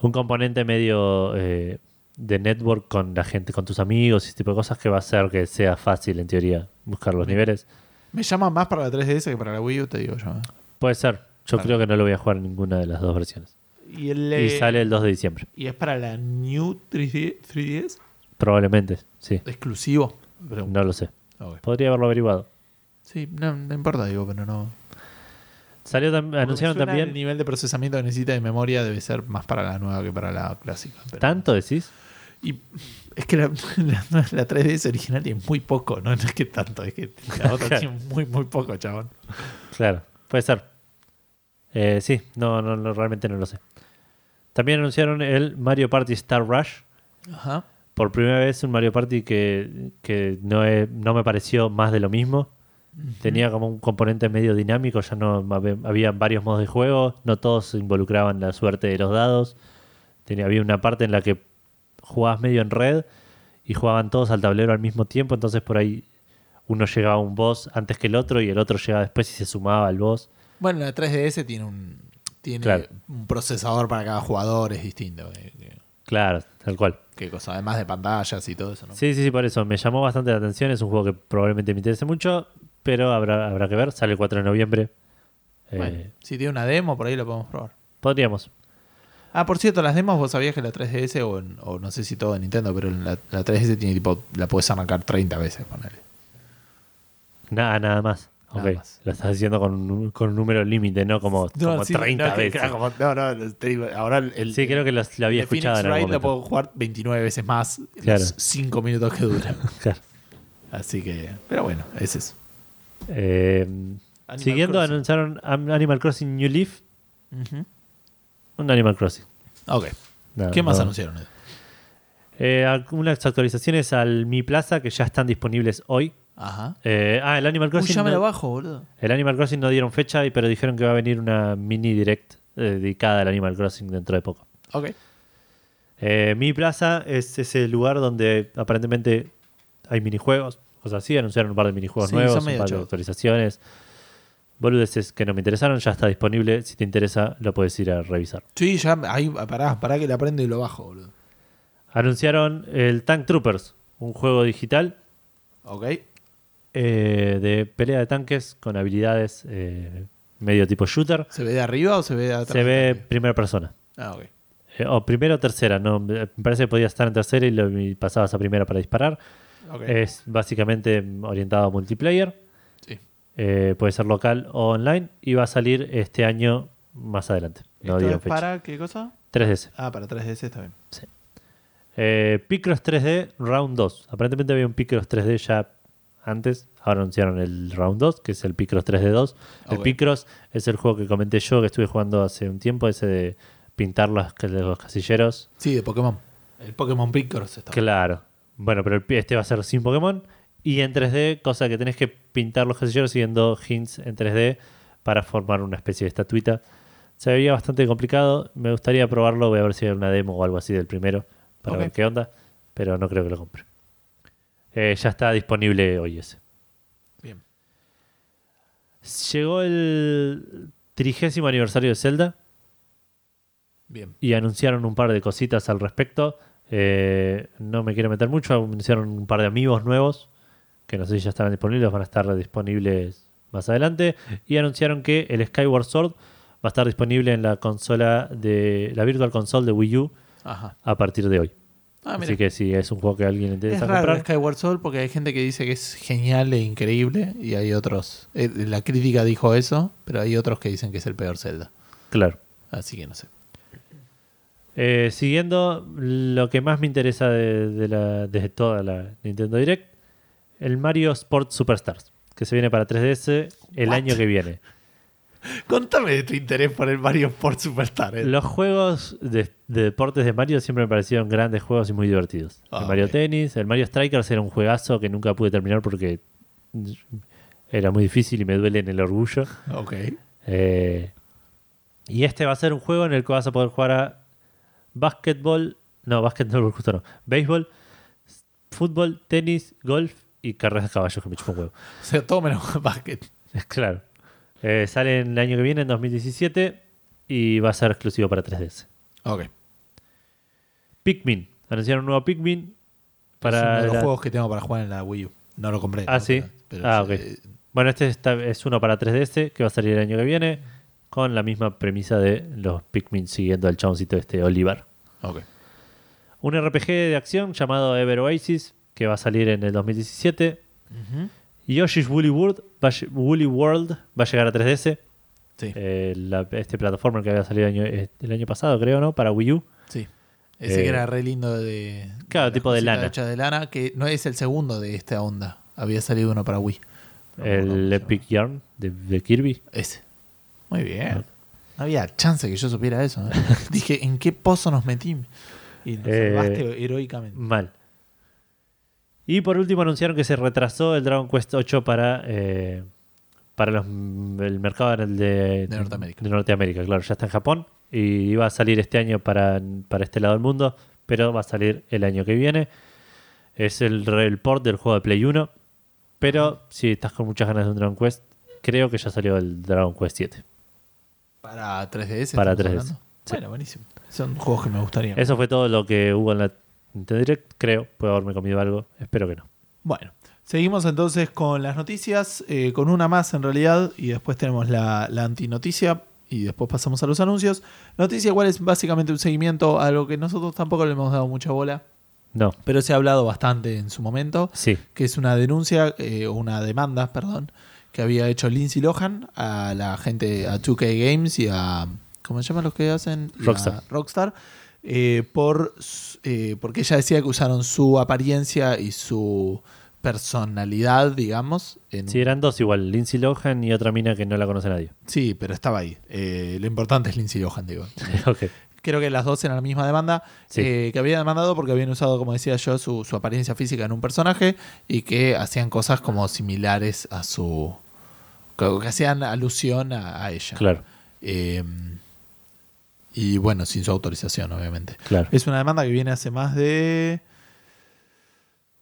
Speaker 1: un componente medio eh, de network con la gente, con tus amigos y ese tipo de cosas que va a hacer que sea fácil en teoría buscar los niveles.
Speaker 2: Me llama más para la 3DS que para la Wii U, te digo yo. ¿eh?
Speaker 1: Puede ser. Yo creo que no lo voy a jugar en ninguna de las dos versiones.
Speaker 2: Y, el,
Speaker 1: Y
Speaker 2: eh,
Speaker 1: sale el 2 de diciembre.
Speaker 2: ¿Y es para la New 3D 3DS?
Speaker 1: Probablemente, sí.
Speaker 2: ¿Exclusivo? Pregunto.
Speaker 1: No lo sé.
Speaker 2: Ok.
Speaker 1: Podría haberlo averiguado.
Speaker 2: Sí, no, no importa, digo, pero no.
Speaker 1: Salió tam-
Speaker 2: Porque
Speaker 1: anunciaron también.
Speaker 2: El nivel de procesamiento que necesita de memoria debe ser más para la nueva que para la clásica. pero-
Speaker 1: ¿Tanto decís?
Speaker 2: Y es que la, la- la 3DS original tiene muy poco, ¿no? No es que tanto, es que la otra
Speaker 1: Claro.
Speaker 2: tiene muy, muy poco, chabón.
Speaker 1: Claro, puede ser. Eh, sí, no, no, no, realmente no lo sé. También anunciaron el Mario Party Star Rush.
Speaker 2: Ajá.
Speaker 1: Por primera vez un Mario Party que, que no, no me pareció más de lo mismo. Tenía como un componente medio dinámico, ya no hab- había varios modos de juego, no todos involucraban la suerte de los dados. Tenía, había una parte en la que jugabas medio en red y jugaban todos al tablero al mismo tiempo, entonces por ahí uno llegaba a un boss antes que el otro y el otro llegaba después y se sumaba al boss.
Speaker 2: Bueno, la 3DS tiene un tiene
Speaker 1: Claro.
Speaker 2: un procesador para cada jugador, es distinto. eh,
Speaker 1: Claro, tal cual.
Speaker 2: Qué cosa, además de pantallas y todo eso, ¿no?
Speaker 1: Sí, sí, sí, por eso. Me llamó bastante la atención. Es un juego que probablemente me interese mucho, pero habrá, habrá que ver. Sale el 4 de noviembre. Eh,
Speaker 2: Bueno, si tiene una demo, por ahí lo podemos probar.
Speaker 1: Podríamos.
Speaker 2: Ah, por cierto, las demos, vos sabías que la 3DS, o, en- o no sé si todo en Nintendo, pero la, la 3DS tiene tipo, la puedes arrancar 30 veces, ponele.
Speaker 1: Nada, nada más.
Speaker 2: Nada
Speaker 1: ok.
Speaker 2: más.
Speaker 1: Lo estás haciendo con un, con un número límite, no como, como
Speaker 2: sí,
Speaker 1: 30
Speaker 2: no,
Speaker 1: veces.
Speaker 2: como- no, no, te digo, ahora el,
Speaker 1: sí, creo que lo, lo había
Speaker 2: el Phoenix
Speaker 1: escuchado en algún
Speaker 2: Wright lo puedo jugar 29 veces más en
Speaker 1: Claro.
Speaker 2: los 5 minutos que dura.
Speaker 1: Claro.
Speaker 2: Así que, pero bueno, es eso.
Speaker 1: Eh, siguiendo,
Speaker 2: Crossing.
Speaker 1: anunciaron Animal Crossing New Leaf.
Speaker 2: Ujú.
Speaker 1: Un Animal Crossing.
Speaker 2: Ok.
Speaker 1: Nada,
Speaker 2: ¿Qué más
Speaker 1: no.
Speaker 2: anunciaron?
Speaker 1: Eh, algunas actualizaciones al Mi Plaza que ya están disponibles hoy.
Speaker 2: Ajá.
Speaker 1: Eh, ah, el Animal
Speaker 2: Uy,
Speaker 1: Crossing.
Speaker 2: ya me
Speaker 1: no-
Speaker 2: lo bajo, boludo.
Speaker 1: El Animal Crossing no dieron fecha, pero dijeron que va a venir una mini direct eh, dedicada al Animal Crossing dentro de poco.
Speaker 2: Ok.
Speaker 1: Eh, Mi Plaza es ese lugar donde aparentemente hay minijuegos, cosas así. Anunciaron un par de minijuegos
Speaker 2: Sí,
Speaker 1: nuevos, un par de actualizaciones. Boludeces que no me interesaron, ya está disponible. Si te interesa, lo puedes ir a revisar.
Speaker 2: Sí, ya, ahí, pará, pará que la prendo y lo bajo, boludo.
Speaker 1: Anunciaron el Tank Troopers, un juego digital
Speaker 2: Ok.
Speaker 1: eh, de pelea de tanques con habilidades eh, medio tipo shooter.
Speaker 2: ¿Se ve de arriba o se ve de atrás?
Speaker 1: Se ve primera persona.
Speaker 2: Ah, ok.
Speaker 1: Eh, o primera o tercera, no, me parece que podía estar en tercera y, lo, y pasabas a primera para disparar.
Speaker 2: Ok.
Speaker 1: Es básicamente orientado a multiplayer.
Speaker 2: Sí.
Speaker 1: Eh, puede ser local o online y va a salir este año más adelante. No
Speaker 2: ¿Esto
Speaker 1: dieron
Speaker 2: es
Speaker 1: fecha.
Speaker 2: para qué cosa?
Speaker 1: 3DS.
Speaker 2: Ah, para 3DS está bien.
Speaker 1: Eh, Picross 3D Round 2. Aparentemente había un Picross 3D ya antes. Ahora anunciaron el Round 2, que es el Picross 3D 2. El. Picross es el juego que comenté yo que estuve jugando hace un tiempo, ese de pintar los, los casilleros.
Speaker 2: Sí, de Pokémon. El Pokémon Picross está.
Speaker 1: Claro. Bueno, pero este va a ser sin Pokémon y en 3D, cosa que tenés que pintar los casilleros siguiendo hints en 3D para formar una especie de estatuita. Se veía bastante complicado. Me gustaría probarlo. Voy a ver si hay una demo o algo así del primero para ver qué onda. Pero no creo que lo compre. Eh, ya está disponible hoy ese.
Speaker 2: Bien.
Speaker 1: Llegó el trigésimo aniversario de Zelda
Speaker 2: Bien.
Speaker 1: y anunciaron un par de cositas al respecto. Eh, no me quiero meter mucho, anunciaron un par de amigos nuevos que no sé si ya estarán disponibles, van a estar disponibles más adelante. Y anunciaron que el Skyward Sword va a estar disponible en la consola de la Virtual Console de Wii U
Speaker 2: Ajá.
Speaker 1: a partir de hoy.
Speaker 2: Ah.
Speaker 1: Así que si es un juego que a alguien le
Speaker 2: es
Speaker 1: interesa
Speaker 2: raro el
Speaker 1: comprar,
Speaker 2: Skyward Sword porque hay gente que dice que es genial e increíble y hay otros. eh, La crítica dijo eso, pero hay otros que dicen que es el peor Zelda.
Speaker 1: claro.
Speaker 2: Así que no sé.
Speaker 1: Eh, siguiendo lo que más me interesa de, de la- de toda la Nintendo Direct, el Mario Sport Superstars, que se viene para 3DS el
Speaker 2: What?
Speaker 1: año que viene.
Speaker 2: Contame de tu interés por el Mario Sport Superstar. eh.
Speaker 1: Los juegos de, de deportes de Mario siempre me parecieron grandes juegos y muy divertidos.
Speaker 2: Ah,
Speaker 1: el Mario
Speaker 2: ok.
Speaker 1: Tennis, el Mario Strikers era un juegazo que nunca pude terminar porque era muy difícil y me duele en el orgullo.
Speaker 2: Ok.
Speaker 1: Eh, y este va a ser un juego en el que vas a poder jugar a básquetbol, no, básquetbol justo no, béisbol, fútbol, tenis, golf y carreras de caballos que me chupan un huevo.
Speaker 2: O sea, todo menos básquet.
Speaker 1: Claro. Eh, sale el año que viene, en 2017, y va a ser exclusivo para 3DS.
Speaker 2: Ok.
Speaker 1: Pikmin. Anunciaron un nuevo Pikmin
Speaker 2: es
Speaker 1: para
Speaker 2: uno de los
Speaker 1: la-
Speaker 2: juegos que tengo para jugar en la Wii U. No lo compré.
Speaker 1: Ah,
Speaker 2: ¿no?
Speaker 1: sí.
Speaker 2: Pero-
Speaker 1: Ah, ok.
Speaker 2: eh,
Speaker 1: Bueno, este está- es uno para 3DS que va a salir el año que viene con la misma premisa de los Pikmin siguiendo al chaboncito este Oliver.
Speaker 2: ok.
Speaker 1: Un RPG de acción llamado Ever Oasis que va a salir en el 2017.
Speaker 2: Ujú.
Speaker 1: Yoshi's Woolly World va Woolly World va a llegar a 3DS.
Speaker 2: Sí,
Speaker 1: Eh, la- este plataforma que había salido el año, eh, el año pasado, creo, ¿no? Para Wii U.
Speaker 2: sí. Ese
Speaker 1: Eh,
Speaker 2: que era re lindo de.
Speaker 1: claro, tipo de lana.
Speaker 2: de lana, que no es el segundo de esta onda. Había salido uno para Wii. No
Speaker 1: el Epic Yarn de, de Kirby.
Speaker 2: Ese. Muy bien. No había chance que yo supiera eso. ¿eh? Dije, ¿en qué pozo nos metimos? Y nos salvaste heroicamente.
Speaker 1: Mal. Y por último anunciaron que se retrasó el Dragon Quest 8 para, eh, para los- el mercado de,
Speaker 2: De Norteamérica.
Speaker 1: de Norteamérica, claro, ya está en Japón y iba a salir este año para, para este lado del mundo, pero va a salir el año que viene. Es el, el port del juego de Play 1, pero si estás con muchas ganas de un Dragon Quest, creo que ya salió el Dragon Quest 7.
Speaker 2: Para 3DS.
Speaker 1: Para
Speaker 2: estamos
Speaker 1: 3DS,
Speaker 2: hablando.
Speaker 1: sí.
Speaker 2: Bueno, buenísimo. Son juegos que me gustarían.
Speaker 1: Eso fue todo lo que hubo en la Direct, creo. Puedo haberme comido algo, espero que no.
Speaker 2: Bueno, seguimos entonces con las noticias, eh, con una más en realidad, y después tenemos la, la antinoticia, y después pasamos a los anuncios. Noticia igual es básicamente un seguimiento a lo que nosotros tampoco le hemos dado mucha bola,
Speaker 1: No,
Speaker 2: pero se ha hablado bastante en su momento,
Speaker 1: sí,
Speaker 2: que es una denuncia, eh, una demanda, perdón, que había hecho Lindsay Lohan a la gente, a 2K Games y a, ¿cómo se llaman los que hacen?
Speaker 1: Rockstar.
Speaker 2: Rockstar, eh, por, eh, porque ella decía que usaron su apariencia y su personalidad, digamos. En
Speaker 1: Sí, eran dos igual, Lindsay Lohan y otra mina que no la conoce nadie.
Speaker 2: Sí, pero estaba ahí. Eh, lo importante es Lindsay Lohan, digo. Creo que las dos eran la misma demanda,
Speaker 1: Sí.
Speaker 2: eh, que habían demandado porque habían usado, como decía yo, su, su apariencia física en un personaje y que hacían cosas como similares a su... que, que hacían alusión a, a ella.
Speaker 1: Claro,
Speaker 2: Eh, y bueno, sin su autorización, obviamente.
Speaker 1: claro.
Speaker 2: Es una demanda que viene hace más de...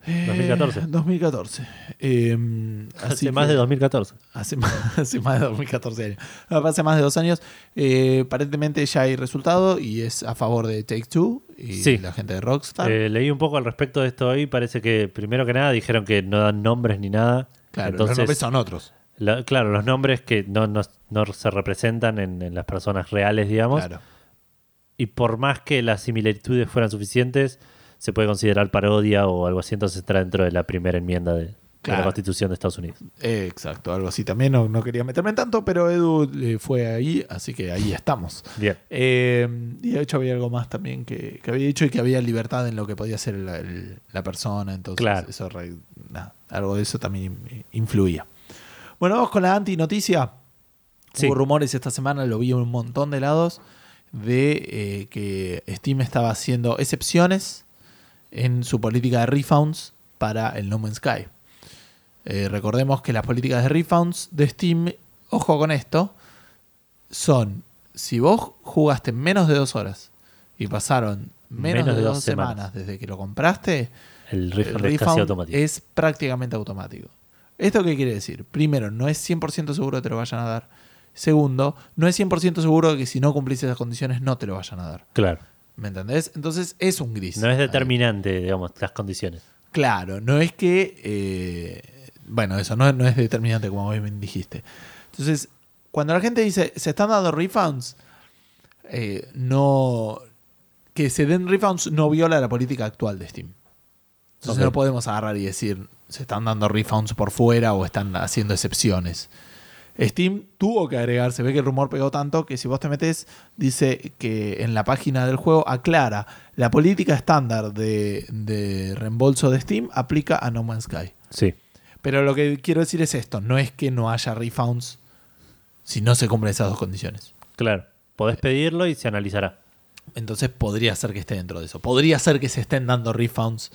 Speaker 2: eh,
Speaker 1: 2014.
Speaker 2: 2014. Eh, así
Speaker 1: Hace más
Speaker 2: que-
Speaker 1: de 2014.
Speaker 2: Hace más, hace más de 2014 años. No, hace más de dos años. Eh, aparentemente ya hay resultado y es a favor de Take Two y
Speaker 1: Sí.
Speaker 2: la gente de Rockstar.
Speaker 1: Eh, leí un poco al respecto de esto hoy. Parece que, primero que nada, dijeron que no dan nombres ni nada.
Speaker 2: claro,
Speaker 1: Entonces,
Speaker 2: los nombres son otros.
Speaker 1: la- claro, los nombres que no, no- no se representan en, en las personas reales, digamos.
Speaker 2: Claro.
Speaker 1: Y por más que las similitudes fueran suficientes, se puede considerar parodia o algo así. Entonces entra dentro de la primera enmienda de,
Speaker 2: Claro.
Speaker 1: la Constitución de Estados Unidos.
Speaker 2: Eh, exacto, algo así. También no, no quería meterme en tanto, pero Edu eh, fue ahí, así que ahí estamos.
Speaker 1: Bien.
Speaker 2: Eh, y de hecho había algo más también que, que había dicho y que había libertad en lo que podía hacer la, el- la persona. Entonces,
Speaker 1: Claro.
Speaker 2: eso, algo de eso también in- influía. Bueno, vamos con la antinoticia.
Speaker 1: Sí.
Speaker 2: Hubo rumores esta semana, lo vi en un montón de lados, de eh, que Steam estaba haciendo excepciones en su política de refunds para el No Man's Sky. Eh, recordemos que las políticas de refunds de Steam, ojo con esto, son si vos jugaste menos de dos horas y pasaron menos, de, dos, semanas. desde que lo compraste,
Speaker 1: El
Speaker 2: el
Speaker 1: refund es casi automático.
Speaker 2: es prácticamente automático. ¿Esto qué quiere decir? Primero, no es 100% seguro que te lo vayan a dar. Segundo, no es 100% seguro de que si no cumplís esas condiciones no te lo vayan a dar.
Speaker 1: Claro.
Speaker 2: ¿Me entendés? Entonces es un gris.
Speaker 1: No es determinante, digamos, las condiciones.
Speaker 2: Claro, no es que. eh, bueno, eso no, no es determinante, como bien dijiste. Entonces, cuando la gente dice se están dando refunds, eh, no. Que se den refunds no viola la política actual de Steam. Entonces no podemos agarrar y decir se están dando refunds por fuera o están haciendo excepciones. Steam tuvo que agregar, se ve que el rumor pegó tanto que si vos te metes, dice que en la página del juego aclara la política estándar de, de reembolso de Steam aplica a No Man's Sky.
Speaker 1: Sí.
Speaker 2: Pero lo que quiero decir es esto, no es que no haya refunds si no se cumplen esas dos condiciones.
Speaker 1: Claro. Podés pedirlo y se analizará.
Speaker 2: Entonces podría ser que esté dentro de eso. Podría ser que se estén dando refunds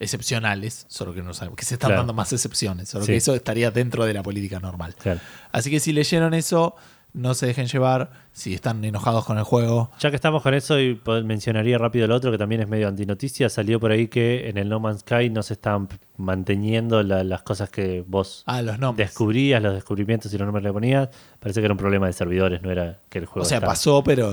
Speaker 2: excepcionales, solo que no sabemos, que se están
Speaker 1: Claro.
Speaker 2: dando más excepciones, solo
Speaker 1: Sí.
Speaker 2: que eso estaría dentro de la política normal.
Speaker 1: Claro.
Speaker 2: Así que si leyeron eso, no se dejen llevar si están enojados con el juego.
Speaker 1: Ya que estamos con eso, y mencionaría rápido el otro que también es medio antinoticia. Salió por ahí que en el No Man's Sky no se estaban p- manteniendo la- las cosas que vos
Speaker 2: Ah, los
Speaker 1: descubrías, los descubrimientos y los nombres le ponías. Parece que era un problema de servidores, no era que el juego
Speaker 2: O sea,
Speaker 1: estaba-
Speaker 2: pasó, pero.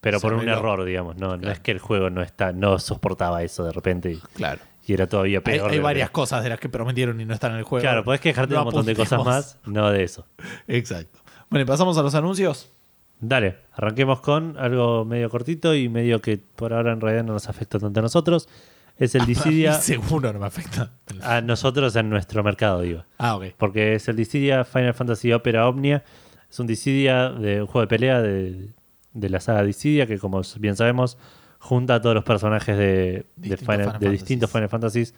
Speaker 1: Pero por un error, digamos. No, no es que el juego no está, no soportaba eso de repente y,
Speaker 2: Claro.
Speaker 1: Y era todavía peor.
Speaker 2: hay varias cosas de las que prometieron y no están en el juego.
Speaker 1: Claro, podés quejarte de
Speaker 2: No
Speaker 1: un montón de cosas más, no de eso.
Speaker 2: Exacto. Bueno, y pasamos a los anuncios.
Speaker 1: Dale, arranquemos con algo medio cortito y medio que por ahora en realidad no nos afecta tanto a nosotros. Es el Dissidia
Speaker 2: seguro no me afecta.
Speaker 1: a nosotros en nuestro mercado, digo.
Speaker 2: Ah, ok.
Speaker 1: Porque es el Dissidia Final Fantasy Opera Omnia. Es un Dissidia de un juego de pelea de, de la saga Dissidia que, como bien sabemos, junta a todos los personajes de, de,
Speaker 2: Distintos
Speaker 1: Final-
Speaker 2: Final
Speaker 1: de
Speaker 2: Fantasies.
Speaker 1: distintos Final Fantasies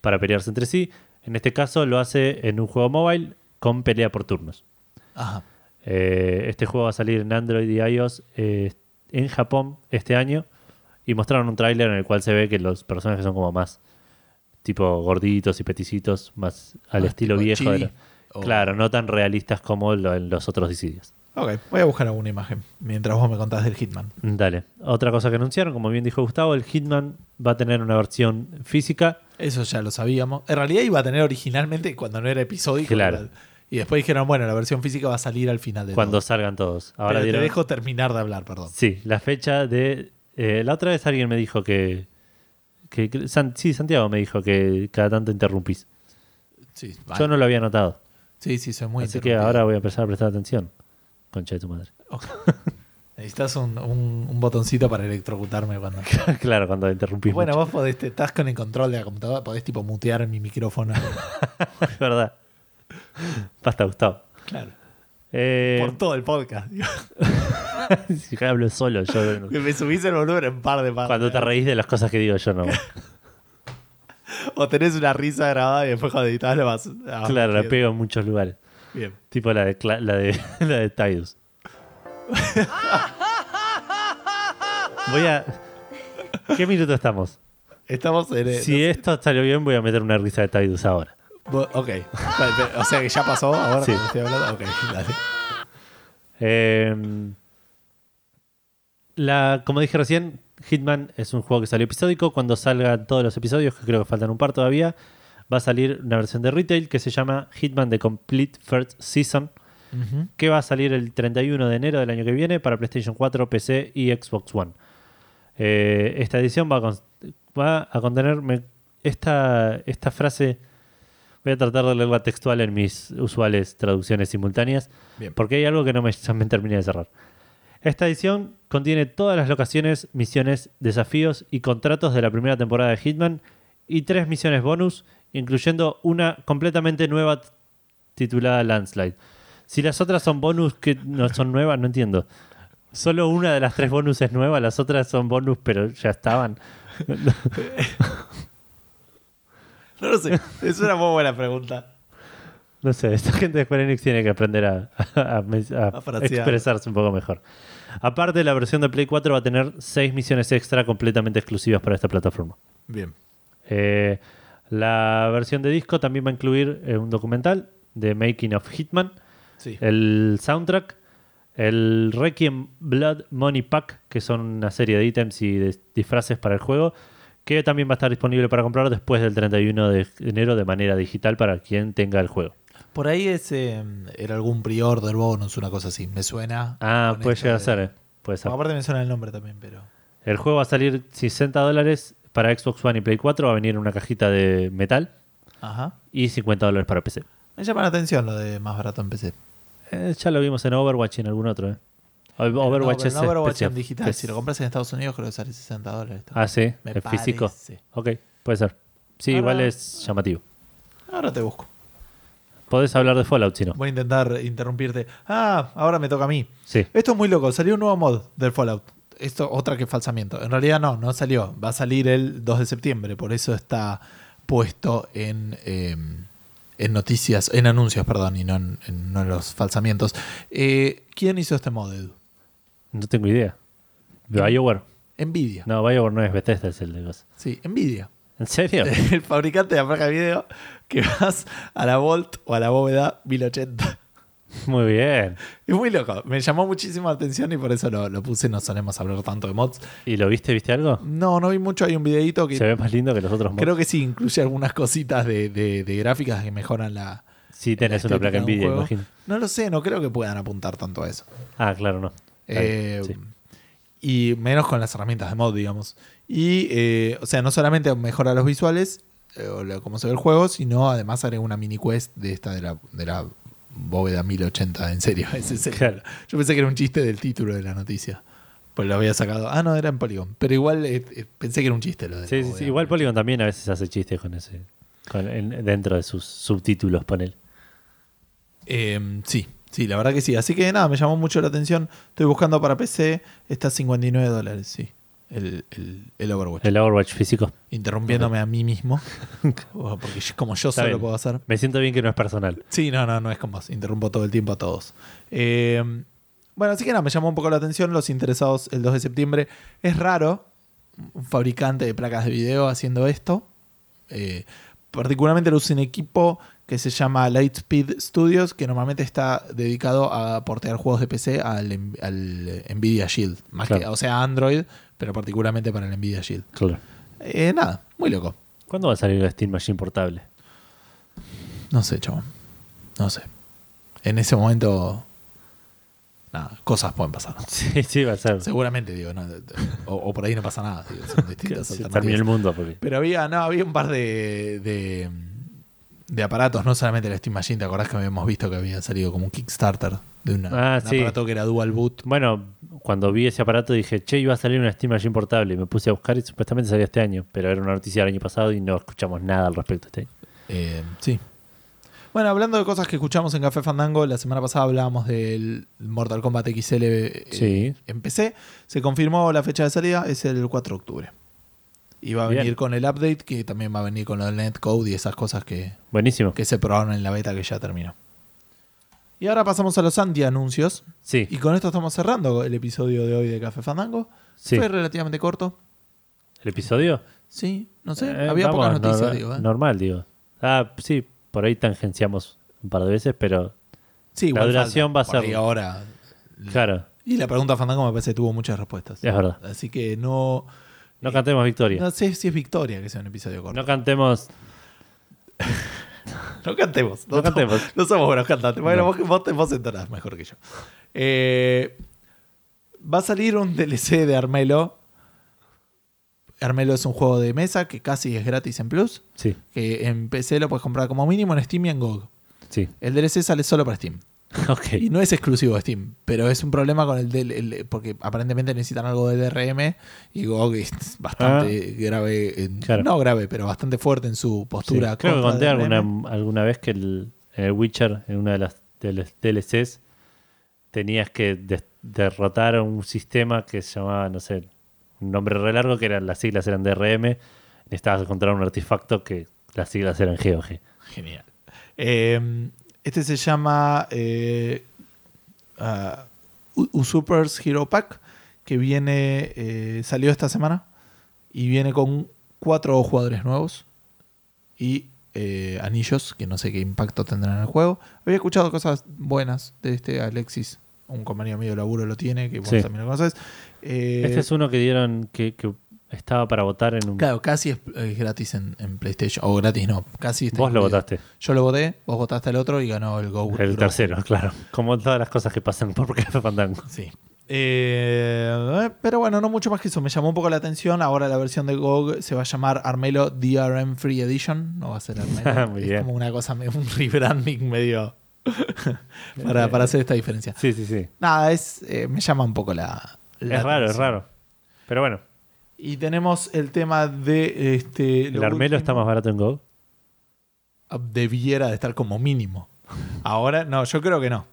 Speaker 1: para pelearse entre sí. En este caso lo hace en un juego mobile con pelea por turnos.
Speaker 2: Ajá.
Speaker 1: Eh, este juego va a salir en Android y iOS eh, en Japón este año. Y mostraron un tráiler en el cual se ve que los personajes son como más tipo gorditos y peticitos, más al estilo viejo. de la- Claro, no tan realistas como lo- en los otros Dissidias.
Speaker 2: Ok, voy a buscar alguna imagen mientras vos me contás del Hitman.
Speaker 1: Dale. Otra cosa que anunciaron, como bien dijo Gustavo, el Hitman va a tener una versión física.
Speaker 2: Eso ya lo sabíamos. En realidad iba a tener originalmente cuando no era episódico.
Speaker 1: Claro.
Speaker 2: era- Y después dijeron, bueno, la versión física va a salir al final de
Speaker 1: cuando
Speaker 2: todo.
Speaker 1: salgan todos. Ahora
Speaker 2: Pero te dejo terminar de hablar, perdón.
Speaker 1: Sí, la fecha de. eh, la otra vez alguien me dijo que. que, que- San- sí, Santiago me dijo que cada tanto interrumpís.
Speaker 2: Sí,
Speaker 1: Yo
Speaker 2: vale.
Speaker 1: no lo había notado.
Speaker 2: sí, sí, soy muy
Speaker 1: así que ahora voy a empezar a prestar atención. Concha de tu madre.
Speaker 2: Ok. Necesitas un, un- un botoncito para electrocutarme cuando.
Speaker 1: claro, cuando interrumpís.
Speaker 2: Bueno,
Speaker 1: mucho.
Speaker 2: vos podés, te- estás con el control de la computadora, podés tipo mutear mi micrófono.
Speaker 1: es verdad. Basta, Gustavo.
Speaker 2: claro.
Speaker 1: Eh,
Speaker 2: Por todo el podcast.
Speaker 1: si hablo solo, yo.
Speaker 2: Que me subís el volumen en par de partes.
Speaker 1: Cuando te reís de las cosas que digo yo, no.
Speaker 2: O tenés una risa grabada y después cuando editas lo vas. ah,
Speaker 1: claro, la pego en muchos lugares.
Speaker 2: Bien.
Speaker 1: Tipo la de, Cla- la de, la de Tidus. Voy a. ¿Qué minuto estamos?
Speaker 2: Estamos en. el-
Speaker 1: Si esto salió bien, voy a meter una risa de Tidus ahora.
Speaker 2: Bo- Ok. Vale, pero- O sea que ya pasó ahora
Speaker 1: Sí.
Speaker 2: cuando estoy hablando. Ok, dale.
Speaker 1: Eh, la, como dije recién, Hitman es un juego que salió episódico. Cuando salgan todos los episodios, que creo que faltan un par todavía, va a salir una versión de retail que se llama Hitman The Complete First Season, que va a salir el 31 de enero del año que viene para PlayStation 4, PC y Xbox One. Eh, esta edición va a, va a contener esta, esta frase. Voy a tratar de leerla textual en mis usuales traducciones simultáneas.
Speaker 2: Bien.
Speaker 1: Porque hay algo que no me, ya me terminé de cerrar. Esta edición contiene todas las locaciones, misiones, desafíos y contratos de la primera temporada de Hitman y tres misiones bonus, incluyendo una completamente nueva titulada Landslide. Si las otras son bonus que no son nuevas, no entiendo. Solo una de las tres bonus es nueva, las otras son bonus pero ya estaban.
Speaker 2: No lo sé. Es una muy buena pregunta.
Speaker 1: No sé, esta gente de Square Enix tiene que aprender a, a- a-
Speaker 2: A frasear.
Speaker 1: expresarse un poco mejor. Aparte, la versión de Play 4 va a tener seis misiones extra completamente exclusivas para esta plataforma.
Speaker 2: Bien.
Speaker 1: Eh, la versión de disco también va a incluir eh, un documental de Making of Hitman,
Speaker 2: Sí.
Speaker 1: el soundtrack, el Requiem Blood Money Pack, que son una serie de ítems y de disfraces para el juego, que también va a estar disponible para comprar después del 31 de enero de manera digital para quien tenga el juego.
Speaker 2: Por ahí es, eh, era algún pre-order bonus, una cosa así. Me suena.
Speaker 1: Ah, puede llegar a
Speaker 2: de-
Speaker 1: ser. eh. Puede ser.
Speaker 2: Bueno, aparte me suena el nombre también, pero.
Speaker 1: El juego va a salir 60 dólares para Xbox One y Play 4. Va a venir en una cajita de metal
Speaker 2: Ajá.
Speaker 1: y 50 dólares para PC.
Speaker 2: Me llama la atención lo de más barato en PC.
Speaker 1: Eh, ya lo vimos en Overwatch y en algún otro. ¿eh? Overwatch
Speaker 2: no,
Speaker 1: es
Speaker 2: no Overwatch en digital.
Speaker 1: Es-
Speaker 2: Si lo compras en Estados Unidos, creo que sale 60 dólares.
Speaker 1: Ah, sí,
Speaker 2: Me
Speaker 1: es físico. Ok, puede ser. Sí,
Speaker 2: Ahora-
Speaker 1: igual es llamativo.
Speaker 2: Ahora te busco.
Speaker 1: Podés hablar de Fallout si no.
Speaker 2: Voy a intentar interrumpirte. Ah, ahora me toca a mí.
Speaker 1: Sí.
Speaker 2: Esto es muy loco. Salió un nuevo mod del Fallout. Esto otra que falsamiento. En realidad no, no salió. Va a salir el 2 de septiembre. Por eso está puesto en, eh, en noticias, en anuncios, perdón, y no en, en- no en los falsamientos. Eh, ¿Quién hizo este mod, Edu?
Speaker 1: No tengo idea. BioWare.
Speaker 2: Nvidia.
Speaker 1: No, BioWare no es Bethesda, es el de cosas.
Speaker 2: Sí, Nvidia.
Speaker 1: ¿En serio?
Speaker 2: El fabricante de la placa de video que vas a la Volt o a la bóveda 1080.
Speaker 1: Muy bien.
Speaker 2: Es muy loco. Me llamó muchísimo la atención y por eso lo, lo puse. No solemos hablar tanto de mods.
Speaker 1: ¿Y lo viste? ¿Viste algo?
Speaker 2: No, no vi mucho. Hay un videito que
Speaker 1: Se ve más lindo que los otros mods.
Speaker 2: creo que sí incluye algunas cositas de, de- de gráficas que mejoran la.
Speaker 1: Sí, tenés una placa
Speaker 2: un
Speaker 1: Nvidia,
Speaker 2: juego.
Speaker 1: imagino.
Speaker 2: No lo sé, no creo que puedan apuntar tanto a eso.
Speaker 1: Ah, claro, no.
Speaker 2: Eh,
Speaker 1: sí.
Speaker 2: Y menos con las herramientas de mod, digamos. Y, eh, o sea, no solamente mejora los visuales, eh, o cómo se ve el juego, sino además agrega una mini quest de esta de la, de la bóveda 1080. En serio, ese es el-
Speaker 1: Claro.
Speaker 2: Yo pensé que era un chiste del título de la noticia. Pues lo había sacado. Ah, no, era en Polygon. Pero igual eh, eh, pensé que era un chiste lo de
Speaker 1: Sí, sí, sí. Igual
Speaker 2: 1080.
Speaker 1: Polygon también a veces hace chistes con ese. con- en- dentro de sus subtítulos, ponele.
Speaker 2: Eh, sí, sí, la verdad que sí. Así que nada, me llamó mucho la atención. Estoy buscando para PC. Está a 59 dólares, sí. El, el, el Overwatch.
Speaker 1: El Overwatch físico.
Speaker 2: Interrumpiéndome a mí mismo. Porque como yo
Speaker 1: Está
Speaker 2: solo
Speaker 1: bien.
Speaker 2: puedo hacer.
Speaker 1: Me siento bien que no es personal.
Speaker 2: Sí, no, no, no es con vos. Interrumpo todo el tiempo a todos. Eh, bueno, así que nada, me llamó un poco la atención los interesados el 2 de septiembre. Es raro un fabricante de placas de video haciendo esto. Eh, particularmente lo usa un equipo que se llama Lightspeed Studios, que normalmente está dedicado a portear juegos de PC al, al Nvidia Shield. Más que,
Speaker 1: Claro.
Speaker 2: o sea, Android, pero particularmente para el Nvidia Shield.
Speaker 1: Claro.
Speaker 2: Eh, nada, muy loco.
Speaker 1: ¿Cuándo va a salir la Steam Machine portable?
Speaker 2: No sé, chabón. No sé. En ese momento. Nada, cosas pueden pasar.
Speaker 1: Sí, sí, va a ser.
Speaker 2: Seguramente, digo. no, o, o por ahí no pasa nada. digo, son
Speaker 1: Que
Speaker 2: distintas
Speaker 1: se
Speaker 2: alternativas.
Speaker 1: termine el mundo. Porque...
Speaker 2: Pero había, no, había un par de, de, de aparatos, no solamente la Steam Machine. ¿Te acordás que habíamos visto que había salido como un Kickstarter de una,
Speaker 1: Ah,
Speaker 2: un
Speaker 1: sí.
Speaker 2: aparato que era dual boot?
Speaker 1: Bueno, cuando vi ese aparato dije, che, iba a salir una Steam Machine portable. Y me puse a buscar y supuestamente salía este año. Pero era una noticia del año pasado y no escuchamos nada al respecto este año.
Speaker 2: Eh, sí. Bueno, hablando de cosas que escuchamos en Café Fandango, la semana pasada hablábamos del Mortal Kombat XL eh,
Speaker 1: Sí.
Speaker 2: en PC. Se confirmó la fecha de salida, es el 4 de octubre. Y va a
Speaker 1: Bien.
Speaker 2: venir con el update, que también va a venir con lo del netcode y esas cosas que,
Speaker 1: Buenísimo.
Speaker 2: que se probaron en la beta que ya terminó. Y ahora pasamos a los anti-anuncios.
Speaker 1: Sí,
Speaker 2: Y con esto estamos cerrando el episodio de hoy de Café Fandango.
Speaker 1: sí.
Speaker 2: Fue relativamente corto.
Speaker 1: ¿El episodio?
Speaker 2: Sí, no sé.
Speaker 1: Eh,
Speaker 2: había
Speaker 1: vamos,
Speaker 2: pocas noticias,
Speaker 1: normal,
Speaker 2: digo. ¿eh?
Speaker 1: Normal, digo. Ah, sí, por ahí tangenciamos un par de veces, pero
Speaker 2: Sí,
Speaker 1: la duración
Speaker 2: falta.
Speaker 1: va a ser-
Speaker 2: ahora.
Speaker 1: claro,
Speaker 2: Y la pregunta Fandango me parece que tuvo muchas respuestas.
Speaker 1: es verdad.
Speaker 2: Así que no.
Speaker 1: No cantemos victoria.
Speaker 2: No sé si es victoria que sea un episodio corto.
Speaker 1: No
Speaker 2: No,
Speaker 1: cantemos.
Speaker 2: cantemos.
Speaker 1: No cantemos.
Speaker 2: No somos buenos cantantes. Bueno,
Speaker 1: No.
Speaker 2: vos, vos, te- vos entonás mejor que yo. Eh, va a salir un DLC de Armelo. Armelo es un juego de mesa que casi es gratis en Plus.
Speaker 1: Sí,
Speaker 2: Que en PC lo puedes comprar como mínimo en Steam y en GOG.
Speaker 1: sí.
Speaker 2: El DLC sale solo para Steam. Y no es exclusivo de Steam, pero es un problema con el, del el- porque aparentemente necesitan algo de DRM y GOG es bastante grave, en-
Speaker 1: Ah. Claro.
Speaker 2: no grave, pero bastante fuerte en su
Speaker 1: Sí.
Speaker 2: postura.
Speaker 1: Creo que conté alguna, alguna vez que el, Witcher, en una de las de DLCs, tenías que des- derrotar a un sistema que se llamaba, no sé, un nombre re largo, que eran las siglas eran DRM. Necesitabas encontrar un artefacto que las siglas eran GOG.
Speaker 2: Genial. Eh, este se llama eh, ah, Usurpers Hero Pack, que viene, eh, salió esta semana y viene con cuatro jugadores nuevos y eh, anillos, que no sé qué impacto tendrán en el juego. Había escuchado cosas buenas de este Alexis, un compañero mío de laburo lo tiene, que vos
Speaker 1: Sí.
Speaker 2: también lo conoces. Eh,
Speaker 1: Este es uno que dieron que, que estaba para votar en un...
Speaker 2: Claro, casi es, es gratis en, en PlayStation. O gratis no, casi está
Speaker 1: Vos lo votaste.
Speaker 2: Yo lo voté, vos votaste el otro y ganó el Go.
Speaker 1: El tercero, claro. Como todas las cosas que pasan por Café Fandango.
Speaker 2: Sí. Eh, pero bueno, no mucho más que eso. Me llamó un poco la atención. Ahora la versión de GOG se va a llamar Armelo DRM Free Edition. No va a ser Armelo.
Speaker 1: Muy
Speaker 2: es
Speaker 1: bien.
Speaker 2: como una cosa, un rebranding medio para, para hacer esta diferencia.
Speaker 1: Sí, sí, sí.
Speaker 2: Nada, es, eh, me llama un poco la. la
Speaker 1: Es raro, es raro. Pero bueno,
Speaker 2: Y tenemos el tema de este.
Speaker 1: el
Speaker 2: lo
Speaker 1: Armelo está más barato en Go.
Speaker 2: debiera de estar como mínimo. Ahora, no, yo creo que no.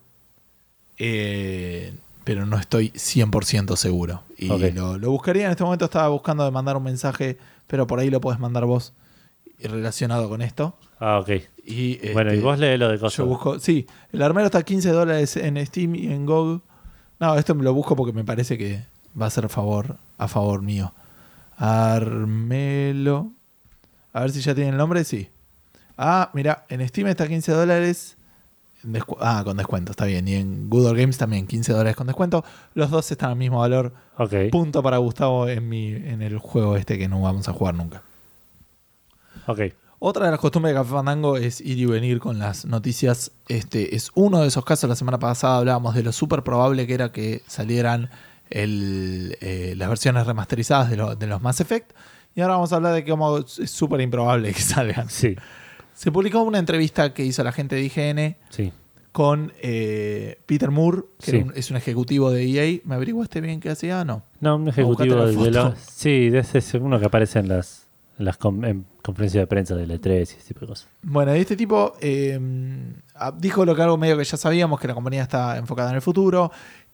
Speaker 2: Eh, pero no estoy 100% seguro. Y lo, lo buscaría. En este momento estaba buscando de mandar un mensaje, pero por ahí lo puedes mandar vos relacionado con esto.
Speaker 1: Ah, ok.
Speaker 2: Y,
Speaker 1: bueno, y
Speaker 2: este,
Speaker 1: vos lees lo de cosas.
Speaker 2: Yo busco. Sí, el armero está a 15 dólares en Steam y en GOG. No, esto me lo busco porque me parece que va a ser favor, a favor mío. Armelo. A ver si ya tiene el nombre. Sí. Ah, mira, en Steam está a 15 dólares. ah, con descuento, está bien. Y en Good Old Games también 15 dólares con descuento. Los dos están al mismo valor.
Speaker 1: Ok.
Speaker 2: Punto para Gustavo en, mi, en el juego este que no vamos a jugar nunca.
Speaker 1: Ok.
Speaker 2: Otra de las costumbres de Café Fandango es ir y venir con las noticias. Este es uno de esos casos. La semana pasada hablábamos de lo súper probable que era que salieran el, eh, las versiones remasterizadas de, lo- de los Mass Effect. Y ahora vamos a hablar de cómo es súper improbable que salgan.
Speaker 1: Sí,
Speaker 2: Se publicó una entrevista que hizo la gente de IGN
Speaker 1: sí.
Speaker 2: con eh, Peter Moore, que
Speaker 1: Sí.
Speaker 2: era un- es un ejecutivo de EA. ¿Me averiguaste bien qué hacía? No.
Speaker 1: No, un ejecutivo de,
Speaker 2: la
Speaker 1: de los. Sí, de ese es uno que aparece en las, en las con- en conferencias de prensa del E3 y ese tipo de cosas.
Speaker 2: Bueno, y este tipo eh, dijo lo que algo medio que ya sabíamos, que la compañía está enfocada en el futuro,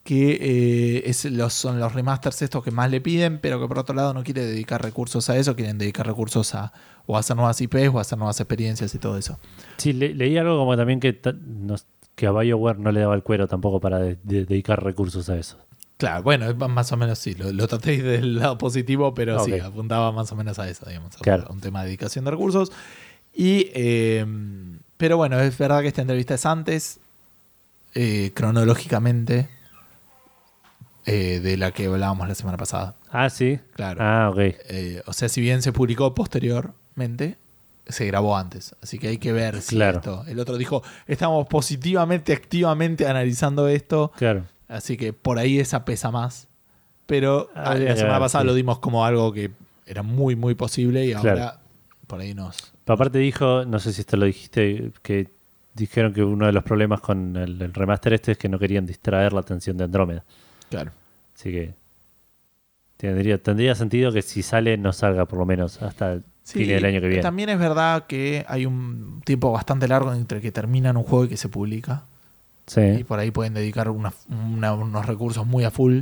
Speaker 2: que eh, es los, son los remasters estos que más le piden, pero que por otro lado no quiere dedicar recursos a eso, quieren dedicar recursos a o a hacer nuevas IPs o a hacer nuevas experiencias y todo eso.
Speaker 1: Sí, le- leí algo como también que, nos- que a BioWare no le daba el cuero tampoco para de- de- dedicar recursos a eso.
Speaker 2: Claro, bueno, más o menos sí, lo, lo traté del lado positivo, pero sí,
Speaker 1: Ok.
Speaker 2: apuntaba más o menos a eso, digamos, a
Speaker 1: Claro.
Speaker 2: un tema de dedicación de recursos. Y, eh, pero bueno, es verdad que esta entrevista es antes, eh, cronológicamente, eh, de la que hablábamos la semana pasada.
Speaker 1: Ah, sí.
Speaker 2: Claro.
Speaker 1: Ah, ok.
Speaker 2: Eh, o sea, si bien se publicó posteriormente, se grabó antes. Así que hay que ver si
Speaker 1: Claro.
Speaker 2: esto. El otro dijo, estamos positivamente, activamente analizando esto.
Speaker 1: Claro.
Speaker 2: Así que por ahí esa pesa más. Pero ah, la semana
Speaker 1: ver,
Speaker 2: pasada
Speaker 1: sí.
Speaker 2: lo dimos como algo que era muy, muy posible y ahora
Speaker 1: Claro.
Speaker 2: por ahí nos.
Speaker 1: Pero aparte dijo, no sé si esto lo dijiste, que dijeron que uno de los problemas con el, el remaster este es que no querían distraer la atención de Andrómeda.
Speaker 2: Claro.
Speaker 1: Así que tendría, tendría sentido que si sale no salga por lo menos hasta el
Speaker 2: Sí,
Speaker 1: fin del año que viene.
Speaker 2: También es verdad que hay un tiempo bastante largo entre que terminan un juego y que se publica. Y
Speaker 1: Sí,
Speaker 2: por ahí pueden dedicar una- una- unos recursos muy a full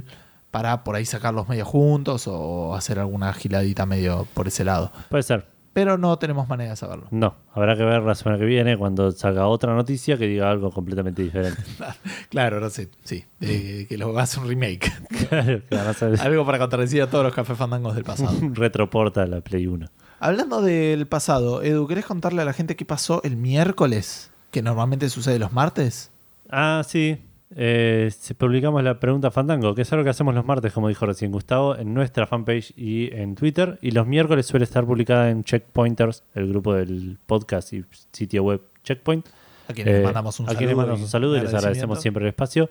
Speaker 2: para por ahí sacarlos medio juntos o hacer alguna giladita medio por ese lado.
Speaker 1: puede ser.
Speaker 2: Pero no tenemos manera de saberlo.
Speaker 1: No, habrá que ver la semana que viene cuando salga otra noticia que diga algo completamente diferente.
Speaker 2: Claro, no sé, sí. eh, que lo hace un remake.
Speaker 1: claro, hacer
Speaker 2: Algo para contradecir a todos los cafés fandangos del pasado.
Speaker 1: retroporta la Play 1.
Speaker 2: Hablando del pasado, Edu, ¿querés contarle a la gente qué pasó el miércoles? Que normalmente sucede los martes.
Speaker 1: Ah, sí. Eh, publicamos la pregunta Fandango, que es algo que hacemos los martes, como dijo recién Gustavo, en nuestra fanpage y en Twitter. Y los miércoles suele estar publicada en Checkpointers, el grupo del podcast y sitio web Checkpoint.
Speaker 2: A quienes
Speaker 1: Eh,
Speaker 2: mandamos un
Speaker 1: a
Speaker 2: saludo.
Speaker 1: quienes mandamos un saludo y les agradecemos siempre el espacio.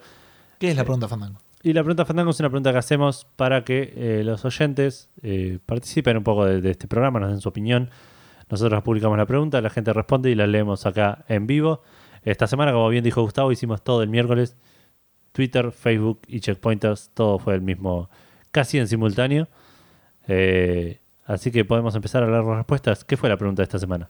Speaker 2: ¿Qué es la pregunta fandango?
Speaker 1: Y la pregunta Fandango es una pregunta que hacemos para que eh, los oyentes eh, participen un poco de, de este programa, nos den su opinión. Nosotros publicamos la pregunta, la gente responde y la leemos acá en vivo. Esta semana, como bien dijo Gustavo, hicimos todo el miércoles. Twitter, Facebook y Checkpointers, todo fue el mismo, casi en simultáneo. Eh, así que podemos empezar a leer las respuestas. ¿Qué fue la pregunta de esta semana?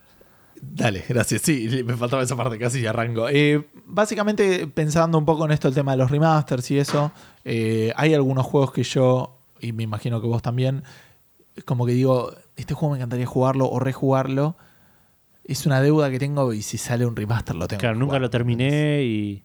Speaker 2: Dale, gracias. Sí, me faltaba esa parte casi y arranco. Eh, básicamente, pensando un poco en esto, el tema de los remasters y eso, eh, hay algunos juegos que yo, y me imagino que vos también, como que digo, este juego me encantaría jugarlo o rejugarlo. Es una deuda que tengo y si sale un remaster lo tengo.
Speaker 1: Claro,
Speaker 2: que
Speaker 1: nunca
Speaker 2: jugar.
Speaker 1: lo terminé y,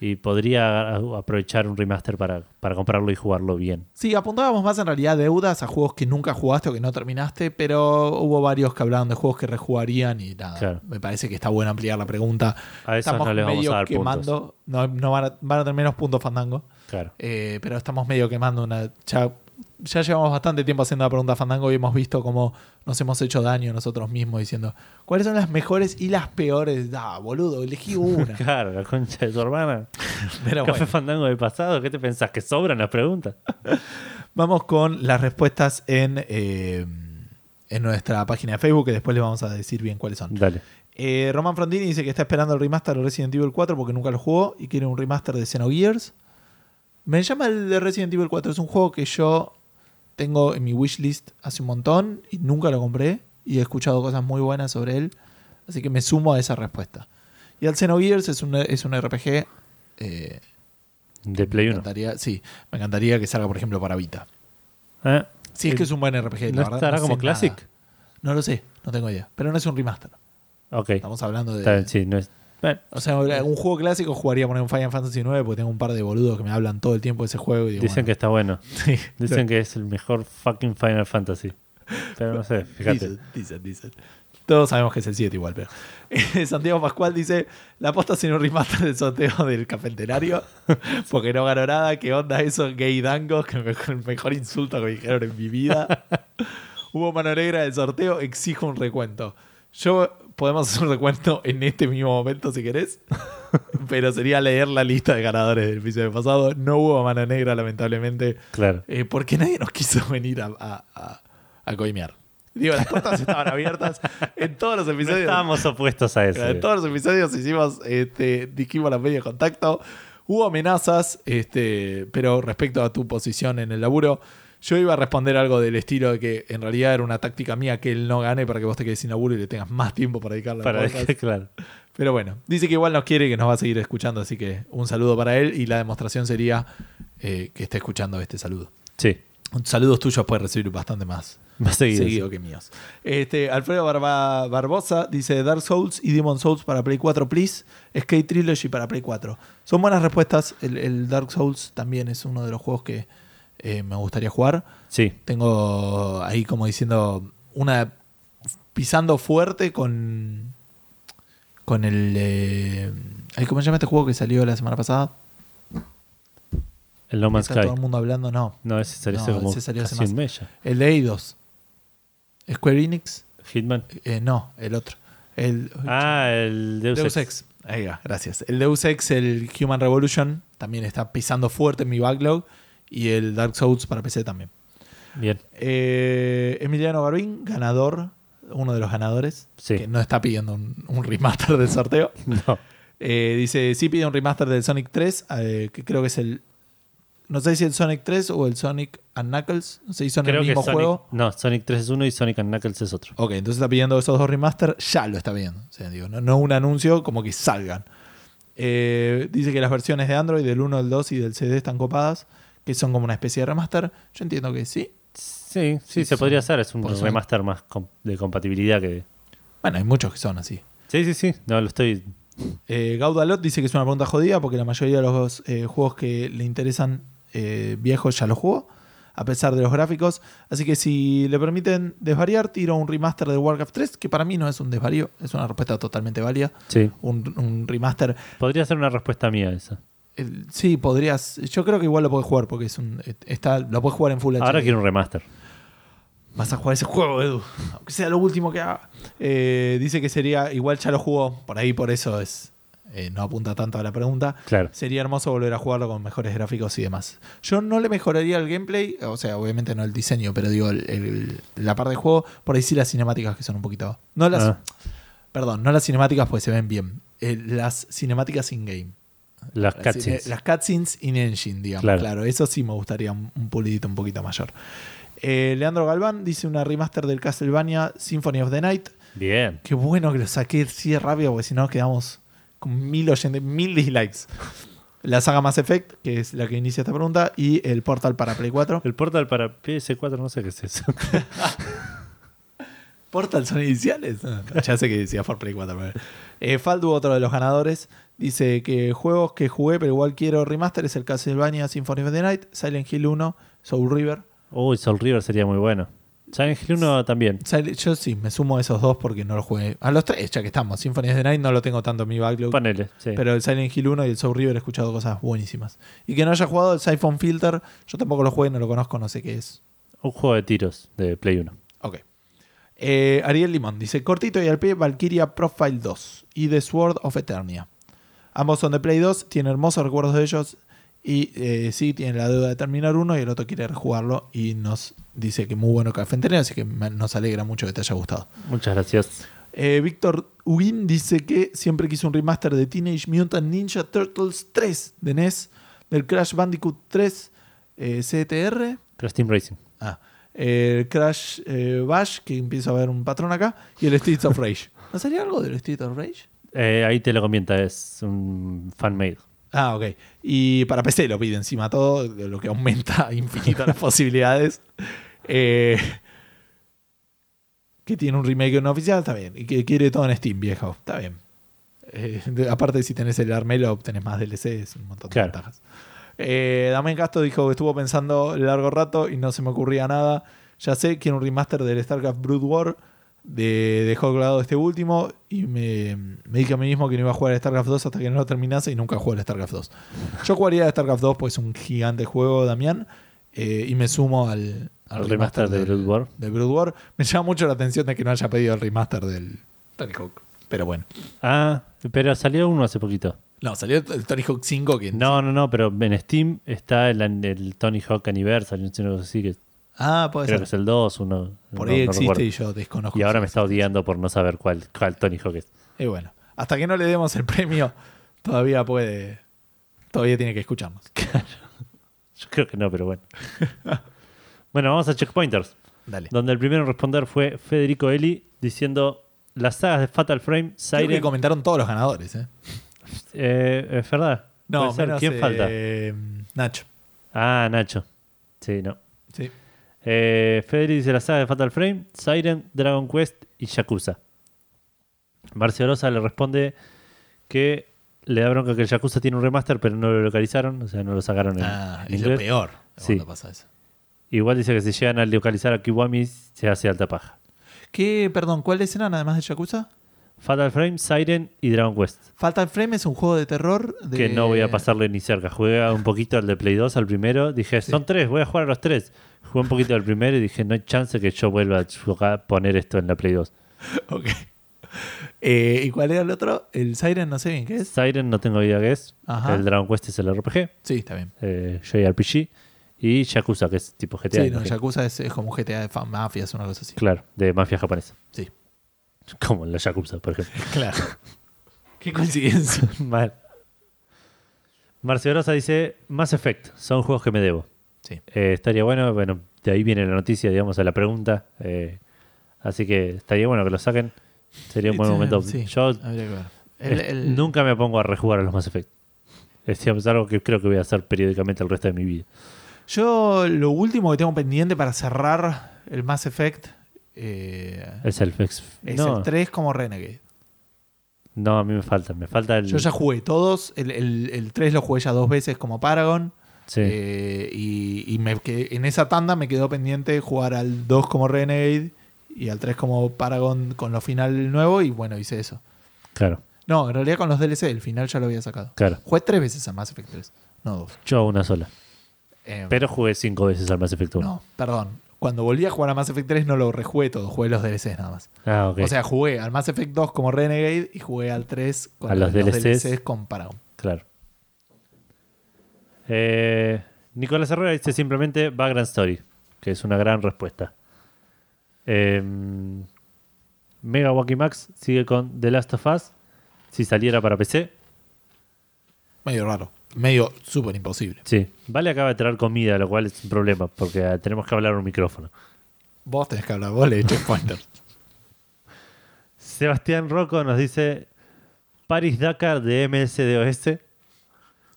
Speaker 1: y podría aprovechar un remaster para, para comprarlo y jugarlo bien.
Speaker 2: Sí, apuntábamos más en realidad deudas a juegos que nunca jugaste o que no terminaste, pero hubo varios que hablaban de juegos que rejugarían y nada.
Speaker 1: Claro.
Speaker 2: Me parece que está bueno ampliar la pregunta.
Speaker 1: A esos
Speaker 2: estamos
Speaker 1: no les vamos
Speaker 2: medio
Speaker 1: a dar puntos.
Speaker 2: quemando. No, no van, a, van a tener menos puntos fandango.
Speaker 1: Claro.
Speaker 2: Eh, pero estamos medio quemando una. Ya, ya llevamos bastante tiempo haciendo la pregunta fandango y hemos visto cómo nos hemos hecho daño nosotros mismos diciendo cuáles son las mejores y las peores. Ah, boludo, elegí una.
Speaker 1: Claro, la concha de tu hermana.
Speaker 2: pero
Speaker 1: Café
Speaker 2: bueno,
Speaker 1: Fandango del pasado, ¿qué te pensás? ¿Que sobran las preguntas?
Speaker 2: vamos con las respuestas en, eh, en nuestra página de Facebook, que después les vamos a decir bien cuáles son.
Speaker 1: Dale.
Speaker 2: Eh, Roman Frontini dice que está esperando el remaster de Resident Evil 4 porque nunca lo jugó y quiere un remaster de Xenogears. Me llama el de Resident Evil 4. Es un juego que yo tengo en mi wishlist hace un montón y nunca lo compré. Y he escuchado cosas muy buenas sobre él. Así que me sumo a esa respuesta. Y al Xenogears es un, es un RPG. eh,
Speaker 1: De Play
Speaker 2: me
Speaker 1: 1.
Speaker 2: encantaría, sí, me encantaría que salga, por ejemplo, para Vita.
Speaker 1: ¿Eh?
Speaker 2: Sí, es que es un buen RPG. la
Speaker 1: ¿No
Speaker 2: verdad,
Speaker 1: estará como
Speaker 2: nada.
Speaker 1: Classic?
Speaker 2: No lo sé, no tengo idea. Pero no es un remaster.
Speaker 1: Ok.
Speaker 2: Estamos hablando de.
Speaker 1: Está bien, sí, no es. Bueno,
Speaker 2: O sea, un juego clásico jugaría poner un Final Fantasy IX porque tengo un par de boludos que me hablan todo el tiempo de ese juego. Y digo,
Speaker 1: dicen que está bueno.
Speaker 2: sí.
Speaker 1: Dicen que es el mejor fucking Final Fantasy. Pero no sé, fíjate.
Speaker 2: Dicen, dicen, dicen. Todos sabemos que es el 7 igual, pero. Santiago Pascual dice: La posta sin un remaster del sorteo del cafetenario. Porque no ganó nada. ¿Qué onda eso? Gay dango. Que el mejor, el mejor insulto que me dijeron en mi vida. Hubo mano negra del sorteo. Exijo un recuento. Yo podemos hacer un recuento en este mismo momento si querés. pero sería leer la lista de ganadores del episodio pasado. No hubo mano negra, lamentablemente.
Speaker 1: Claro.
Speaker 2: Eh, porque nadie nos quiso venir a, a, a- a coimear. Digo, las puertas estaban abiertas en todos los
Speaker 1: No
Speaker 2: episodios.
Speaker 1: estábamos opuestos a eso.
Speaker 2: En todos los episodios hicimos, este, dijimos los medios de contacto. Hubo amenazas, este, pero respecto a tu posición en el laburo, yo iba a responder algo del estilo de que en realidad era una táctica mía que él no gane para que vos te quedes sin laburo y le tengas más tiempo para dedicarle
Speaker 1: Para
Speaker 2: podcast.
Speaker 1: claro.
Speaker 2: Pero bueno, dice que igual nos quiere y que nos va a seguir escuchando, así que un saludo para él y la demostración sería eh, que esté escuchando este saludo.
Speaker 1: Sí.
Speaker 2: Saludos tuyos puede recibir bastante más
Speaker 1: a seguir.
Speaker 2: seguido que míos. Este, Alfredo Barba- Barbosa dice Dark Souls y Demon Souls para Play 4, please. Skate Trilogy para Play 4. Son buenas respuestas. El, el Dark Souls también es uno de los juegos que eh, me gustaría jugar.
Speaker 1: Sí.
Speaker 2: Tengo ahí como diciendo una pisando fuerte con con el eh, ¿cómo se llama este juego que salió la semana pasada?
Speaker 1: El No Man's
Speaker 2: Está
Speaker 1: Sky.
Speaker 2: todo el mundo hablando, no.
Speaker 1: No, ese salió
Speaker 2: No,
Speaker 1: hace como
Speaker 2: ese salió hace
Speaker 1: casi
Speaker 2: más.
Speaker 1: un mes ya.
Speaker 2: El de Eidos. Square Enix.
Speaker 1: Hitman.
Speaker 2: Eh, no, el otro. El
Speaker 1: Ah, el Deus,
Speaker 2: Deus.
Speaker 1: Ex.
Speaker 2: Ahí va, gracias. El Deus Ex, el Human Revolution, también está pisando fuerte en mi backlog. Y el Dark Souls para PC también.
Speaker 1: Bien.
Speaker 2: Eh, Emiliano Garbín, ganador, uno de los ganadores,
Speaker 1: Sí.
Speaker 2: que no está pidiendo un, un remaster del sorteo.
Speaker 1: No.
Speaker 2: Eh, dice, sí pide un remaster del Sonic 3, eh, que creo que es el... No sé si el Sonic 3 o el Sonic and Knuckles. No sé si son
Speaker 1: Creo
Speaker 2: el mismo
Speaker 1: Sonic,
Speaker 2: juego.
Speaker 1: No, Sonic 3 es uno y Sonic and Knuckles es otro.
Speaker 2: Ok, entonces está pidiendo esos dos remaster, ya lo está pidiendo. O sea, digo, no, no un anuncio, como que salgan. Eh, dice que las versiones de Android, del 1, del 2 y del CD están copadas, que son como una especie de remaster. Yo entiendo que sí.
Speaker 1: Sí, sí,
Speaker 2: Sí,
Speaker 1: se
Speaker 2: son-
Speaker 1: podría hacer. Es un remaster más de compatibilidad que.
Speaker 2: Bueno, hay muchos que son así.
Speaker 1: Sí, sí, sí. No, lo estoy.
Speaker 2: Eh, Gaudalot dice que es una pregunta jodida porque la mayoría de los eh, juegos que le interesan eh, viejos ya los jugó, a pesar de los gráficos. Así que si le permiten desvariar, tiro un remaster de Warcraft 3, que para mí no es un desvarío, es una respuesta totalmente válida.
Speaker 1: Sí.
Speaker 2: Un, un remaster.
Speaker 1: Podría ser una respuesta mía esa.
Speaker 2: El- sí, podrías. Yo creo que igual lo puedes jugar porque es un. Está, lo puedes jugar en Full HD.
Speaker 1: Ahora quiero un remaster.
Speaker 2: Vas a jugar ese juego, Edu. Aunque sea lo último que haga. Eh, dice que sería. Igual ya lo jugó. Por ahí, por eso es. eh, no apunta tanto a la pregunta.
Speaker 1: Claro.
Speaker 2: Sería hermoso volver a jugarlo con mejores gráficos y demás. Yo no le mejoraría el gameplay, o sea, obviamente no el diseño, pero digo, el- el- la parte de juego, por ahí sí las cinemáticas que son un poquito. No las.
Speaker 1: Ah,
Speaker 2: Perdón, no las cinemáticas porque se ven bien. Eh, las cinemáticas in-game.
Speaker 1: Las cutscenes.
Speaker 2: Las cutscenes in-engine, digamos.
Speaker 1: Claro.
Speaker 2: Claro. eso sí me gustaría un, un pulidito un poquito mayor. Eh, Leandro Galván dice una remaster del Castlevania Symphony of the Night.
Speaker 1: Bien.
Speaker 2: Qué bueno que lo saqué así de rápido, porque si no quedamos con mil oyentes, mil dislikes. La saga Mass Effect, que es la que inicia esta pregunta, y el Portal para Play 4.
Speaker 1: El portal para PS4, no sé qué es eso.
Speaker 2: ¿Portal son iniciales? No, ya sé que decía por Play 4. pero- Eh, Faldu, otro de los ganadores, dice que juegos que jugué, pero igual quiero remaster, es el Castlevania Symphony of the Night, Silent Hill 1, Soul River.
Speaker 1: Uy, Soul River sería muy bueno. Silent Hill 1 también.
Speaker 2: Yo sí, me sumo a esos dos porque no los jugué. A los tres, ya que estamos. Symphony of the Night no lo tengo tanto en mi backlog.
Speaker 1: Paneles, sí.
Speaker 2: Pero el Silent Hill 1 y el Soul River he escuchado cosas buenísimas. Y que no haya jugado el Siphon Filter, yo tampoco lo jugué, no lo conozco, no sé qué es.
Speaker 1: Un juego de tiros de Play 1.
Speaker 2: Ok. Eh, Ariel Limón dice: Cortito y al pie, Valkyria Profile 2 y The Sword of Eternia. Ambos son de Play 2, tiene hermosos recuerdos de ellos. Y eh, sí, tiene la deuda de terminar uno y el otro quiere rejugarlo. Y nos dice que muy bueno Café Entrenado, así que nos alegra mucho que te haya gustado.
Speaker 1: Muchas gracias.
Speaker 2: Eh, Víctor Huguín dice que siempre quiso un remaster de Teenage Mutant Ninja Turtles 3 de NES, del Crash Bandicoot 3 eh, CTR,
Speaker 1: Crash Team Racing.
Speaker 2: ah, el Crash Bash, que empiezo a ver un patrón acá, y el Streets of Rage. ¿No sería algo del Streets of Rage?
Speaker 1: Eh, ahí te lo comenta, es un fan-made.
Speaker 2: Ah, ok. Y para PC lo pide encima todo, lo que aumenta infinito las posibilidades. Eh, que tiene un remake no oficial, está bien. Y que quiere todo en Steam, viejo, está bien. Eh, aparte, si tenés el Armelo, obtenés más DLCs, un montón de
Speaker 1: Claro.
Speaker 2: ventajas. Eh, Damián Castro dijo que estuvo pensando largo rato y no se me ocurría nada. Ya sé, quiero un remaster del StarCraft Brood War. De, dejó colgado este último y me, me dije a mí mismo que no iba a jugar a StarCraft 2 hasta que no lo terminase y nunca jugué a StarCraft 2. Yo jugaría a StarCraft 2 pues es un gigante juego, Damián, eh, y me sumo al, al
Speaker 1: remaster de Blood War.
Speaker 2: del Brood War. Me llama mucho la atención de que no haya pedido el remaster del Tony Hawk. Pero bueno.
Speaker 1: Ah, pero salió uno hace poquito.
Speaker 2: No, salió el Tony Hawk 5 que...
Speaker 1: No, no, no, pero en Steam está el, el Tony Hawk Anniversary, no sé, que
Speaker 2: Ah, puede
Speaker 1: creo que
Speaker 2: ser.
Speaker 1: es el 2, uno.
Speaker 2: Por
Speaker 1: no-
Speaker 2: ahí
Speaker 1: no
Speaker 2: existe
Speaker 1: recuerdo.
Speaker 2: y yo desconozco.
Speaker 1: Y ahora me está odiando por no saber cuál, cuál Tony Hawk es.
Speaker 2: Y bueno, hasta que no le demos el premio, todavía puede. Todavía tiene que escucharnos.
Speaker 1: Yo creo que no, pero bueno. bueno, vamos a Checkpointers,
Speaker 2: Dale.
Speaker 1: donde el primero en responder fue Federico Eli diciendo las sagas de Fatal Frame,
Speaker 2: Creo que
Speaker 1: Siren.
Speaker 2: comentaron todos los ganadores, ¿eh?
Speaker 1: Eh, ¿Es verdad?
Speaker 2: No,
Speaker 1: Puede ser.
Speaker 2: menos,
Speaker 1: ¿Quién
Speaker 2: eh,
Speaker 1: falta?
Speaker 2: Nacho.
Speaker 1: Ah, Nacho. Sí, no.
Speaker 2: Sí.
Speaker 1: Eh, dice la saga de Fatal Frame, Siren, Dragon Quest y Yakuza. Marcio Rosa le responde que le da bronca que el Yakuza tiene un remaster, pero no lo localizaron, o sea, no lo sacaron en,
Speaker 2: Ah,
Speaker 1: en
Speaker 2: es lo peor
Speaker 1: Sí.
Speaker 2: cuando pasa eso.
Speaker 1: Igual dice que si llegan a localizar a Kiwami se hace alta paja.
Speaker 2: ¿Qué, perdón, cuáles eran además de Yakuza?
Speaker 1: Fatal Frame, Siren y Dragon Quest.
Speaker 2: Fatal Frame es un juego de terror. De...
Speaker 1: Que no voy a pasarle ni cerca. Jugué un poquito al de Play 2, al primero. Dije,
Speaker 2: Sí.
Speaker 1: son tres, voy a jugar a los tres. Jugué un poquito al primero y dije, no hay chance que yo vuelva a jugar- poner esto en la Play 2.
Speaker 2: Ok. Eh, ¿Y cuál era el otro? El Siren, no sé bien qué es.
Speaker 1: Siren no tengo idea qué es.
Speaker 2: Ajá.
Speaker 1: El Dragon Quest es el RPG.
Speaker 2: Sí, está bien.
Speaker 1: Eh, JRPG. Y Yakuza, que es tipo GTA.
Speaker 2: Sí, no. Yakuza es, es como un GTA de mafias, una cosa así.
Speaker 1: Claro, de mafia japonesa.
Speaker 2: Sí.
Speaker 1: Como en la Yakuza, por ejemplo.
Speaker 2: Claro. Qué coincidencia.
Speaker 1: Mal. Marcio Rosa dice, Mass Effect, son juegos que me debo.
Speaker 2: Sí.
Speaker 1: Eh, estaría bueno, bueno, de ahí viene la noticia, digamos, a la pregunta. eh, así que estaría bueno que lo saquen. Sería un buen momento.
Speaker 2: sí,
Speaker 1: Yo
Speaker 2: habría que ver. El- el-
Speaker 1: nunca me pongo a rejugar a los Mass Effect. Es digamos, algo que creo que voy a hacer periódicamente el resto de mi vida.
Speaker 2: Yo lo último que tengo pendiente para cerrar el Mass Effect eh,
Speaker 1: Es el Fex.
Speaker 2: es
Speaker 1: No,
Speaker 2: el 3 como Renegade.
Speaker 1: no, a mí me falta. Me falta el.
Speaker 2: Yo ya jugué todos. El, el- el 3 lo jugué ya dos veces como Paragon.
Speaker 1: Sí.
Speaker 2: eh, y y me quedé- en esa tanda me quedó pendiente jugar al 2 como Renegade y al 3 como Paragon con lo final nuevo. Y bueno, hice eso.
Speaker 1: Claro,
Speaker 2: No, en realidad con los DLC, el final ya lo había sacado.
Speaker 1: claro.
Speaker 2: Jugué tres veces a Mass Effect 3, no dos.
Speaker 1: Yo una sola.
Speaker 2: Eh,
Speaker 1: Pero jugué cinco veces al Mass Effect 1.
Speaker 2: no, perdón. Cuando volví a jugar a Mass Effect 3 no lo rejugué todo, jugué los DLCs nada más.
Speaker 1: Ah.
Speaker 2: O sea, jugué al Mass Effect 2 como Renegade y jugué al 3 con
Speaker 1: A los DLCs.
Speaker 2: con Paragon.
Speaker 1: Claro. Eh, Nicolás Herrera dice simplemente Background Story, que es una gran respuesta. Eh, Mega Wacky Max sigue con The Last of Us. Si saliera para PC,
Speaker 2: Medio raro. Medio súper imposible.
Speaker 1: sí. Vale acaba de traer comida, lo cual es un problema, porque eh, tenemos que hablar un micrófono.
Speaker 2: Vos tenés que hablar, vos le eché pointer.
Speaker 1: Sebastián Rocco nos dice Paris Dakar de MSDOS.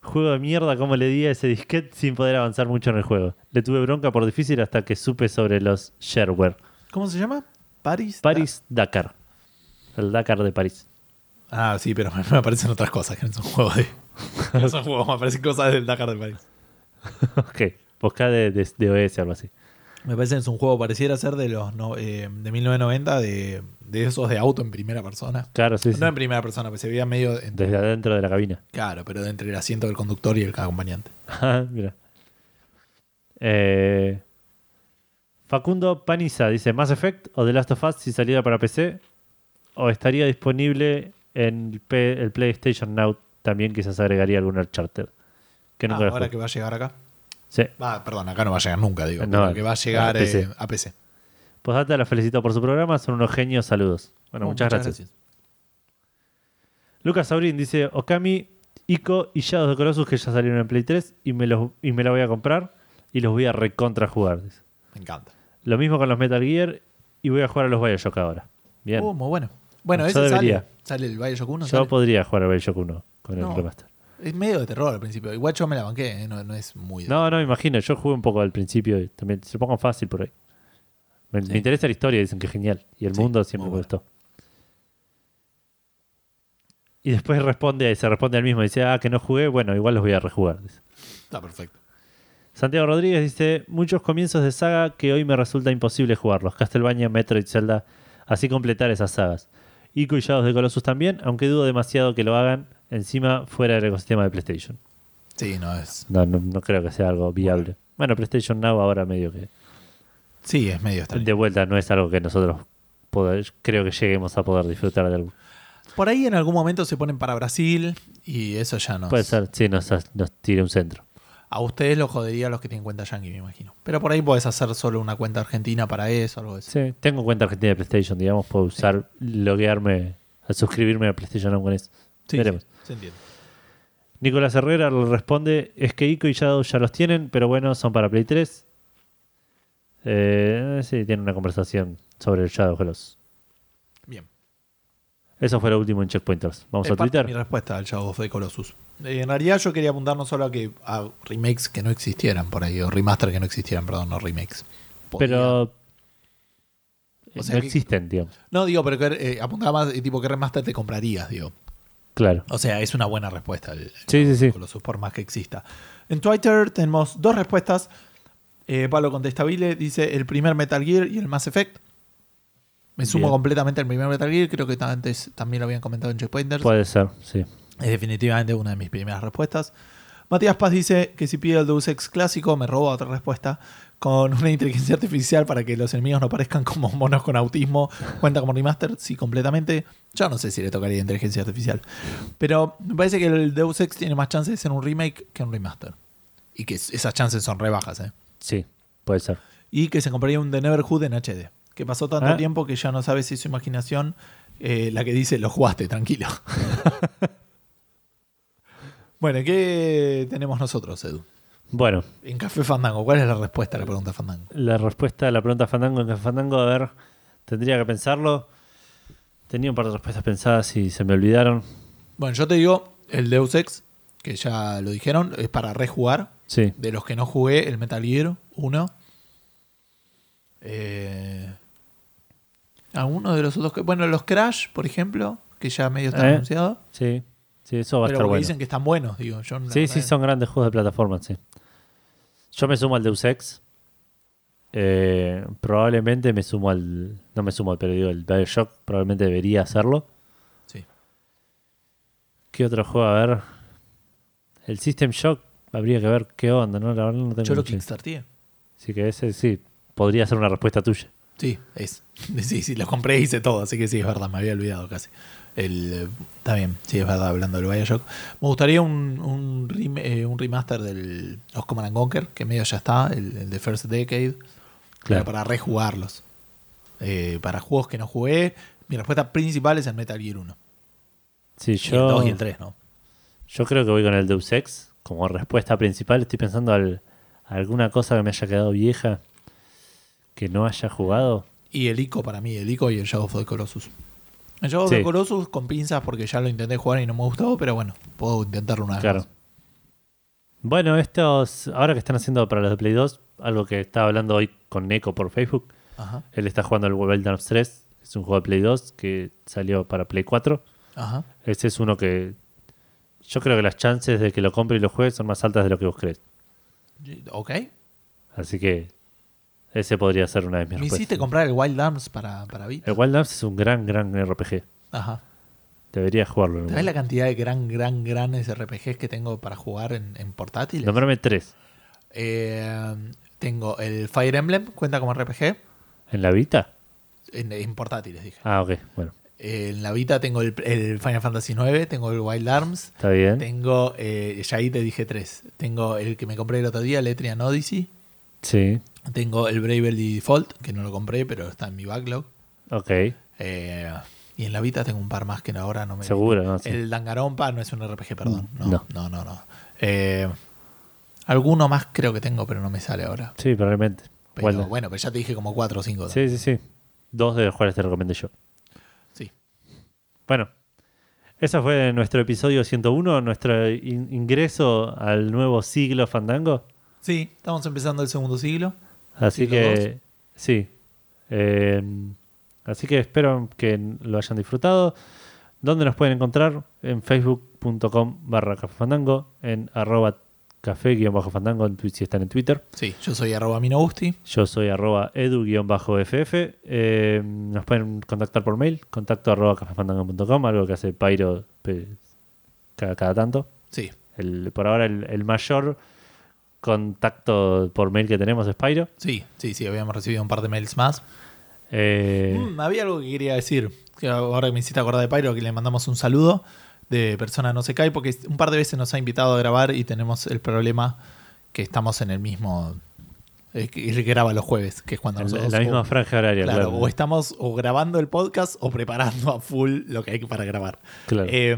Speaker 1: Juego de mierda, como le di a ese disquete sin poder avanzar mucho en el juego. Le tuve bronca por difícil hasta que supe sobre los shareware.
Speaker 2: ¿Cómo se llama? Paris.
Speaker 1: Paris Dakar. El Dakar de París.
Speaker 2: Ah, sí, pero me aparecen otras cosas que no son juegos de. Son juegos, me aparecen cosas del Dakar de París.
Speaker 1: ok. Busca de, de, de OS algo así.
Speaker 2: Me parece que es un juego, pareciera ser de los no- eh, de 1990, de, de esos de auto en primera persona.
Speaker 1: Claro, sí, sí.
Speaker 2: No en primera persona, pues se veía medio. entre-
Speaker 1: Desde adentro de la cabina.
Speaker 2: claro, pero de entre el asiento del conductor y el acompañante.
Speaker 1: Ah, Mira. Eh, Facundo Paniza dice: ¿Mass Effect o The Last of Us si saliera para PC? ¿O estaría disponible en el, P- el PlayStation Now? También quizás agregaría algún Uncharted. Que
Speaker 2: Ah,
Speaker 1: nunca
Speaker 2: ahora que va a llegar acá.
Speaker 1: Sí.
Speaker 2: Va, perdón, acá no va a llegar nunca, digo.
Speaker 1: No,
Speaker 2: que va a llegar
Speaker 1: a PC.
Speaker 2: eh, a PC.
Speaker 1: Postdata, la felicito por su programa. Son unos genios. Saludos. Bueno,
Speaker 2: Oh,
Speaker 1: muchas, gracias. Lucas Saurín dice: Okami, Ico y Shadows the Colossus que ya salieron en Play 3 y me, los, y me la voy a comprar y los voy a recontra jugar. dice.
Speaker 2: Me encanta.
Speaker 1: Lo mismo con los Metal Gear y voy a jugar a los Bioshock ahora. Bien.
Speaker 2: Oh, muy bueno. Bueno,
Speaker 1: Yo
Speaker 2: ese
Speaker 1: debería.
Speaker 2: sale. Sale el Bioshock 1.
Speaker 1: Yo
Speaker 2: sale.
Speaker 1: podría jugar a Bioshock 1 con
Speaker 2: No.
Speaker 1: el remaster.
Speaker 2: Es medio de terror al principio. Igual yo me la banqué, eh, no, no es muy. de-
Speaker 1: No, no, me imagino. Yo jugué un poco al principio y también se pongo fácil por ahí. Me,
Speaker 2: Sí.
Speaker 1: me interesa la historia, dicen que es genial. Y el
Speaker 2: Sí,
Speaker 1: mundo siempre me
Speaker 2: bueno.
Speaker 1: gustó. Y después responde, se responde al mismo. Dice, ah, que no jugué. Bueno, igual los voy a rejugar. dice.
Speaker 2: Está perfecto.
Speaker 1: Santiago Rodríguez dice, muchos comienzos de saga que hoy me resulta imposible jugarlos. Castlevania, Metroid, Zelda. así completar esas sagas. Ico y Shadows de Colossus también, aunque dudo demasiado que lo hagan encima fuera del ecosistema de PlayStation.
Speaker 2: Sí, no es.
Speaker 1: No, no, no creo que sea algo viable. Bueno, PlayStation Now ahora medio que
Speaker 2: Sí, es medio extraño.
Speaker 1: de vuelta no es algo que nosotros poder- creo que lleguemos a poder disfrutar de algo.
Speaker 2: Por ahí en algún momento se ponen para Brasil y eso ya no.
Speaker 1: Puede ser, sí, nos, nos tire un centro.
Speaker 2: A ustedes lo jodería a los que tienen cuenta Yankee, me imagino. Pero por ahí podés hacer solo una cuenta argentina para eso, algo eso.
Speaker 1: Sí, tengo cuenta argentina de PlayStation, digamos, puedo usar, loguearme, a suscribirme a PlayStation Now con eso.
Speaker 2: Sí,
Speaker 1: Veremos.
Speaker 2: sí, se entiende.
Speaker 1: Nicolás Herrera le responde, es que Ico y Shadow ya los tienen, pero bueno, son para Play 3. Eh, sí, tiene una conversación sobre el Shadow Colossus.
Speaker 2: Bien.
Speaker 1: Eso fue lo último en Checkpointers. Vamos
Speaker 2: Es
Speaker 1: a Twitter.
Speaker 2: mi respuesta al Shadow of the Colossus. Eh, en realidad yo quería apuntar no solo a que a remakes que no existieran por ahí, o remaster que no existieran, perdón, no remakes. Podría-
Speaker 1: Pero
Speaker 2: O sea
Speaker 1: no
Speaker 2: que-
Speaker 1: existen, digamos.
Speaker 2: No, digo, pero que, eh, apuntaba más, eh, tipo, ¿qué remaster te comprarías? Digo.
Speaker 1: Claro.
Speaker 2: O sea, es una buena respuesta el,
Speaker 1: Sí, sí, sí.
Speaker 2: Colossus, por más que exista. En Twitter tenemos dos respuestas. Eh, Pablo Contestabile dice el primer Metal Gear y el Mass Effect. Me sumo
Speaker 1: Bien.
Speaker 2: completamente al primer Metal Gear, creo que antes también lo habían comentado en Checkpointers.
Speaker 1: Puede ser, sí.
Speaker 2: Es definitivamente una de mis primeras respuestas. Matías Paz dice que si pide el Deus Ex clásico, me roba otra respuesta, con una inteligencia artificial para que los enemigos no parezcan como monos con autismo. ¿Cuenta como remaster? Sí, completamente. Yo no sé si le tocaría inteligencia artificial. Pero me parece que el Deus Ex tiene más chances de ser un remake que un remaster. Y que esas chances son re bajas, ¿eh?
Speaker 1: Sí, puede ser.
Speaker 2: Y que se compraría un The Neverhood en HD. Que pasó tanto
Speaker 1: Ah.
Speaker 2: tiempo que ya no sabes si es su imaginación eh, la que dice lo jugaste, tranquilo. bueno, ¿qué tenemos nosotros, Edu?
Speaker 1: Bueno,
Speaker 2: En Café Fandango, ¿cuál es la respuesta a la pregunta Fandango?
Speaker 1: la respuesta a la pregunta Fandango en Café Fandango, a ver, tendría que pensarlo. Tenía un par de respuestas pensadas y se me olvidaron.
Speaker 2: Bueno, yo te digo, el Deus Ex, que ya lo dijeron, es para rejugar.
Speaker 1: Sí,
Speaker 2: De los que no jugué, el Metal Gear 1. Eh, alguno de los otros que. Bueno, los Crash, por ejemplo, que ya medio están
Speaker 1: Eh,
Speaker 2: anunciados.
Speaker 1: sí, sí, eso va a
Speaker 2: Pero
Speaker 1: estar
Speaker 2: porque
Speaker 1: bueno.
Speaker 2: dicen que están buenos, digo. Yo
Speaker 1: Sí, sí,
Speaker 2: es-
Speaker 1: son grandes juegos de plataforma, sí. Yo me sumo al Deus Ex. Eh, probablemente me sumo al. No me sumo al, pero digo, el Bioshock probablemente debería hacerlo.
Speaker 2: Sí.
Speaker 1: ¿Qué otro juego? A ver. El System Shock, habría que ver qué onda, ¿no? La verdad no tengo
Speaker 2: Yo lo kickstarté.
Speaker 1: Así que ese sí, podría ser una respuesta tuya.
Speaker 2: Sí, es. Sí, sí, lo compré y hice todo, así que sí, es verdad, me había olvidado casi. El, está bien, sí, es verdad, hablando del Bioshock. Me gustaría un, un, rem- eh, un remaster del los Command and Conquer, que medio ya está, el, el de First Decade,
Speaker 1: Claro.
Speaker 2: para rejugarlos. Eh, para juegos que no jugué, mi respuesta principal es el Metal Gear 1.
Speaker 1: Sí,
Speaker 2: Y el
Speaker 1: yo,
Speaker 2: 2 y el 3, ¿no?
Speaker 1: yo creo que voy con el Deus Ex. Como respuesta principal, estoy pensando al, alguna cosa que me haya quedado vieja que no haya jugado.
Speaker 2: Y el ICO para mí, el ICO y el Shadow of the Colossus. Shadow of
Speaker 1: Sí.
Speaker 2: Colossus con pinzas porque ya lo intenté jugar y no me gustó, pero bueno, puedo intentarlo una vez
Speaker 1: Claro.
Speaker 2: más.
Speaker 1: Bueno, estos, ahora que están haciendo para los de Play 2, algo que estaba hablando hoy con Neko por Facebook,
Speaker 2: Ajá,
Speaker 1: él está jugando el Wildlands 3, que es un juego de Play 2 que salió para Play 4.
Speaker 2: ajá.
Speaker 1: Ese es uno que yo creo que las chances de que lo compre y lo juegue son más altas de lo que vos crees.
Speaker 2: Ok.
Speaker 1: Así que ese podría ser una de mis
Speaker 2: Me
Speaker 1: respuestas.
Speaker 2: hiciste comprar el Wild Arms para, para Vita.
Speaker 1: El Wildlands es un gran, gran RPG.
Speaker 2: Ajá.
Speaker 1: Deberías jugarlo. en
Speaker 2: ¿Sabes
Speaker 1: un-
Speaker 2: la cantidad de gran, gran, grandes RPGs que tengo para jugar en, en portátiles?
Speaker 1: Nombrame tres.
Speaker 2: Eh, tengo el Fire Emblem, cuenta como RPG.
Speaker 1: ¿En la Vita?
Speaker 2: En, en portátiles, dije.
Speaker 1: Ah, ok. Bueno,
Speaker 2: Eh, en la Vita tengo el, el Final Fantasy IX, tengo el Wild Arms,
Speaker 1: está bien.
Speaker 2: tengo, eh, ya ahí te dije tres. Tengo el que me compré el otro día, el Etrian Odyssey.
Speaker 1: Sí,
Speaker 2: Tengo el Bravely Default, que no lo compré, pero está en mi backlog.
Speaker 1: ok.
Speaker 2: Eh, y en la Vita tengo un par más que ahora no me.
Speaker 1: Seguro, ¿no? Sí.
Speaker 2: El Dangarompa no es un RPG, perdón. No,
Speaker 1: No.
Speaker 2: no, no. no, Eh, alguno más creo que tengo, pero no me sale ahora.
Speaker 1: Sí, probablemente.
Speaker 2: Pero
Speaker 1: Wildlands.
Speaker 2: bueno, pero ya te dije como cuatro o cinco.
Speaker 1: Sí, sí, sí. Dos de los cuales te recomendé yo.
Speaker 2: Sí.
Speaker 1: Bueno, ese fue nuestro episodio 101, nuestro in- ingreso al nuevo siglo Fandango.
Speaker 2: Sí, estamos empezando el segundo siglo.
Speaker 1: Así
Speaker 2: Siglo
Speaker 1: que, sí. Eh, así que espero que lo hayan disfrutado. ¿Dónde nos pueden encontrar? En facebook.com barra Café fandango, en arroba café-fandango en Twitch si están en Twitter.
Speaker 2: Sí, yo soy arroba minogusti.
Speaker 1: Yo soy arroba edu-ff. Eh, nos pueden contactar por mail, contacto arroba cafefandango.com, algo que hace pe- cada, cada tanto.
Speaker 2: Sí.
Speaker 1: El- por ahora el, el mayor contacto por mail que tenemos es Pyro.
Speaker 2: Sí, sí, sí, habíamos recibido un par de mails más.
Speaker 1: Eh,
Speaker 2: Mm, había algo que quería decir, que ahora que me hiciste acordar de Pyro, que le mandamos un saludo de persona no se cae, porque un par de veces nos ha invitado a grabar y tenemos el problema que estamos en el mismo... eh, que él graba los jueves, que es cuando
Speaker 1: en, la-
Speaker 2: nosotros...
Speaker 1: en la misma
Speaker 2: o-
Speaker 1: franja horaria,
Speaker 2: claro,
Speaker 1: claro.
Speaker 2: o estamos o grabando el podcast o preparando a full lo que hay para grabar.
Speaker 1: Claro.
Speaker 2: Eh,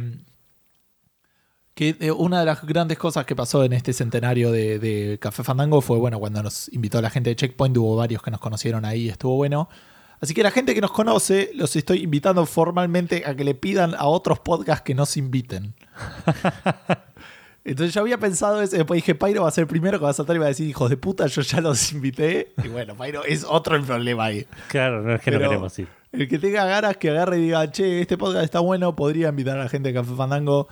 Speaker 2: que eh, una de las grandes cosas que pasó en este centenario de, de Café Fandango fue, bueno, cuando nos invitó la gente de Checkpoint, hubo varios que nos conocieron ahí, estuvo bueno. Así que la gente que nos conoce, los estoy invitando formalmente a que le pidan a otros podcasts que nos inviten. Entonces yo había pensado eso, después dije, Pyro va a ser el primero que va a saltar y va a decir, hijos de puta, yo ya los invité. Y bueno, Pyro es otro el problema ahí.
Speaker 1: Claro, no es que no
Speaker 2: Pero-
Speaker 1: queremos ir.
Speaker 2: El que tenga ganas que agarre y diga, che, este podcast está bueno, podría invitar a la gente de Café Fandango.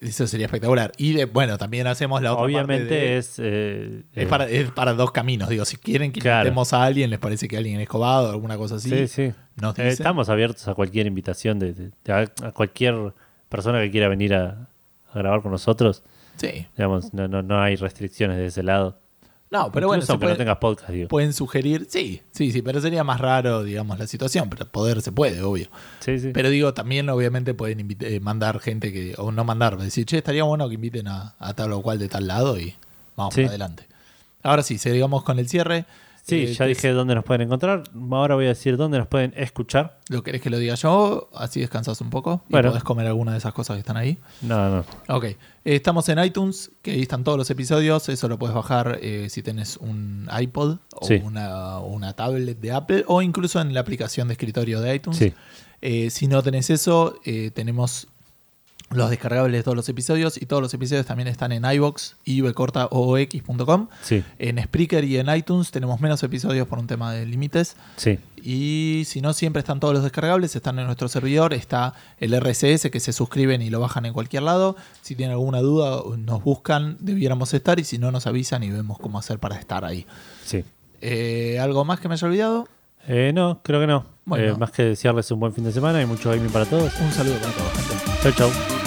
Speaker 2: Eso sería espectacular. Y de- bueno, también hacemos la otra
Speaker 1: Obviamente
Speaker 2: parte de-
Speaker 1: es. eh,
Speaker 2: es,
Speaker 1: eh,
Speaker 2: para, es para dos caminos. Digo, si quieren que
Speaker 1: Claro.
Speaker 2: invitemos a alguien, les parece que alguien es cobado o alguna cosa así.
Speaker 1: Sí, sí.
Speaker 2: Nos
Speaker 1: Eh, estamos abiertos a cualquier invitación de, a cualquier persona que quiera venir a, a grabar con nosotros.
Speaker 2: Sí.
Speaker 1: Digamos, no, no, no hay restricciones de ese lado.
Speaker 2: No, pero bueno,
Speaker 1: Incluso aunque
Speaker 2: puede-
Speaker 1: no tengas podcast, digo.
Speaker 2: pueden sugerir. Sí, sí, sí, pero sería más raro, digamos, la situación. Pero poder se puede, obvio.
Speaker 1: Sí, sí.
Speaker 2: Pero digo, también obviamente pueden eh, mandar gente que, o no mandar, decir, che, estaría bueno que inviten a, a tal o cual de tal lado y vamos
Speaker 1: Sí.
Speaker 2: para adelante. Ahora sí, seguimos con el cierre.
Speaker 1: Sí,
Speaker 2: Eh,
Speaker 1: ya dije dónde nos pueden encontrar. Ahora voy a decir dónde nos pueden escuchar.
Speaker 2: ¿Lo querés que lo diga yo? Así descansas un poco y
Speaker 1: Bueno.
Speaker 2: podés comer alguna de esas cosas que están ahí.
Speaker 1: No, no.
Speaker 2: Ok. Eh, estamos en iTunes, que ahí están todos los episodios. Eso lo puedes bajar eh, si tenés un iPod o
Speaker 1: Sí.
Speaker 2: una, una tablet de Apple o incluso en la aplicación de escritorio de iTunes.
Speaker 1: Sí.
Speaker 2: Si no tenés eso, tenemos los descargables de todos los episodios y todos los episodios también están en iBox y oox.com.
Speaker 1: Sí,
Speaker 2: En Spreaker y en iTunes tenemos menos episodios por un tema de límites.
Speaker 1: sí.
Speaker 2: Y si no, siempre están todos los descargables, están en nuestro servidor, está el RCS que se suscriben y lo bajan en cualquier lado. Si tienen alguna duda, nos buscan, debiéramos estar y si no, nos avisan y vemos cómo hacer para estar ahí.
Speaker 1: sí.
Speaker 2: Eh, ¿Algo más que me haya olvidado?
Speaker 1: Eh, no, creo que no.
Speaker 2: Bueno.
Speaker 1: Eh, más que desearles un buen fin de semana y mucho gaming para todos.
Speaker 2: Un saludo para todos.
Speaker 1: Chau, chau.